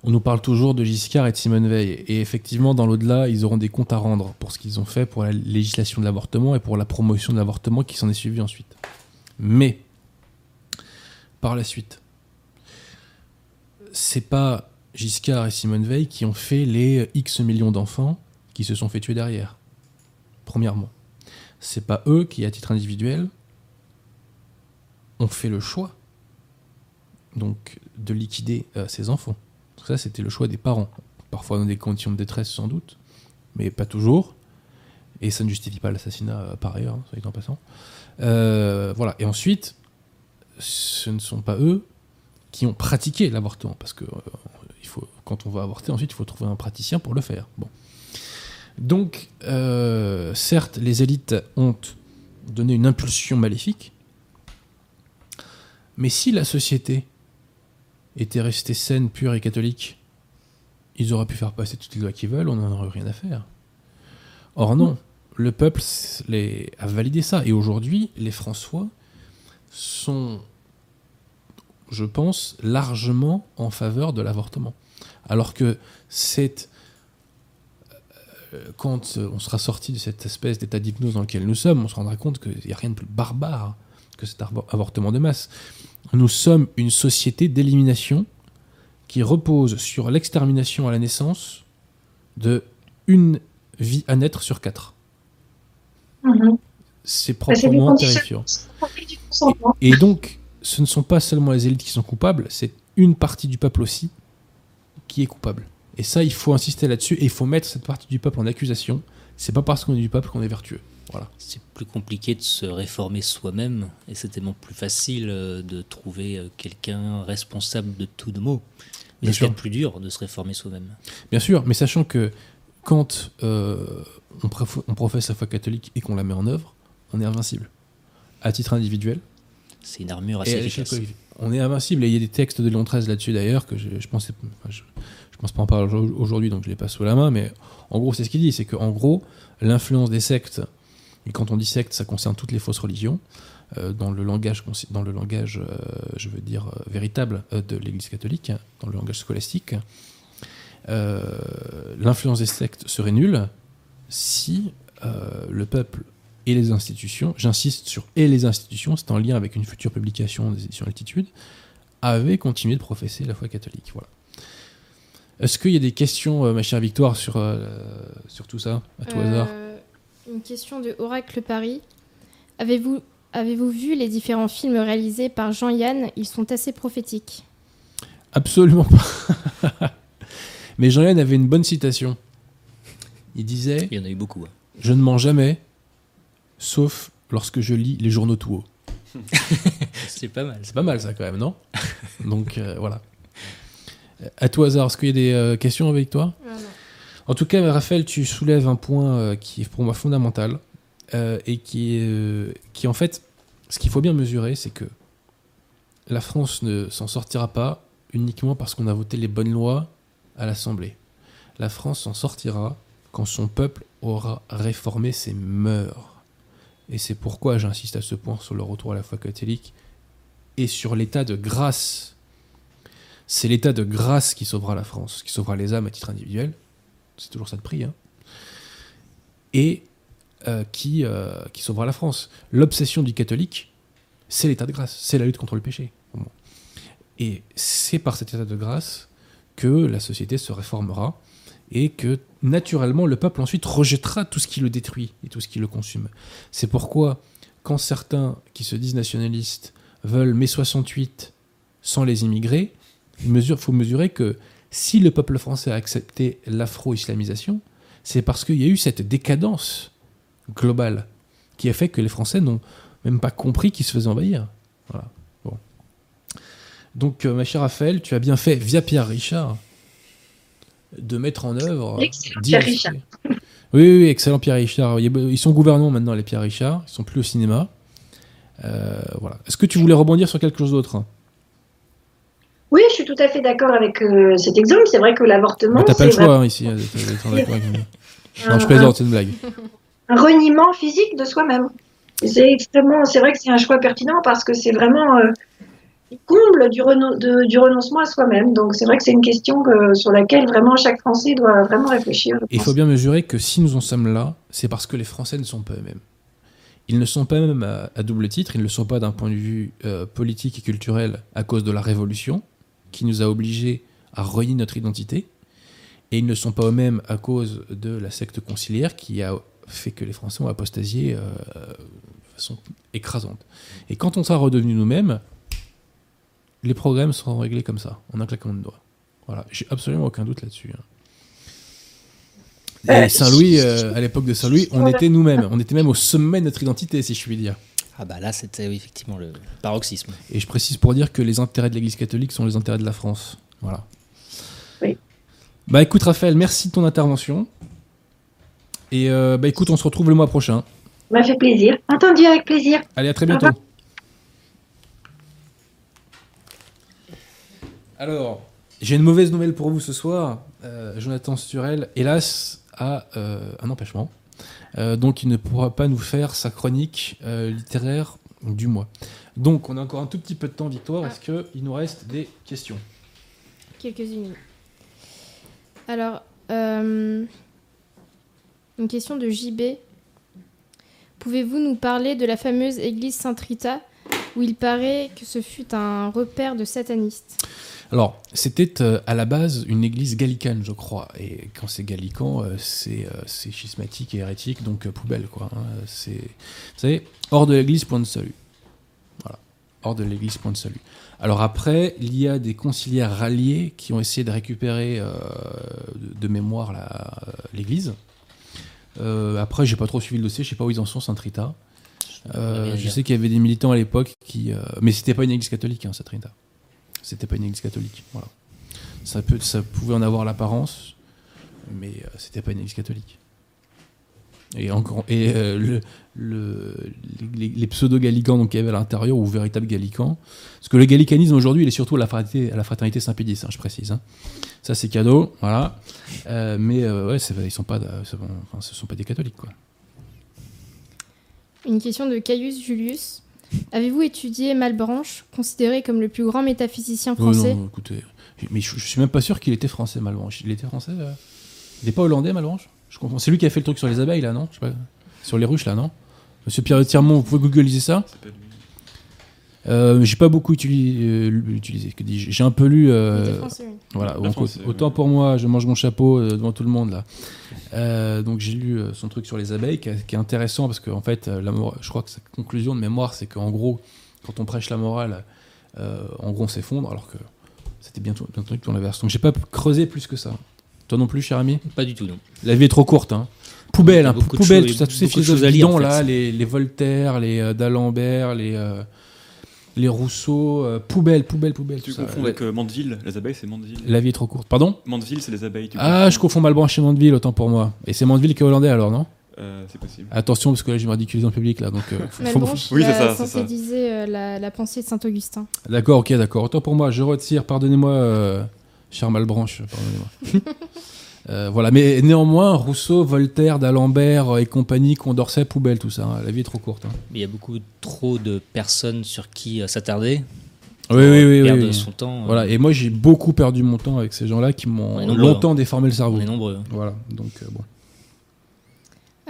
on nous parle toujours de Giscard et de Simone Veil. Et effectivement, dans l'au-delà, ils auront des comptes à rendre pour ce qu'ils ont fait pour la législation de l'avortement et pour la promotion de l'avortement qui s'en est suivi ensuite. Mais, par la suite, c'est pas Giscard et Simone Veil qui ont fait les X millions d'enfants qui se sont fait tuer derrière. Premièrement. C'est pas eux qui, à titre individuel, ont fait le choix donc de liquider euh, ces enfants. Ça, c'était le choix des parents. Parfois dans des conditions de détresse, sans doute, mais pas toujours. Et ça ne justifie pas l'assassinat euh, par ailleurs, hein, en passant. Euh, voilà. Et ensuite, ce ne sont pas eux qui ont pratiqué l'avortement, parce que euh, il faut, quand on va avorter, ensuite, il faut trouver un praticien pour le faire. Bon. Donc, certes, les élites ont donné une impulsion maléfique, mais si la société était restée saine, pure et catholique, ils auraient pu faire passer toutes les lois qu'ils veulent, on n'en aurait rien à faire. Or non, le peuple les, a validé ça. Et aujourd'hui, les François sont, je pense, largement en faveur de l'avortement. Alors que c'est euh, quand on sera sorti de cette espèce d'état d'hypnose dans lequel nous sommes, on se rendra compte qu'il n'y a rien de plus barbare que cet avortement de masse. Nous sommes une société d'élimination qui repose sur l'extermination à la naissance de une vie à naître sur quatre. Mhm. C'est proprement terrifiant. Et, et donc, ce ne sont pas seulement les élites qui sont coupables, c'est une partie du peuple aussi qui est coupable. Et ça, il faut insister là-dessus et il faut mettre cette partie du peuple en accusation. C'est pas parce qu'on est du peuple qu'on est vertueux. Voilà. C'est plus compliqué de se réformer soi-même et c'est tellement plus facile euh, de trouver euh, quelqu'un responsable de tout de mots. Mais c'est plus dur de se réformer soi-même. Bien sûr, mais sachant que quand euh, on, on, professe la foi catholique et qu'on la met en œuvre, on est invincible. À titre individuel. C'est une armure assez efficace. On est invincible et il y a des textes de Léon XIII là-dessus d'ailleurs que je, je pense, je, je pense pas en parler aujourd'hui donc je les passe sous la main, mais en gros c'est ce qu'il dit, c'est qu'en gros l'influence des sectes et quand on dit secte, ça concerne toutes les fausses religions. Euh, dans le langage, dans le langage euh, je veux dire, euh, véritable de l'Église catholique, hein, dans le langage scolastique, l'influence des sectes serait nulle si le peuple et les institutions, j'insiste sur et les institutions, c'est en lien avec une future publication des éditions Altitude, avaient continué de professer la foi catholique. Voilà. Est-ce qu'il y a des questions, ma chère Victoire, sur, sur tout ça, à tout hasard? Une question de Oracle Paris. Avez-vous avez vu les différents films réalisés par Jean-Yann? Ils sont assez prophétiques. Absolument pas. Mais Jean-Yann avait une bonne citation. Il disait Il y en a eu beaucoup. Hein. Je ne mens jamais, sauf lorsque je lis les journaux tout haut. C'est pas mal. C'est pas mal ça quand même, non? Donc euh, voilà. À tout hasard, est-ce qu'il y a des euh, questions avec toi? Ah, en tout cas, Raphaël, tu soulèves un point euh, qui est pour moi fondamental euh, et qui, euh, qui, en fait, ce qu'il faut bien mesurer, c'est que la France ne s'en sortira pas uniquement parce qu'on a voté les bonnes lois à l'Assemblée. La France s'en sortira quand son peuple aura réformé ses mœurs. Et c'est pourquoi j'insiste à ce point sur le retour à la foi catholique et sur l'état de grâce c'est l'état de grâce qui sauvera la France, qui sauvera les âmes à titre individuel. C'est toujours ça de prix. Hein. Et euh, qui, euh, qui sauvera la France. L'obsession du catholique, c'est l'état de grâce, c'est la lutte contre le péché. Et c'est par cet état de grâce que la société se réformera et que naturellement le peuple ensuite rejettera tout ce qui le détruit et tout ce qui le consume. C'est pourquoi quand certains qui se disent nationalistes veulent mai 68 sans les immigrés, il faut mesurer que si le peuple français a accepté l'afro-islamisation, c'est parce qu'il y a eu cette décadence globale qui a fait que les Français n'ont même pas compris qu'ils se faisaient envahir. Voilà. Bon. Donc, euh, ma chère Raphaël, tu as bien fait, via Pierre Richard, de mettre en œuvre. Excellent, Pierre Richard. Oui, oui, excellent Pierre Richard. Ils sont gouvernants maintenant, les Pierre Richard. Ils sont plus au cinéma. Euh, voilà. Est-ce que tu voulais rebondir sur quelque chose d'autre? Oui, je suis tout à fait d'accord avec euh, cet exemple. C'est vrai que l'avortement. Bah, T'as pas le choix hein, ici. non, je plaisante, c'est une blague. Un reniement physique de soi-même. C'est extrêmement. C'est vrai que c'est un choix pertinent parce que c'est vraiment. Euh, comble du, du, renoncement à soi-même. Donc c'est vrai que c'est une question sur laquelle vraiment chaque Français doit vraiment réfléchir. Il faut bien mesurer que si nous en sommes là, c'est parce que les Français ne sont pas eux-mêmes. Ils ne sont pas eux-mêmes à, double titre, ils ne le sont pas d'un point de vue euh, politique et culturel à cause de la Révolution, qui nous a obligés à renier notre identité, et ils ne sont pas eux-mêmes à cause de la secte conciliaire qui a fait que les Français ont apostasié euh, de façon écrasante. Et quand on sera redevenu nous-mêmes, les programmes seront réglés comme ça, en un claquement de doigts. Voilà, j'ai absolument aucun doute là-dessus. Hein. Et Saint-Louis, euh, à l'époque de Saint-Louis, on était nous-mêmes. On était même au sommet de notre identité, si je puis dire. Ah bah là, c'était effectivement le paroxysme. Et je précise pour dire que les intérêts de l'Église catholique sont les intérêts de la France. Voilà. Oui. Bah écoute Raphaël, merci de ton intervention. Et euh, bah écoute, on se retrouve le mois prochain. M'a fait plaisir. Entendu avec plaisir. Allez, à très bientôt. Alors, j'ai une mauvaise nouvelle pour vous ce soir. Euh, Jonathan Sturel, hélas, a euh, un empêchement. Euh, donc, il ne pourra pas nous faire sa chronique littéraire du mois. Donc, on a encore un tout petit peu de temps, Victoire. Est-ce qu'il nous reste des questions? Quelques-unes. Alors, une question de JB. Pouvez-vous nous parler de la fameuse église Sainte-Rita où il paraît que ce fut un repère de satanistes alors, c'était euh, à la base une église gallicane, je crois. Et quand c'est gallican, euh, euh, c'est schismatique et hérétique, donc poubelle, quoi. Hein. c'est, vous savez, hors de l'église, point de salut. Voilà. Hors de l'église, point de salut. Alors après, il y a des conciliaires ralliés qui ont essayé de récupérer de, mémoire l'église. après, j'ai pas trop suivi le dossier, je sais pas où ils en sont, Saint-Rita. je sais qu'il y avait des militants à l'époque qui. mais c'était pas une église catholique, hein, Saint-Rita c'était pas une église catholique. Voilà. Ça, peut, ça pouvait en avoir l'apparence, mais euh, c'était pas une église catholique. Et, encore, et euh, le, les, pseudo-gallicans qu'il y avait à l'intérieur, ou véritables gallicans, parce que le gallicanisme aujourd'hui, il est surtout à la fraternité, Saint-Pédis, hein, je précise. Hein. Ça, c'est cadeau, voilà. Euh, mais ouais, ils sont pas, ce sont pas des catholiques, quoi. Une question de Caius Julius. Avez-vous étudié Malbranche, considéré comme le plus grand métaphysicien français Non, écoutez, mais je, je, suis même pas sûr qu'il était français, Malbranche. Il était français euh Il n'est pas hollandais, Malbranche Je comprends. C'est lui qui a fait le truc sur les abeilles, là, non? Sur les ruches, là, non? Monsieur Pierre Tirmont, vous pouvez googliser ça euh, j'ai pas beaucoup utilisé, euh, j'ai un peu lu. Euh, voilà, autant pour moi, je mange mon chapeau devant tout le monde là. donc j'ai lu son truc sur les abeilles, qui, est intéressant parce qu'en fait, la je crois que sa conclusion de mémoire, c'est qu'en gros, quand on prêche la morale, en gros, on s'effondre, alors que c'était bien tout, bien tout l'inverse. Donc j'ai pas creusé plus que ça. Toi non plus, cher ami? Pas du tout, non. La vie est trop courte, hein. Poubelle, hein, poubelle, tout ça, tous ces philosophes là, les, les, Voltaire, les D'Alembert, les les Rousseau, euh, poubelle, poubelle, poubelle. Tu confonds avec euh, Mandeville, les abeilles c'est Mandeville. La vie est trop courte. Pardon? Mandeville c'est les abeilles. ah, je confonds Malbranche et Mandeville, autant pour moi. Et c'est Mandeville qui est hollandais alors, non? Euh, c'est possible. Attention, parce que là, je me ridiculise en public. Là, donc, Malbranche, oui, c'est ça. C'est la, la, pensée de Saint-Augustin. D'accord, ok, d'accord. Autant pour moi, je retire, pardonnez-moi, cher Malbranche, pardonnez-moi. Euh, voilà, mais néanmoins, Rousseau, Voltaire, d'Alembert et compagnie, Condorcet, poubelle, tout ça. Hein. La vie est trop courte. Hein. Il y a beaucoup trop de personnes sur qui euh, s'attarder. Oui, oui, oui, perdre oui, son temps. euh, Voilà, et moi j'ai beaucoup perdu mon temps avec ces gens-là qui On m'ont longtemps déformé le cerveau. On est nombreux. Voilà, donc euh, bon.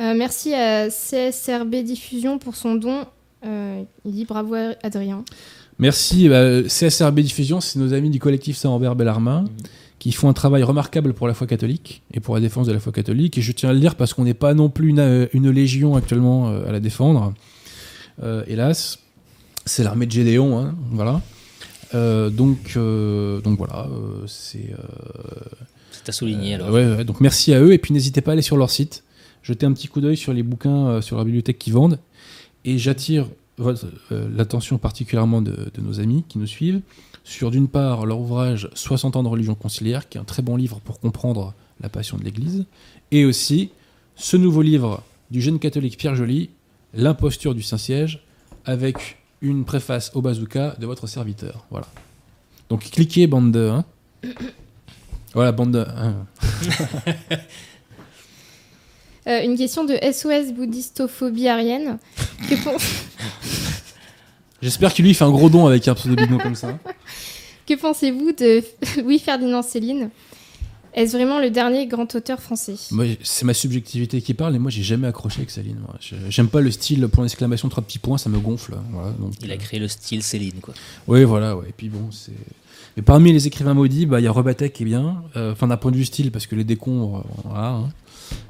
Euh, merci à CSRB Diffusion pour son don. Euh, il dit bravo à Adrien. Merci. bah, CSRB Diffusion, c'est nos amis du collectif Saint-Robert Bellarmin Mhm. Qui font un travail remarquable pour la foi catholique et pour la défense de la foi catholique. Et je tiens à le dire parce qu'on n'est pas non plus une, euh, une légion actuellement euh, à la défendre. Euh, hélas, c'est l'armée de Gédéon. hein, voilà. Euh, donc, euh, donc voilà, c'est. C'est à souligner alors. Ouais, ouais, donc merci à eux. Et puis n'hésitez pas à aller sur leur site, jeter un petit coup d'œil sur les bouquins sur la bibliothèque qu'ils vendent. Et j'attire l'attention particulièrement de, de nos amis qui nous suivent sur d'une part leur ouvrage 60 ans de religion conciliaire, qui est un très bon livre pour comprendre la passion de l'Église, et aussi ce nouveau livre du jeune catholique Pierre Joly, L'imposture du Saint-Siège, avec une préface au bazooka de votre serviteur. Voilà. Donc cliquez, bande de. hein. Voilà, bande de. hein. Euh, une question de SOS bouddhistophobie arienne. Que, J'espère qu'il lui fait un gros don avec un pseudo comme ça. que pensez-vous de Louis Ferdinand Céline Est-ce vraiment le dernier grand auteur français? Moi, c'est ma subjectivité qui parle et moi j'ai jamais accroché avec Céline. moi. J'aime pas le style point d'exclamation trois petits points, ça me gonfle. Voilà, donc, Il a euh, créé le style Céline, quoi. Oui, voilà, ouais. Et puis bon, c'est. Mais parmi les écrivains maudits, bah, il y a Rebatet qui est bien. Euh, Enfin, d'un point de vue style, parce que les décombres, euh, voilà. hein.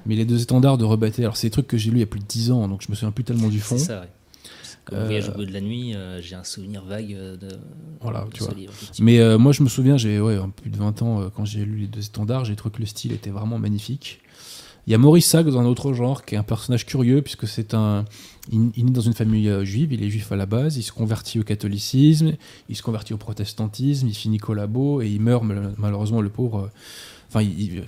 Mais les deux étendards de Rebatet, alors c'est des trucs que j'ai lus il y a plus de 10 ans, donc je me souviens plus tellement du fond. C'est ça, ouais. Comme Euh, Voyage au bout de la nuit, euh, j'ai un souvenir vague euh, de, Voilà, de tu ce vois. livre. Mais euh, moi, je me souviens, j'ai ouais, plus de 20 ans, quand j'ai lu les deux étendards, j'ai trouvé que le style était vraiment magnifique. Il y a Maurice Sacre dans un autre genre, qui est un personnage curieux, puisque c'est un. Il, dans une famille juive, il est juif à la base, il se convertit au catholicisme, il se convertit au protestantisme, il finit collabo et il meurt, mal- malheureusement, le pauvre. Enfin, il, il-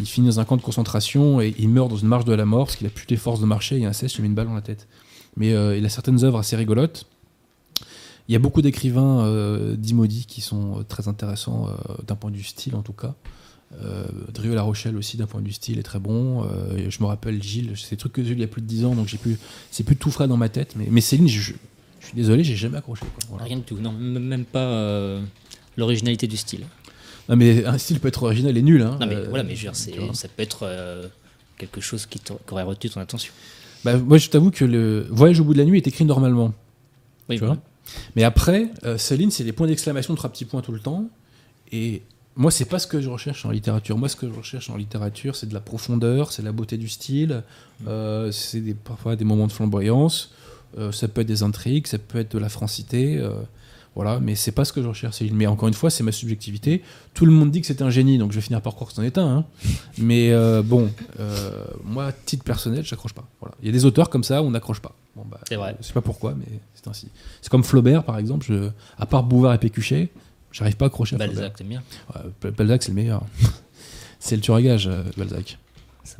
il finit dans un camp de concentration et il meurt dans une marche de la mort parce qu'il a plus les forces de marcher, il y a un cesse, il lui met une balle dans la tête. Mais euh, il a certaines œuvres assez rigolotes. Il y a beaucoup d'écrivains euh, d'Imodi qui sont euh, très intéressants euh, d'un point de vue style en tout cas. Euh, Drieux La Rochelle aussi d'un point de vue style est très bon. Euh, je me rappelle Gilles, c'est des trucs que j'ai lu il y a plus de 10 ans donc j'ai plus, c'est plus tout frais dans ma tête. Mais, mais Céline, je, je- je suis désolé, j'ai jamais accroché. quoi. Voilà. Rien du tout, non, même pas euh, l'originalité du style. Non, mais un style peut être original et nul. Hein. Non, mais voilà, mais je veux dire, ça peut être quelque chose qui aurait retenu ton attention. Bah, moi, je t'avoue que le Voyage au bout de la nuit est écrit normalement. Oui, tu voilà. vois. Mais après, euh, Céline, c'est des points d'exclamation, trois petits points tout le temps. Et moi, c'est pas ce que je recherche en littérature. Moi, ce que je recherche en littérature, c'est de la profondeur, c'est la beauté du style, euh, c'est des- parfois des moments de flamboyance, euh, ça peut être des intrigues, ça peut être de la francité. Voilà, mais c'est pas ce que je recherche. Mais encore une fois, c'est ma subjectivité. Tout le monde dit que c'est un génie, donc je vais finir par croire que c'en est un. hein. Mais euh, bon, euh, moi, à titre personnel, j'accroche pas. Voilà. Il y a des auteurs comme ça où on n'accroche pas. Bon, bah, C'est vrai. Je sais pas pourquoi, mais c'est ainsi. C'est comme Flaubert, par exemple. Je, à part Bouvard et Pécuchet, j'arrive pas à accrocher à Balzac, t'aimes bien Flaubert. Ouais, Balzac, c'est le meilleur. c'est le tueur à gage, euh, Balzac. Ça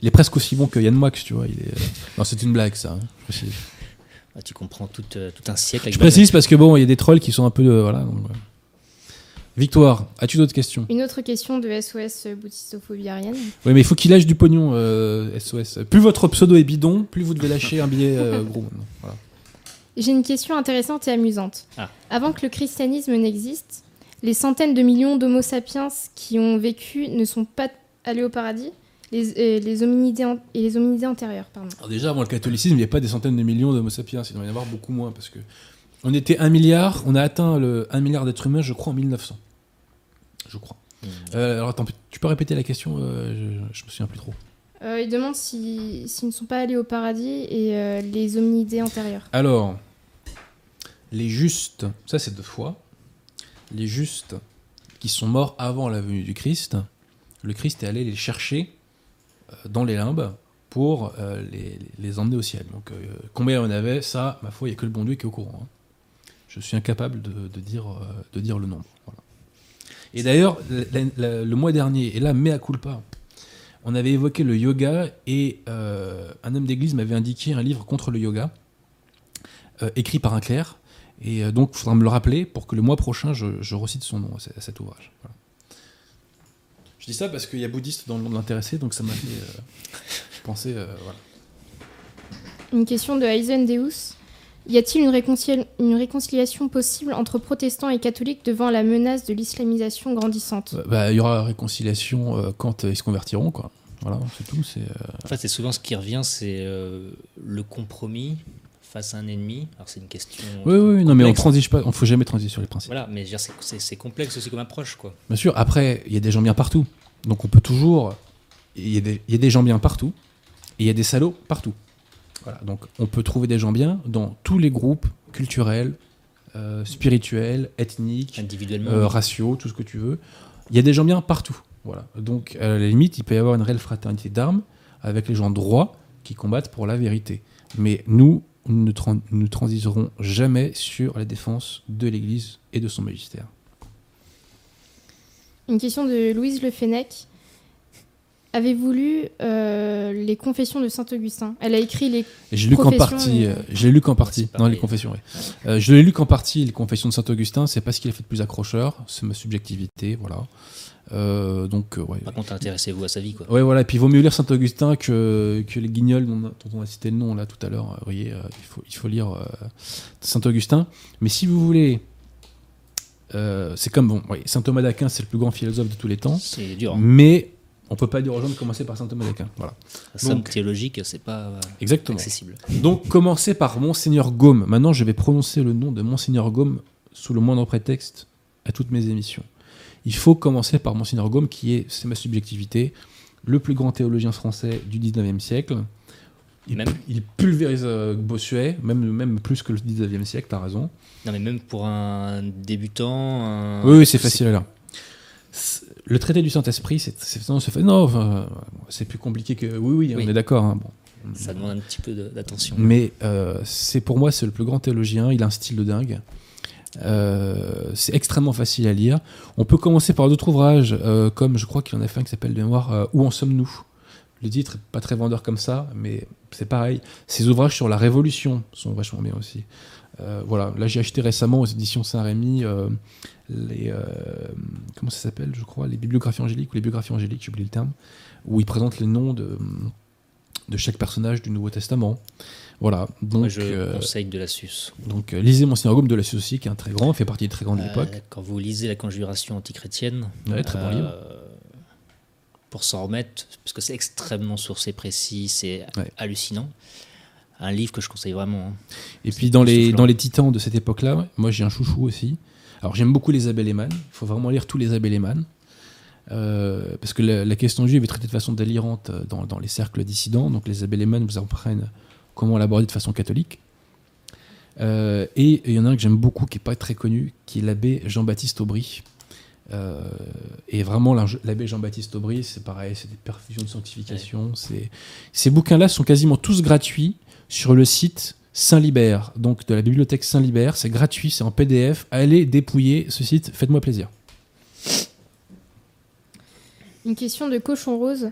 Il est presque aussi bon que Yann Moix, tu vois. Il est... Non, c'est une blague, ça. hein, Ah, Tu comprends tout, euh, tout un siècle avec Je précise parce que bon, il y a des trolls qui sont un peu. euh, voilà. donc, ouais. Victoire, as-tu d'autres questions? Une autre question de SOS bouddhistophobie arienne. Oui, mais il faut qu'il lâche du pognon, euh, SOS. Plus votre pseudo est bidon, plus vous devez lâcher un billet euh, gros. Voilà. J'ai une question intéressante et amusante. Ah. Avant que le christianisme n'existe, les centaines de millions d'homo sapiens qui ont vécu ne sont pas allés au paradis? Les, euh, les hominidés an- et les hominidés antérieurs, pardon. Alors déjà, avant le catholicisme, il n'y a pas des centaines de millions d'homo sapiens, il doit y en avoir beaucoup moins, parce que on était un milliard, on a atteint le 1 milliard d'êtres humains, je crois, en 1900. Je crois. Mmh. Euh, alors attends, tu peux répéter la question euh, je, je me souviens plus trop. Euh, il demande si- s'ils ne sont pas allés au paradis et euh, les hominidés antérieurs. Alors, les justes, ça c'est deux fois. Les justes qui sont morts avant la venue du Christ, le Christ est allé les chercher dans les limbes pour euh, les, emmener au ciel. Donc, euh, combien en avait, ça, ma foi, il n'y a que le bon Dieu qui est au courant. hein. Je suis incapable de, dire, euh, le nombre. Et d'ailleurs, le mois dernier, et là, mea culpa, on avait évoqué le yoga et euh, un homme d'église m'avait indiqué un livre contre le yoga, euh, écrit par un clerc. Et euh, donc, il faudra me le rappeler pour que le mois prochain, je, je recite son nom à cet ouvrage. Voilà. Je dis ça parce qu'il y a bouddhiste dans le nom de l'intéressé, donc ça m'a fait euh, penser. euh, voilà. Une question de Aizen Deus. Y a-t-il une, réconcili- une réconciliation possible entre protestants et catholiques devant la menace de l'islamisation grandissante? Euh, bah, il y aura réconciliation euh, quand euh, ils se convertiront, quoi. Voilà, c'est tout. C'est euh, En fait, c'est souvent ce qui revient, c'est euh, le compromis face à un ennemi. Alors, c'est une question. Oui, oui, non, mais on transige pas. On faut jamais transiger sur les principes. Voilà, mais c'est- complexe aussi comme approche, quoi. Bien sûr. Après, il y a des gens bien partout. Donc on peut toujours. Il y, a des- il y a des gens bien partout. Et il y a des salauds partout. Voilà. Donc on peut trouver des gens bien dans tous les groupes culturels, euh, spirituels, ethniques, Individuellement. euh, raciaux, tout ce que tu veux. Il y a des gens bien partout. Voilà. Donc à la limite, il peut y avoir une réelle fraternité d'armes avec les gens droits qui combattent pour la vérité. Mais nous, nous ne, tran- nous transigerons jamais sur la défense de l'Église et de son magistère. Une question de Louise Le Fennec. Avez-vous lu euh, les Confessions de Saint Augustin? Elle a écrit les. Et J'ai lu qu'en partie. euh, je l'ai lu qu'en partie. Non, les confessions, oui. Euh, je l'ai lu qu'en partie, les confessions de Saint-Augustin. C'est pas ce qu'il a fait de plus accrocheur. C'est ma subjectivité, voilà. Euh, donc, euh, ouais. Par contre, intéressez-vous à sa vie, quoi. Ouais, voilà. Et puis, il vaut mieux lire Saint-Augustin que, que les guignols dont, on a cité le nom là tout à l'heure. Vous voyez, euh, il, faut, il faut lire euh, Saint-Augustin. Mais si vous voulez. c'est comme, bon, oui, saint Thomas d'Aquin, c'est le plus grand philosophe de tous les temps. C'est dur. Hein. Mais on peut pas dire aux gens de commencer par saint Thomas d'Aquin. Voilà. La somme donc- théologique, c'est pas Exactement. accessible. Donc, commencez par Monseigneur Gaume. Maintenant, je vais prononcer le nom de Monseigneur Gaume sous le moindre prétexte à toutes mes émissions. Il faut commencer par Monseigneur Gaume, qui est, c'est ma subjectivité, le plus grand théologien français du 19e siècle. Il, Même- il pulvérise euh, Bossuet, même, même plus que le 19e siècle, t'as raison. Non, mais même pour un débutant. un- Oui, oui, c'est facile. C'est- Le traité du Saint-Esprit, c'est, non, non, enfin, c'est plus compliqué que. Oui, oui, Oui. on est d'accord. hein, bon. Ça demande un petit peu d'attention. Mais euh, c'est pour moi c'est le plus grand théologien. Il a un style de dingue. Euh, c'est extrêmement facile à lire. On peut commencer par d'autres ouvrages, euh, comme je crois qu'il en a fait un qui s'appelle de mémoire euh, Où en sommes-nous? Le titre pas très vendeur comme ça, mais c'est pareil. Ses ouvrages sur la Révolution sont vachement bien aussi. Voilà, là j'ai acheté récemment aux éditions Saint-Rémy les comment ça s'appelle, je crois, les bibliographies angéliques ou les biographies angéliques, j'ai oublié le terme, où il présente les noms de de chaque personnage du Nouveau Testament. Voilà, donc, Moi, je euh, conseille de la donc euh, lisez Monseigneur Gaume de la aussi, qui est un très grand, fait partie des très grandes Euh, époques. Quand vous lisez la conjuration antichrétienne, Ouais, très bon euh, livre. pour s'en remettre, parce que c'est extrêmement sourcé précis, c'est Ouais. hallucinant. Un livre que je conseille vraiment. hein. Et puis dans les, soufflant. dans les titans de cette époque-là, moi j'ai un chouchou aussi. Alors j'aime beaucoup les Abel il faut vraiment lire tous les Abel. Euh, parce que la, la question juive est traitée de façon délirante dans, dans les cercles dissidents, donc les Abel Eman vous apprennent comment l'aborder de façon catholique. Euh, et il y en a un que j'aime beaucoup, qui n'est pas très connu, qui est l'abbé Jean-Baptiste Aubry. Euh, et vraiment, l'abbé Jean-Baptiste Aubry, c'est pareil, c'est des perfusions de sanctification. Ces bouquins-là sont quasiment tous gratuits sur le site Saint-Libert, donc de la bibliothèque Saint-Libert. C'est gratuit, c'est en PDF. Allez dépouiller ce site, faites-moi plaisir. Une question de Cochon Rose.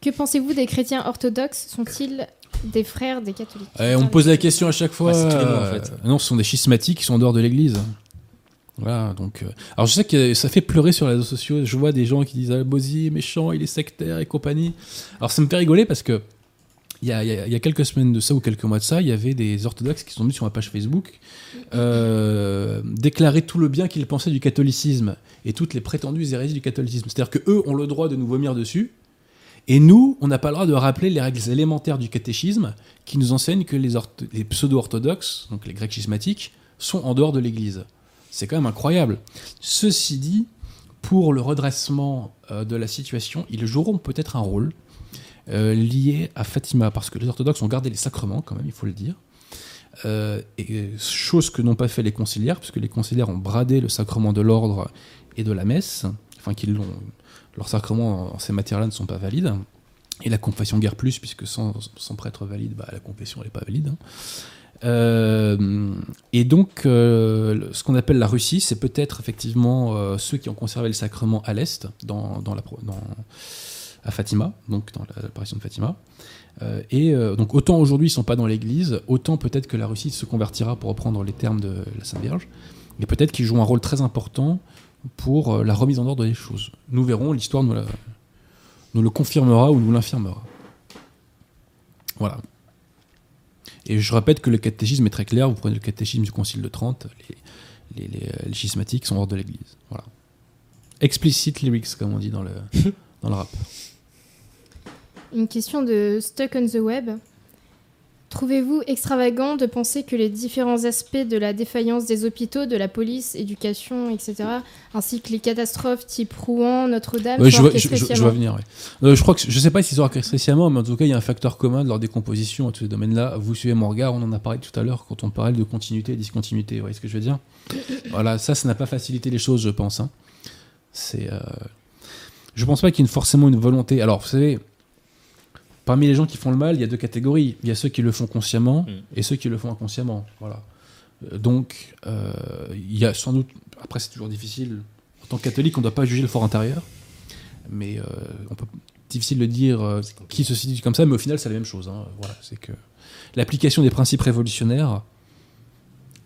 Que pensez-vous des chrétiens orthodoxes? Sont-ils des frères des catholiques Eh, on me pose la question à chaque fois. Ouais, c'est tous les noms, en euh, fait. non, ce sont des schismatiques qui sont en dehors de l'église. Voilà, donc. euh, alors, je sais que ça fait pleurer sur les réseaux sociaux. Je vois des gens qui disent Ah, Bozy est méchant, il est sectaire et compagnie. Alors, ça me fait rigoler parce que. Il y, a, il y a- il y a quelques semaines de ça ou quelques mois de ça, il y avait des orthodoxes qui sont venus sur ma page Facebook euh, déclarer tout le bien qu'ils pensaient du catholicisme et toutes les prétendues hérésies du catholicisme. C'est-à-dire que eux ont le droit de nous vomir dessus, et nous, on n'a pas le droit de rappeler les règles élémentaires du catéchisme qui nous enseignent que les, ortho- les pseudo-orthodoxes, donc les grecs schismatiques, sont en dehors de l'Église. C'est quand même incroyable. Ceci dit, pour le redressement euh, de la situation, ils joueront peut-être un rôle euh, lié à Fatima, parce que les orthodoxes ont gardé les sacrements, quand même, il faut le dire. Euh, et, chose que n'ont pas fait les conciliaires, puisque les conciliaires ont bradé le sacrement de l'ordre et de la messe, enfin qu'ils l'ont, leurs sacrements en ces matières-là ne sont pas valides. Et la confession guère plus, puisque sans, prêtre valide, bah, la confession n'est pas valide. hein. Euh, et donc, euh, ce qu'on appelle la Russie, c'est peut-être effectivement euh, ceux qui ont conservé le sacrement à l'est, dans, dans la, dans- à Fatima, donc dans la- l'apparition de Fatima. Et donc, autant aujourd'hui ils sont pas dans l'église, autant peut-être que la Russie se convertira, pour reprendre les termes de la Sainte Vierge, et peut-être qu'ils jouent un rôle très important pour euh, la remise en ordre des choses. Nous verrons, l'histoire nous, la- nous le confirmera ou nous l'infirmera. Voilà. Et je répète que le catéchisme est très clair. Vous prenez le catéchisme du Concile de Trente, les, les, les, les schismatiques sont hors de l'Église. Voilà. Explicit lyrics, comme on dit dans le, dans le rap. Une question de Stuck on the Web. Trouvez-vous extravagant de penser que les différents aspects de la défaillance des hôpitaux, de la police, éducation, etc., ainsi que les catastrophes type Rouen, Notre-Dame, Ouais, je, vois, je, je- je vois venir. ouais. Euh, je crois que je sais pas s'ils sont orchestrés sciemment, mais en tout cas, il y a un facteur commun de leur décomposition à tous ces domaines-là. Vous suivez mon regard, on en a parlé tout à l'heure quand on parlait de continuité et discontinuité. Vous voyez ce que je veux dire? Voilà, ça, ça n'a pas facilité les choses, je pense. hein. C'est, euh, je pense pas qu'il y ait forcément une volonté. Alors, vous savez, parmi les gens qui font le mal, il y a deux catégories. Il y a ceux qui le font consciemment Mm. et ceux qui le font inconsciemment. Voilà. Euh, Donc, euh, il y a sans doute. Après, c'est toujours difficile. En tant que catholique, on ne doit pas juger le fort intérieur. Mais euh, on peut difficile de dire euh, qui se situe comme ça, mais au final, c'est la même chose. hein. Voilà, c'est que l'application des principes révolutionnaires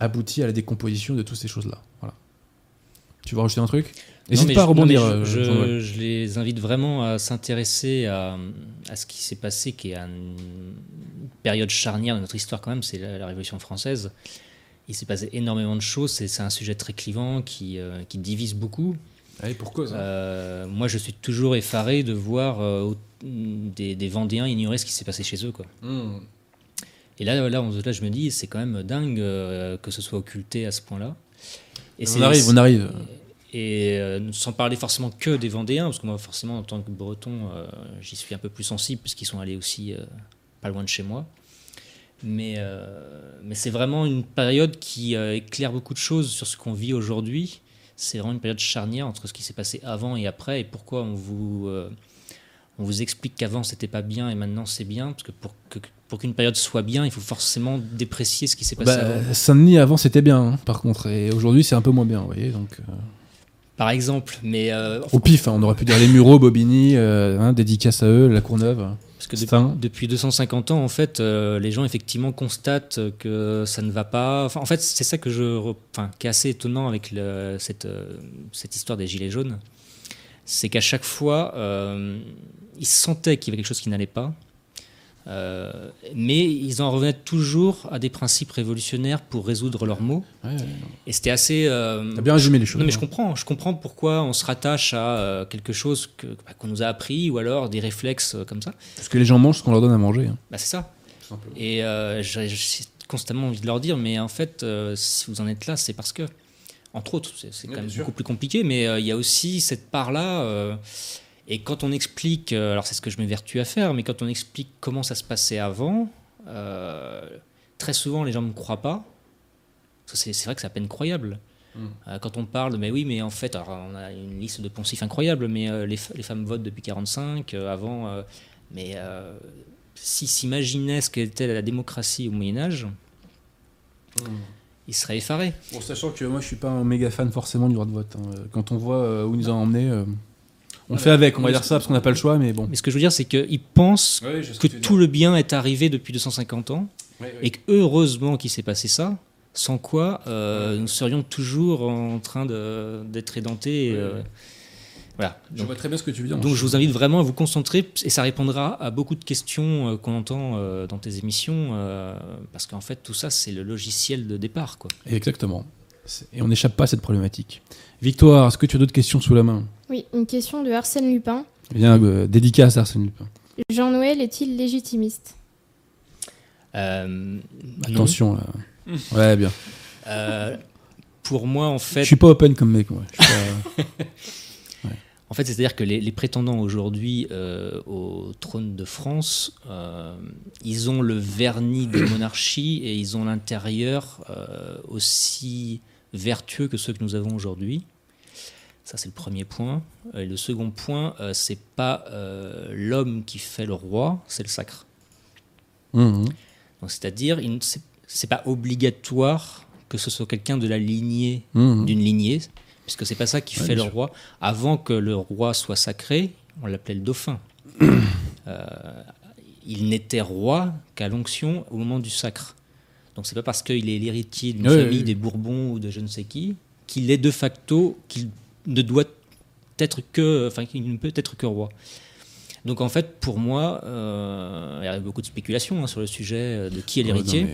aboutit à la décomposition de toutes ces choses-là. Voilà. Tu veux rajouter un truc? N'hésite pas à non, rebondir. je, je- Jean-Noël. je les invite vraiment à s'intéresser à, à ce qui s'est passé, qui est une période charnière de notre histoire quand même, c'est la, la Révolution française. Il s'est passé énormément de choses, c'est un sujet très clivant qui, euh, qui divise beaucoup. Allez, pour cause. hein. Euh, moi, je suis toujours effaré de voir euh, des, des Vendéens ignorer ce qui s'est passé chez eux. Quoi. Mmh. Et là, là, on- là, je me dis, c'est quand même dingue que ce soit occulté à ce point-là. Et On arrive, on arrive. Et euh, sans parler forcément que des Vendéens, parce que moi, forcément, en tant que Breton, euh, j'y suis un peu plus sensible, puisqu'ils sont allés aussi euh, pas loin de chez moi. Mais, mais c'est vraiment une période qui éclaire beaucoup de choses sur ce qu'on vit aujourd'hui. C'est vraiment une période charnière entre ce qui s'est passé avant et après, et pourquoi on vous, on vous explique qu'avant c'était pas bien et maintenant c'est bien, parce que pour que- pour qu'une période soit bien, il faut forcément déprécier ce qui s'est passé avant. Bah, Saint-Denis avant c'était bien, hein, par contre, et aujourd'hui c'est un peu moins bien, vous voyez. Donc, Par exemple, mais euh, au pif, hein, on aurait pu dire les Mureaux, Bobigny, euh, hein, dédicace à eux, la Courneuve. Parce que C'est depuis, un- depuis 250 ans, en fait, euh, les gens effectivement constatent que ça ne va pas. Enfin, en fait, c'est ça que je, enfin, qui est assez étonnant avec le- cette, euh, cette histoire des gilets jaunes, c'est qu'à chaque fois, ils sentaient qu'il y avait quelque chose qui n'allait pas, euh, mais ils en revenaient toujours à des principes révolutionnaires pour résoudre leurs maux. Ouais, ouais. Et c'était assez. euh, T'as bien résumé les choses. non mais je hein. comprends, je comprends pourquoi on se rattache à euh, quelque chose que- bah, qu'on nous a appris ou alors des réflexes euh, comme ça. Parce que les gens mangent ce qu'on leur donne à manger. hein. Bah, c'est ça. Et euh, j'ai constamment envie de leur dire, mais en fait, si vous en êtes là, c'est parce que, entre autres, c'est quand même sûr. beaucoup plus compliqué, mais il y a aussi cette part-là. Et quand on explique, euh, alors c'est ce que je m'évertue à faire, mais quand on explique comment ça se passait avant, euh, très souvent les gens ne me croient pas. C'est vrai que c'est à peine croyable. Mm. Euh, quand on parle, mais oui, mais en fait, alors, on a une liste de poncifs incroyable, mais euh, les, femmes votent depuis 45, euh, avant, euh, mais euh, s'ils s'imaginaient ce qu'était la démocratie au Moyen-Âge, ils seraient effarés. Bon, sachant que moi je suis pas un méga fan forcément du droit de vote. hein. Quand on voit euh, où ils nous ont emmenés, euh, on fait avec, on va dire ça parce qu'on n'a pas le choix, mais bon. Mais ce que je veux dire, c'est qu'ils pensent que tout le bien est arrivé depuis 250 ans, et que heureusement qu'il s'est passé ça, sans quoi euh, nous serions toujours en train de- d'être édentés. et, euh, ouais. Voilà. Je vois très bien ce que tu veux dire. donc je vous invite vraiment à vous concentrer, et ça répondra à beaucoup de questions euh, qu'on entend euh, dans tes émissions, euh, parce qu'en fait, tout ça, c'est le logiciel de départ. Quoi. Exactement. Et on n'échappe pas à cette problématique. Victoire, est-ce que tu as d'autres questions sous la main? Oui, une question de Arsène Lupin. Bien, euh, dédicace à Arsène Lupin. Jean-Noël est-il légitimiste? Euh. Attention là. Ouais, bien. Euh, pour moi, en Je fait, suis pas open comme mec, moi. Je suis pas- En fait, c'est-à-dire que les, les prétendants aujourd'hui euh, au trône de France, euh, ils ont le vernis de monarchie et ils ont l'intérieur euh, aussi vertueux que ceux que nous avons aujourd'hui. Ça, c'est le premier point. Et le second point, euh, c'est pas euh, l'homme qui fait le roi, c'est le sacre. Mhm. Donc, c'est-à-dire, c'est pas obligatoire que ce soit quelqu'un de la lignée Mhm. d'une lignée, puisque c'est pas ça qui Ouais, fait le sûr. roi. Avant que le roi soit sacré, on l'appelait le dauphin. Euh, il n'était roi qu'à l'onction au moment du sacre. Donc c'est pas parce qu'il est l'héritier d'une famille des Bourbons ou de je ne sais qui qu'il est de facto qu'il ne doit être que, enfin qu'il ne peut être que roi. Donc en fait, pour moi, euh, il y a beaucoup de spéculations hein, sur le sujet euh, de qui est Ouais, l'héritier.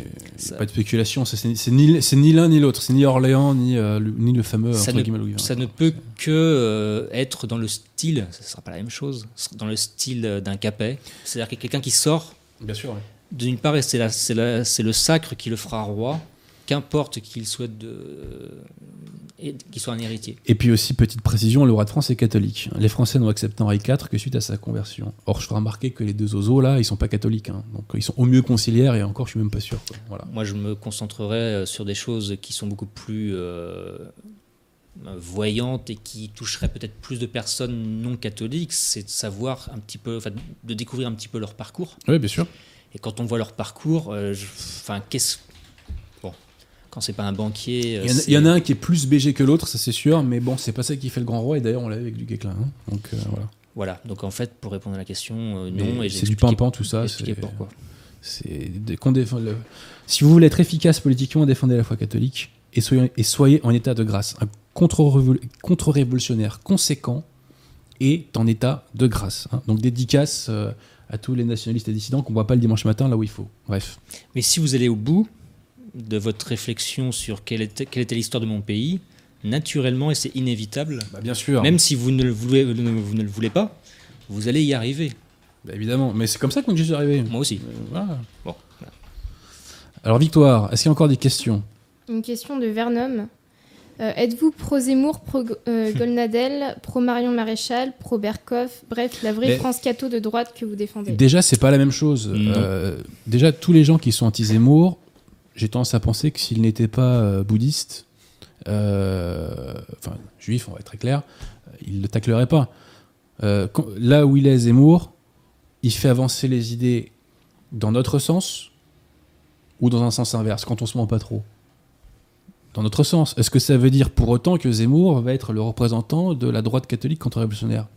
Pas de spéculation, c'est ni, l'un ni l'autre, c'est ni Orléans ni, euh, le, ni le fameux Ça ne-. Ça ne peut que euh, être dans le style, ce ne sera pas la même chose, dans le style d'un capet. C'est-à-dire qu'il y a quelqu'un qui sort, Bien sûr, oui. d'une part, c'est le sacre qui le fera roi, qu'importe qu'il souhaite de, et qu'il soit un héritier. Et puis aussi, petite précision, le roi de France est catholique. Les Français n'ont accepté Henri IV que suite à sa conversion. Or, je ferai remarquer que les deux oiseaux, là, ils sont pas catholiques. hein. Donc, ils sont au mieux conciliaires et encore, je suis même pas sûr. quoi. Voilà. Moi, je me concentrerai euh, sur des choses qui sont beaucoup plus euh, euh, voyantes et qui toucheraient peut-être plus de personnes non catholiques. C'est de savoir un petit peu, enfin, de découvrir un petit peu leur parcours. Oui, bien sûr. Et quand on voit leur parcours, euh, qu'est-ce. Quand c'est pas un banquier. euh, Il y, en a, c'est- il y en a un qui est plus BG que l'autre, ça c'est sûr, mais bon, c'est pas ça qui fait le grand roi, et d'ailleurs, on l'a avec du Guesclin. hein. Donc, euh, voilà. Voilà, donc en fait, pour répondre à la question, euh, Mais non. et c'est du pimpant, tout ça, c'est- pourquoi. C'est défend le- Si vous voulez être efficace politiquement, défendez la foi catholique et soyez, et soyez en état de grâce. Un contre-révol- contre-révolutionnaire conséquent est en état de grâce. hein. Donc dédicace euh, à tous les nationalistes et dissidents qu'on voit pas le dimanche matin là où il faut. Bref. Mais si vous allez au bout de votre réflexion sur quelle était, quelle était l'histoire de mon pays, naturellement, et c'est inévitable, Bah, bien sûr. même si vous ne, le voulez, vous ne le voulez pas, vous allez y arriver. Bah, évidemment. Mais c'est comme ça que moi, je suis arrivé. Moi aussi. Euh, voilà. Bon, voilà. Alors Victoire, est-ce qu'il y a encore des questions? Une question de Vernom. Euh, Êtes-vous pro Zemmour, pro euh, Golnadel, pro Marion Maréchal, pro Berkoff Bref, la vraie Mais- France catho de droite que vous défendez. Déjà, c'est pas la même chose. Euh, déjà, tous les gens qui sont anti-Zemmour, j'ai tendance à penser que s'ils n'étaient pas euh, bouddhistes, euh, enfin juifs, on va être très clair, euh, ils ne le tacleraient pas. Là où il est Zemmour, il fait avancer les idées dans notre sens ou dans un sens inverse, quand on se ment pas trop? Dans notre sens. Est-ce que ça veut dire pour autant que Zemmour va être le représentant de la droite catholique contre-révolutionnaire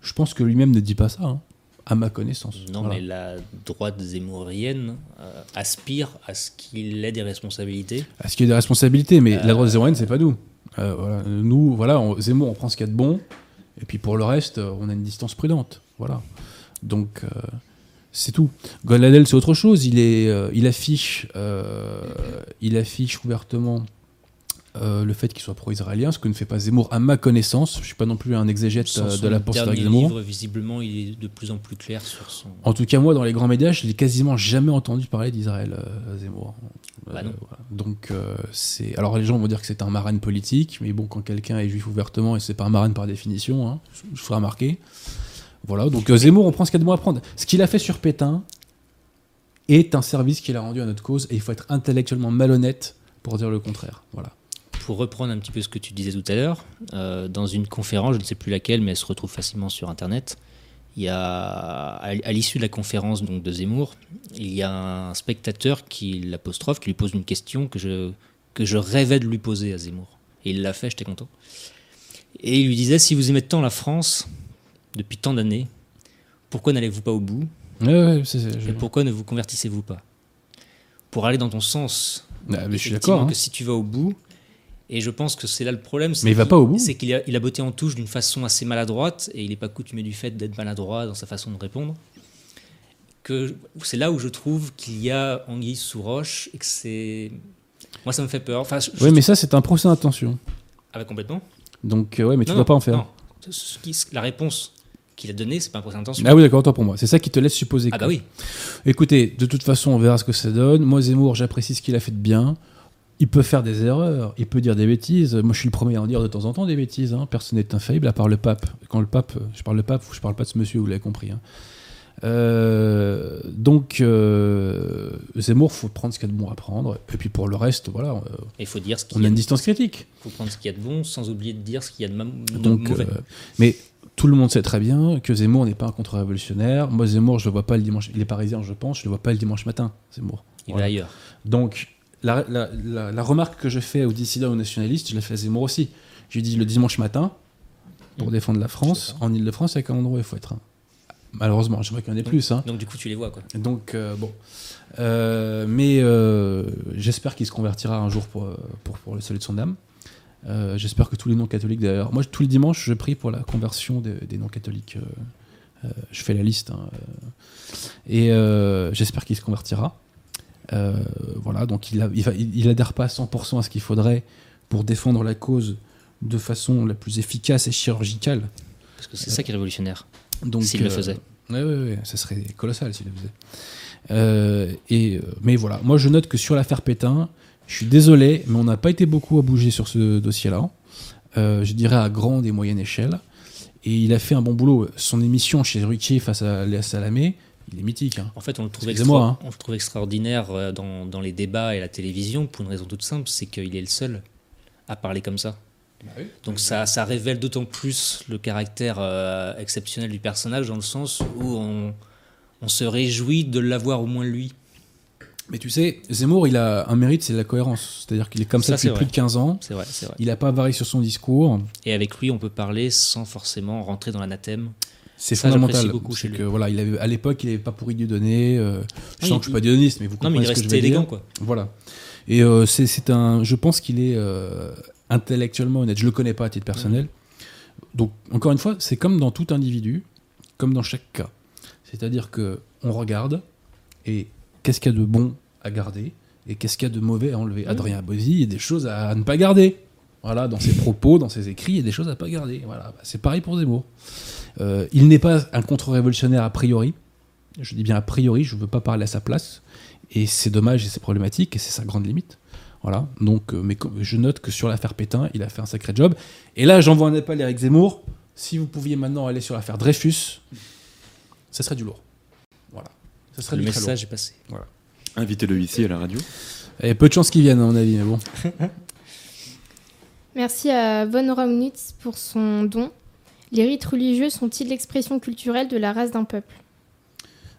Je pense que lui-même ne dit pas ça, hein, à ma connaissance. Non, Voilà. mais la droite zémourienne euh, aspire à ce qu'il ait des responsabilités. À ce qu'il ait des responsabilités, mais Euh, la droite zéroïenne, c'est pas nous. Euh, voilà. Nous, voilà, on- Zemmour, on prend ce qu'il y a de bon, et puis pour le reste, euh, on a une distance prudente. Voilà. Donc, euh, c'est tout. Goladel, c'est autre chose. Il, est, euh, il, affiche, euh, il affiche ouvertement euh, le fait qu'il soit pro-israélien, ce que ne fait pas Zemmour, à ma connaissance. Je suis pas non plus un exégète euh, de la pensée d'Éric Zemmour. livre, visiblement, il est de plus en plus clair sur son. En tout cas, moi, dans les grands médias, je l'ai quasiment jamais entendu parler d'Israël, euh, Zemmour. Bah non. voilà. Donc, c'est. Alors, les gens vont dire que c'est un marraine politique, mais bon, quand quelqu'un est juif ouvertement, et c'est pas un marraine par définition, hein, je ferai remarquer. Voilà, donc Zemmour, on prend ce qu'il y a de bon à prendre. Ce qu'il a fait sur Pétain est un service qu'il a rendu à notre cause, et il faut être intellectuellement malhonnête pour dire le contraire. Voilà. Pour reprendre un petit peu ce que tu disais tout à l'heure, euh, dans une conférence, je ne sais plus laquelle, mais elle se retrouve facilement sur Internet. Il y a, à l'issue de la conférence donc de Zemmour, il y a un spectateur qui l'apostrophe, qui lui pose une question que je, que je rêvais de lui poser à Zemmour. Et il l'a fait, j'étais content. Et il lui disait si vous aimez tant la France depuis tant d'années, pourquoi n'allez-vous pas au bout? Ouais, ouais, Et pourquoi ne vous convertissez-vous pas? Pour aller dans ton sens. Ah, mais je suis d'accord. hein. que si tu vas au bout, et je pense que c'est là le problème. Mais il va pas au bout. C'est qu'il a, il a botté en touche d'une façon assez maladroite, et il n'est pas coutumé du fait d'être maladroit dans sa façon de répondre. Que c'est là où je trouve qu'il y a anguille sous roche, et que c'est. Moi, ça me fait peur. Enfin, Ouais, mais ça, c'est un procès d'intention. Ah bah, complètement. Donc, euh, ouais, mais tu Non, dois pas en faire. non. Ce qui- la réponse qu'il a donnée, c'est pas un procès d'intention. Ah oui, d'accord, autant pour moi. C'est ça qui te laisse supposer. Ah quoi. bah oui. Écoutez, de toute façon, on verra ce que ça donne. Moi, Zemmour, j'apprécie ce qu'il a fait de bien. Il peut faire des erreurs, il peut dire des bêtises. Moi, je suis le premier à en dire de temps en temps des bêtises. hein. Personne n'est infaillible, à part le pape. Quand le pape, je parle le pape, je parle pas de ce monsieur, vous l'avez compris. hein. Euh, donc, euh, Zemmour, faut prendre ce qu'il y a de bon à prendre. Et puis pour le reste, voilà, Il faut dire ce qu'il on y a a une de- distance critique. faut prendre ce qu'il y a de bon, sans oublier de dire ce qu'il y a de, de Donc, mauvais. euh, mais tout le monde sait très bien que Zemmour n'est pas un contre-révolutionnaire. Moi, Zemmour, je le vois pas le dimanche. Il est parisien, je pense. Je le vois pas le dimanche matin, Zemmour. il voilà. va ailleurs. Donc, la, la- la- la remarque que je fais aux dissidents et aux nationalistes, je la fais à Zemmour aussi. J'ai dit le dimanche matin, pour Mmh. défendre la France, en Ile-de-France, avec un endroit où il faut être. un. Malheureusement, j'aimerais qu'il y en ait plus. Hein. Donc du coup, tu les vois quoi. Donc, euh, bon. Euh, mais euh, j'espère qu'il se convertira un jour pour, pour, pour le salut de son âme. J'espère que tous les non-catholiques, d'ailleurs. Moi, tous les dimanches, je prie pour la conversion des, des non-catholiques je fais la liste. hein, et j'espère qu'il se convertira. Euh, voilà, donc il, a- il, il- adhère pas à 100% à ce qu'il faudrait pour défendre la cause de façon la plus efficace et chirurgicale. Parce que c'est ça qui est révolutionnaire. Donc, S'il le faisait. Ouais, ouais, ouais, ça serait colossal s'il le faisait. Euh, et, euh, mais voilà, moi je note que sur l'affaire Pétain, je suis désolé, mais on n'a pas été beaucoup à bouger sur ce dossier-là. Euh, je dirais à grande et moyenne échelle. Et il a fait un bon boulot. Son émission chez Ruquier face à Léa Salamé, il est mythique. hein. En fait, on le trouve, extra- hein. on le trouve extraordinaire euh, dans, dans les débats et la télévision pour une raison toute simple, c'est qu'il est le seul à parler comme ça. Donc ça, ça révèle d'autant plus le caractère euh, exceptionnel du personnage dans le sens où on, on se réjouit de l'avoir au moins lui. Mais tu sais, Zemmour, il a un mérite, c'est la cohérence. C'est-à-dire qu'il est comme ça, Ça, c'est depuis plus vrai. de 15 ans. C'est vrai, c'est vrai. Il n'a pas varié sur son discours. Et avec lui, on peut parler sans forcément rentrer dans l'anathème. C'est fondamental. beaucoup chez que voilà, il avait, à l'époque, il n'avait pas pourri Dieudonné. Euh, je Non, sens que je suis pas diodoniste, mais vous Non, comprenez mais il ce que je veux dire. élégant, quoi. Voilà. Et euh, c'est un. Je pense qu'il est euh, intellectuellement honnête. Je le connais pas à titre personnel. Donc encore une fois, c'est comme dans tout individu, comme dans chaque cas. C'est-à-dire que on regarde et qu'est-ce qu'il y a de bon à garder et qu'est-ce qu'il y a de mauvais à enlever. Adrien Bozzi, il y a des choses à ne pas garder. Voilà, dans ses propos, dans ses écrits, il y a des choses à pas garder. Voilà, Bah, c'est pareil pour Zemmour. Euh, il n'est pas un contre-révolutionnaire a priori. Je dis bien a priori, je ne veux pas parler à sa place. Et c'est dommage et c'est problématique et c'est sa grande limite. Voilà. Donc, euh, mais je note que sur l'affaire Pétain, il a fait un sacré job. Et là, j'envoie un appel à Eric Zemmour. Si vous pouviez maintenant aller sur l'affaire Dreyfus, ça serait du lourd. Voilà. Ça serait Le du très lourd. message est passé. Invitez-le ici à la radio. Et peu de chances qu'il vienne, à mon avis, mais bon. Merci à Von Raunitz pour son don. Les rites religieux sont-ils l'expression culturelle de la race d'un peuple?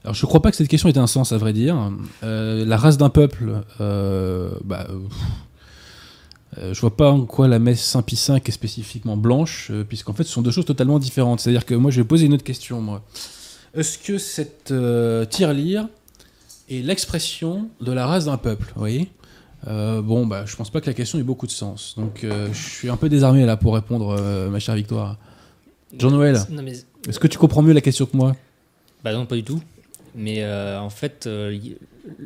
Alors, je crois pas que cette question ait un sens, à vrai dire. Euh, la race d'un peuple, euh, bah, euh, je vois pas en quoi la messe Saint-Pie V est spécifiquement blanche, euh, puisqu'en fait, ce sont deux choses totalement différentes. C'est-à-dire que moi, je vais poser une autre question, moi. Est-ce que cette euh, tirelire est l'expression de la race d'un peuple voyez? Bon, bah, pense pas que la question ait beaucoup de sens. Donc, je suis un peu désarmé là pour répondre, ma chère Victoire. Jean-Noël. Mais Est-ce que tu comprends mieux la question que moi? Bah non, pas du tout. Mais euh, en fait, euh, y-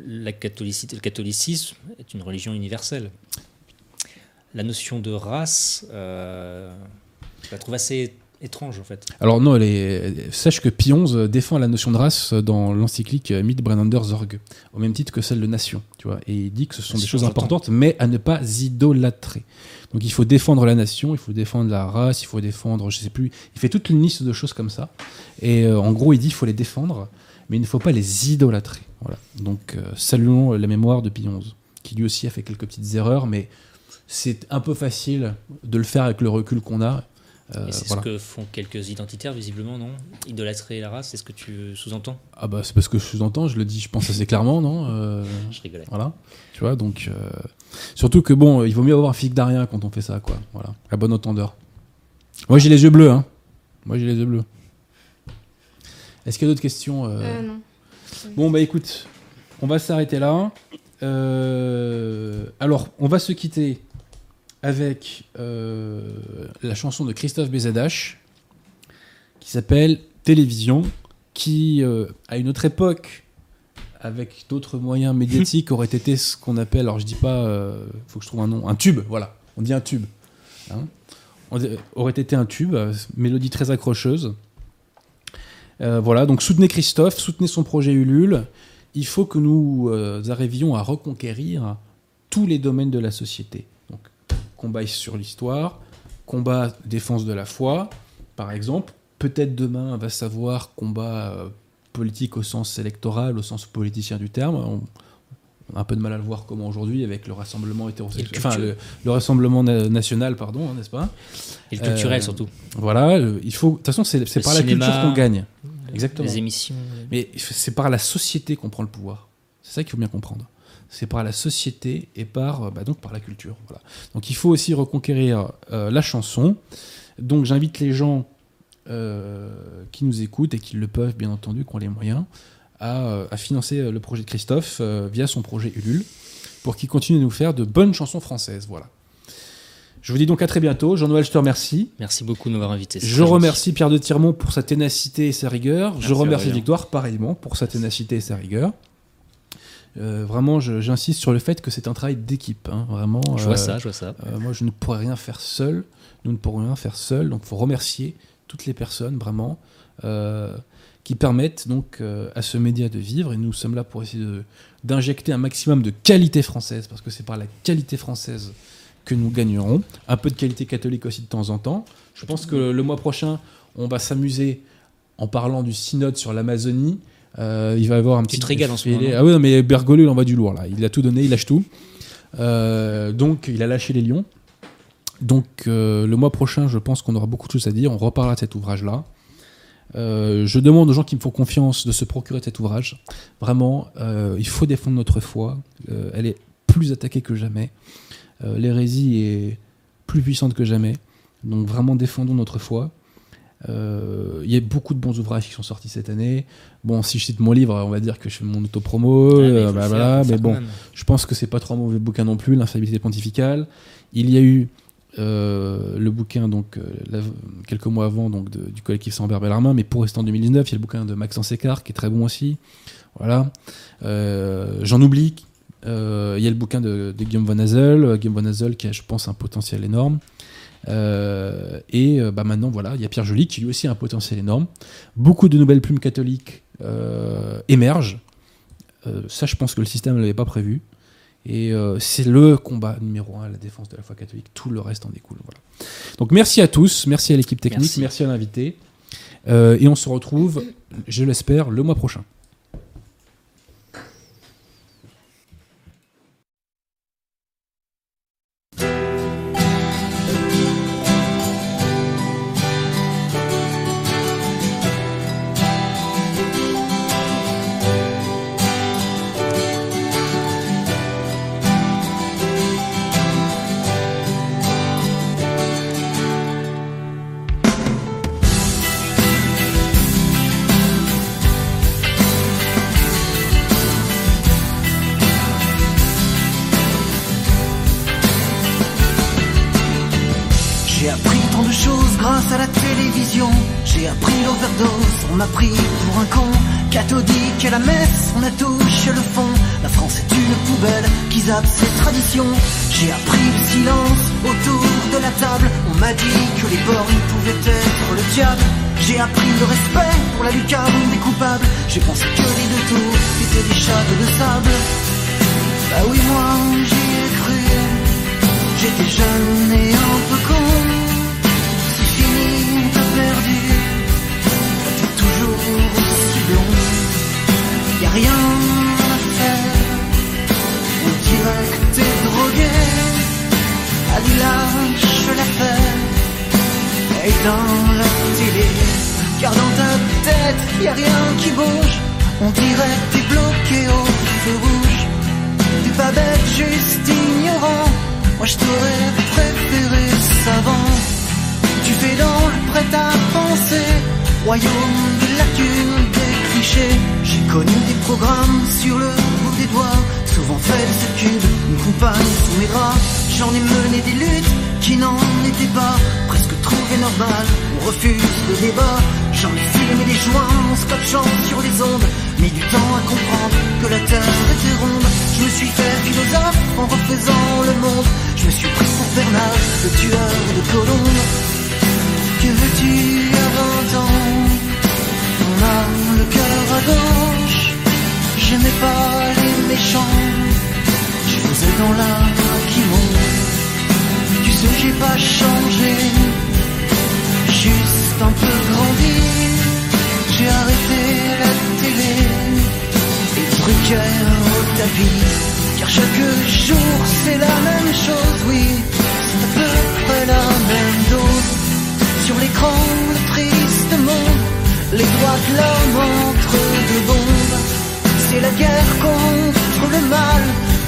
la catholicité, le catholicisme est une religion universelle. La notion de race, euh, je la trouve assez étrange en fait. Alors non, elle est- sache que Pie XI défend la notion de race dans l'encyclique Mit Brennender Zorg, au même titre que celle de nation, tu vois. Et il dit que ce sont des choses importantes, mais à ne pas idolâtrer. Donc il faut défendre la nation, il faut défendre la race, il faut défendre, je sais plus, il fait toute une liste de choses comme ça. Et euh, en gros, il dit qu'il faut les défendre, mais il ne faut pas les idolâtrer. Voilà. Donc euh, saluons la mémoire de Pie qui lui aussi a fait quelques petites erreurs, mais c'est un peu facile de le faire avec le recul qu'on a. Euh, Et c'est voilà. ce que font quelques identitaires visiblement, non? Idolâtrer la race, c'est ce que tu sous-entends? Ah bah c'est parce que je sous-entends, je le dis, je pense assez clairement, non? Euh, Je rigolais. Voilà, tu vois, donc... euh, Surtout que bon, il vaut mieux avoir un physique d'arien quand on fait ça, quoi. Voilà, à bon entendeur. Moi j'ai les yeux bleus, hein. Moi j'ai les yeux bleus. Est-ce qu'il y a d'autres questions euh? Euh, non. Bon bah écoute, on va s'arrêter là. Euh, alors, on va se quitter avec euh, la chanson de Christophe Bézadache qui s'appelle Télévision, qui euh, à une autre époque, avec d'autres moyens médiatiques, aurait été ce qu'on appelle, alors je dis pas, euh, faut que je trouve un nom, un tube, voilà, on dit un tube. hein. On dit- aurait été un tube, euh, mélodie très accrocheuse. Euh, voilà, donc soutenez Christophe, soutenez son projet Ulule. Il faut que nous euh, arrivions à reconquérir tous les domaines de la société. Combat sur l'histoire, combat défense de la foi, par exemple. Peut-être demain, on va savoir combat euh, politique au sens électoral, au sens politicien du terme. On, on a un peu de mal à le voir comment aujourd'hui avec le rassemblement hétérosexuel, enfin le, le rassemblement na- national, pardon, hein, n'est-ce pas? Et le culturel Euh, surtout. Voilà, euh, il faut. De toute façon, c'est par la culture qu'on gagne. Exactement. Les émissions. Mais c'est par la société qu'on prend le pouvoir. C'est ça qu'il faut bien comprendre. C'est par la société et par, euh, bah, donc par la culture. Voilà. Donc il faut aussi reconquérir euh, la chanson. Donc j'invite les gens euh, qui nous écoutent et qui le peuvent, bien entendu, qui ont les moyens, à, à financer le projet de Christophe euh, via son projet Ulule pour qu'il continue de nous faire de bonnes chansons françaises. Voilà. Je vous dis donc à très bientôt. Jean-Noël, je te remercie. Merci beaucoup de m'avoir invité. Je remercie Pierre de Tirmont pour sa ténacité et sa rigueur. je Merci, remercie. Victoire pareillement pour sa ténacité et sa rigueur. Euh, vraiment, j'insiste sur le fait que c'est un travail d'équipe. hein, vraiment. Je vois euh, ça, je vois ça. euh, moi, je ne pourrais rien faire seul. Nous ne pourrons rien faire seul. Donc, il faut remercier toutes les personnes, vraiment, qui permettent donc à ce média de vivre. Et nous sommes là pour essayer d'injecter un maximum de qualité française, parce que c'est par la qualité française que nous gagnerons. Un peu de qualité catholique aussi de temps en temps. Je pense que le mois prochain, on va s'amuser en parlant du synode sur l'Amazonie. Euh, il va y avoir un Tu petit te régales en ce moment, Ah oui, non, mais Bergoglio, il envoie du lourd là. Il a tout donné, il lâche tout. Euh, donc, il a lâché les lions. Donc, euh, le mois prochain, je pense qu'on aura beaucoup de choses à dire. On reparlera de cet ouvrage-là. Je demande aux gens qui me font confiance de se procurer cet ouvrage. Vraiment, il faut défendre notre foi. Elle est plus attaquée que jamais. L'hérésie est plus puissante que jamais. Donc, vraiment, défendons notre foi. Euh, Il y a beaucoup de bons ouvrages qui sont sortis cette année. Bon, si je cite mon livre, on va dire que je fais mon autopromo. Ouais, mais il euh, bah voilà, mais bon, je pense que c'est pas trop un mauvais bouquin non plus, l'infaillibilité pontificale. Il y a eu euh, le bouquin donc quelques mois avant donc de- du collectif Sambert Bellarmin, mais pour rester en 2019, il y a le bouquin de Maxence Écart qui est très bon aussi. Voilà. Euh, J'en oublie. Il y a le bouquin de, de Guillaume Van Hazel, Guillaume Van Hazel qui a, je pense, un potentiel énorme. Euh, et euh, bah maintenant, voilà, il y a Pierre Joly qui lui aussi a un potentiel énorme. Beaucoup de nouvelles plumes catholiques euh, émergent. Ça, je pense que le système ne l'avait pas prévu. Et euh, c'est le combat numéro un, la défense de la foi catholique. Tout le reste en découle. Voilà. Donc merci à tous, merci à l'équipe technique, merci, Merci. à l'invité. Euh, et on se retrouve, je l'espère, le mois prochain. J'ai appris l'overdose, on m'a pris pour un con. Cathodique à la messe, on a touché le fond. La France est une poubelle qui zappe ses traditions. J'ai appris le silence autour de la table. On m'a dit que les bornes pouvaient être le diable. J'ai appris le respect pour la lucarne des coupables. J'ai pensé que les deux tours étaient des châteaux de sable. Bah oui, moi j'y ai cru. J'étais jeune et un peu con. Rien à faire. On dirait que t'es drogué. Allez, lâche l'affaire. Et dans la télé, car dans ta tête, y a rien qui bouge. On dirait que t'es bloqué au feu rouge. T'es pas bête, juste ignorant. Moi je t'aurais préféré savant. Tu fais dans le prêt à penser, royaume de lacunes, des clichés. Connu des programmes sur le bout des doigts, souvent fait de ce cube, une compagne sous mes draps. J'en ai mené des luttes qui n'en étaient pas, presque trouvé normal. On refuse le débat. J'en ai filmé des joints en scotchant sur les ondes, mis du temps à comprendre que la terre était ronde. Je me suis fait philosophe en refaisant le monde. Je me suis pris pour Bernard, le tueur de colombes. Que veux-tu à 20 ans Le cœur à gauche. J'aimais pas les méchants. Je faisais dans qui monte. Tu sais, j'ai pas changé. Juste un peu grandi. J'ai arrêté la télé. Et Drucker au tapis. Car chaque jour c'est la même chose, oui. C'est à peu près la même dose. Sur l'écran. Les droits de l'homme entre deux bombes, c'est la guerre contre le mal.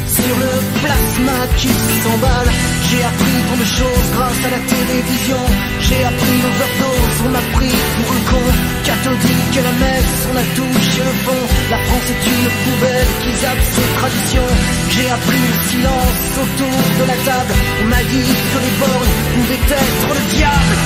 Sur le plasma qui s'emballe, j'ai appris tant de choses grâce à la télévision. J'ai appris l'overdose, on m'a pris pour un con. Cathodique à la messe, on a touché le fond. La France est une poubelle qui zappe ses traditions. J'ai appris le silence autour de la table. On m'a dit que les bornes pouvaient être le diable.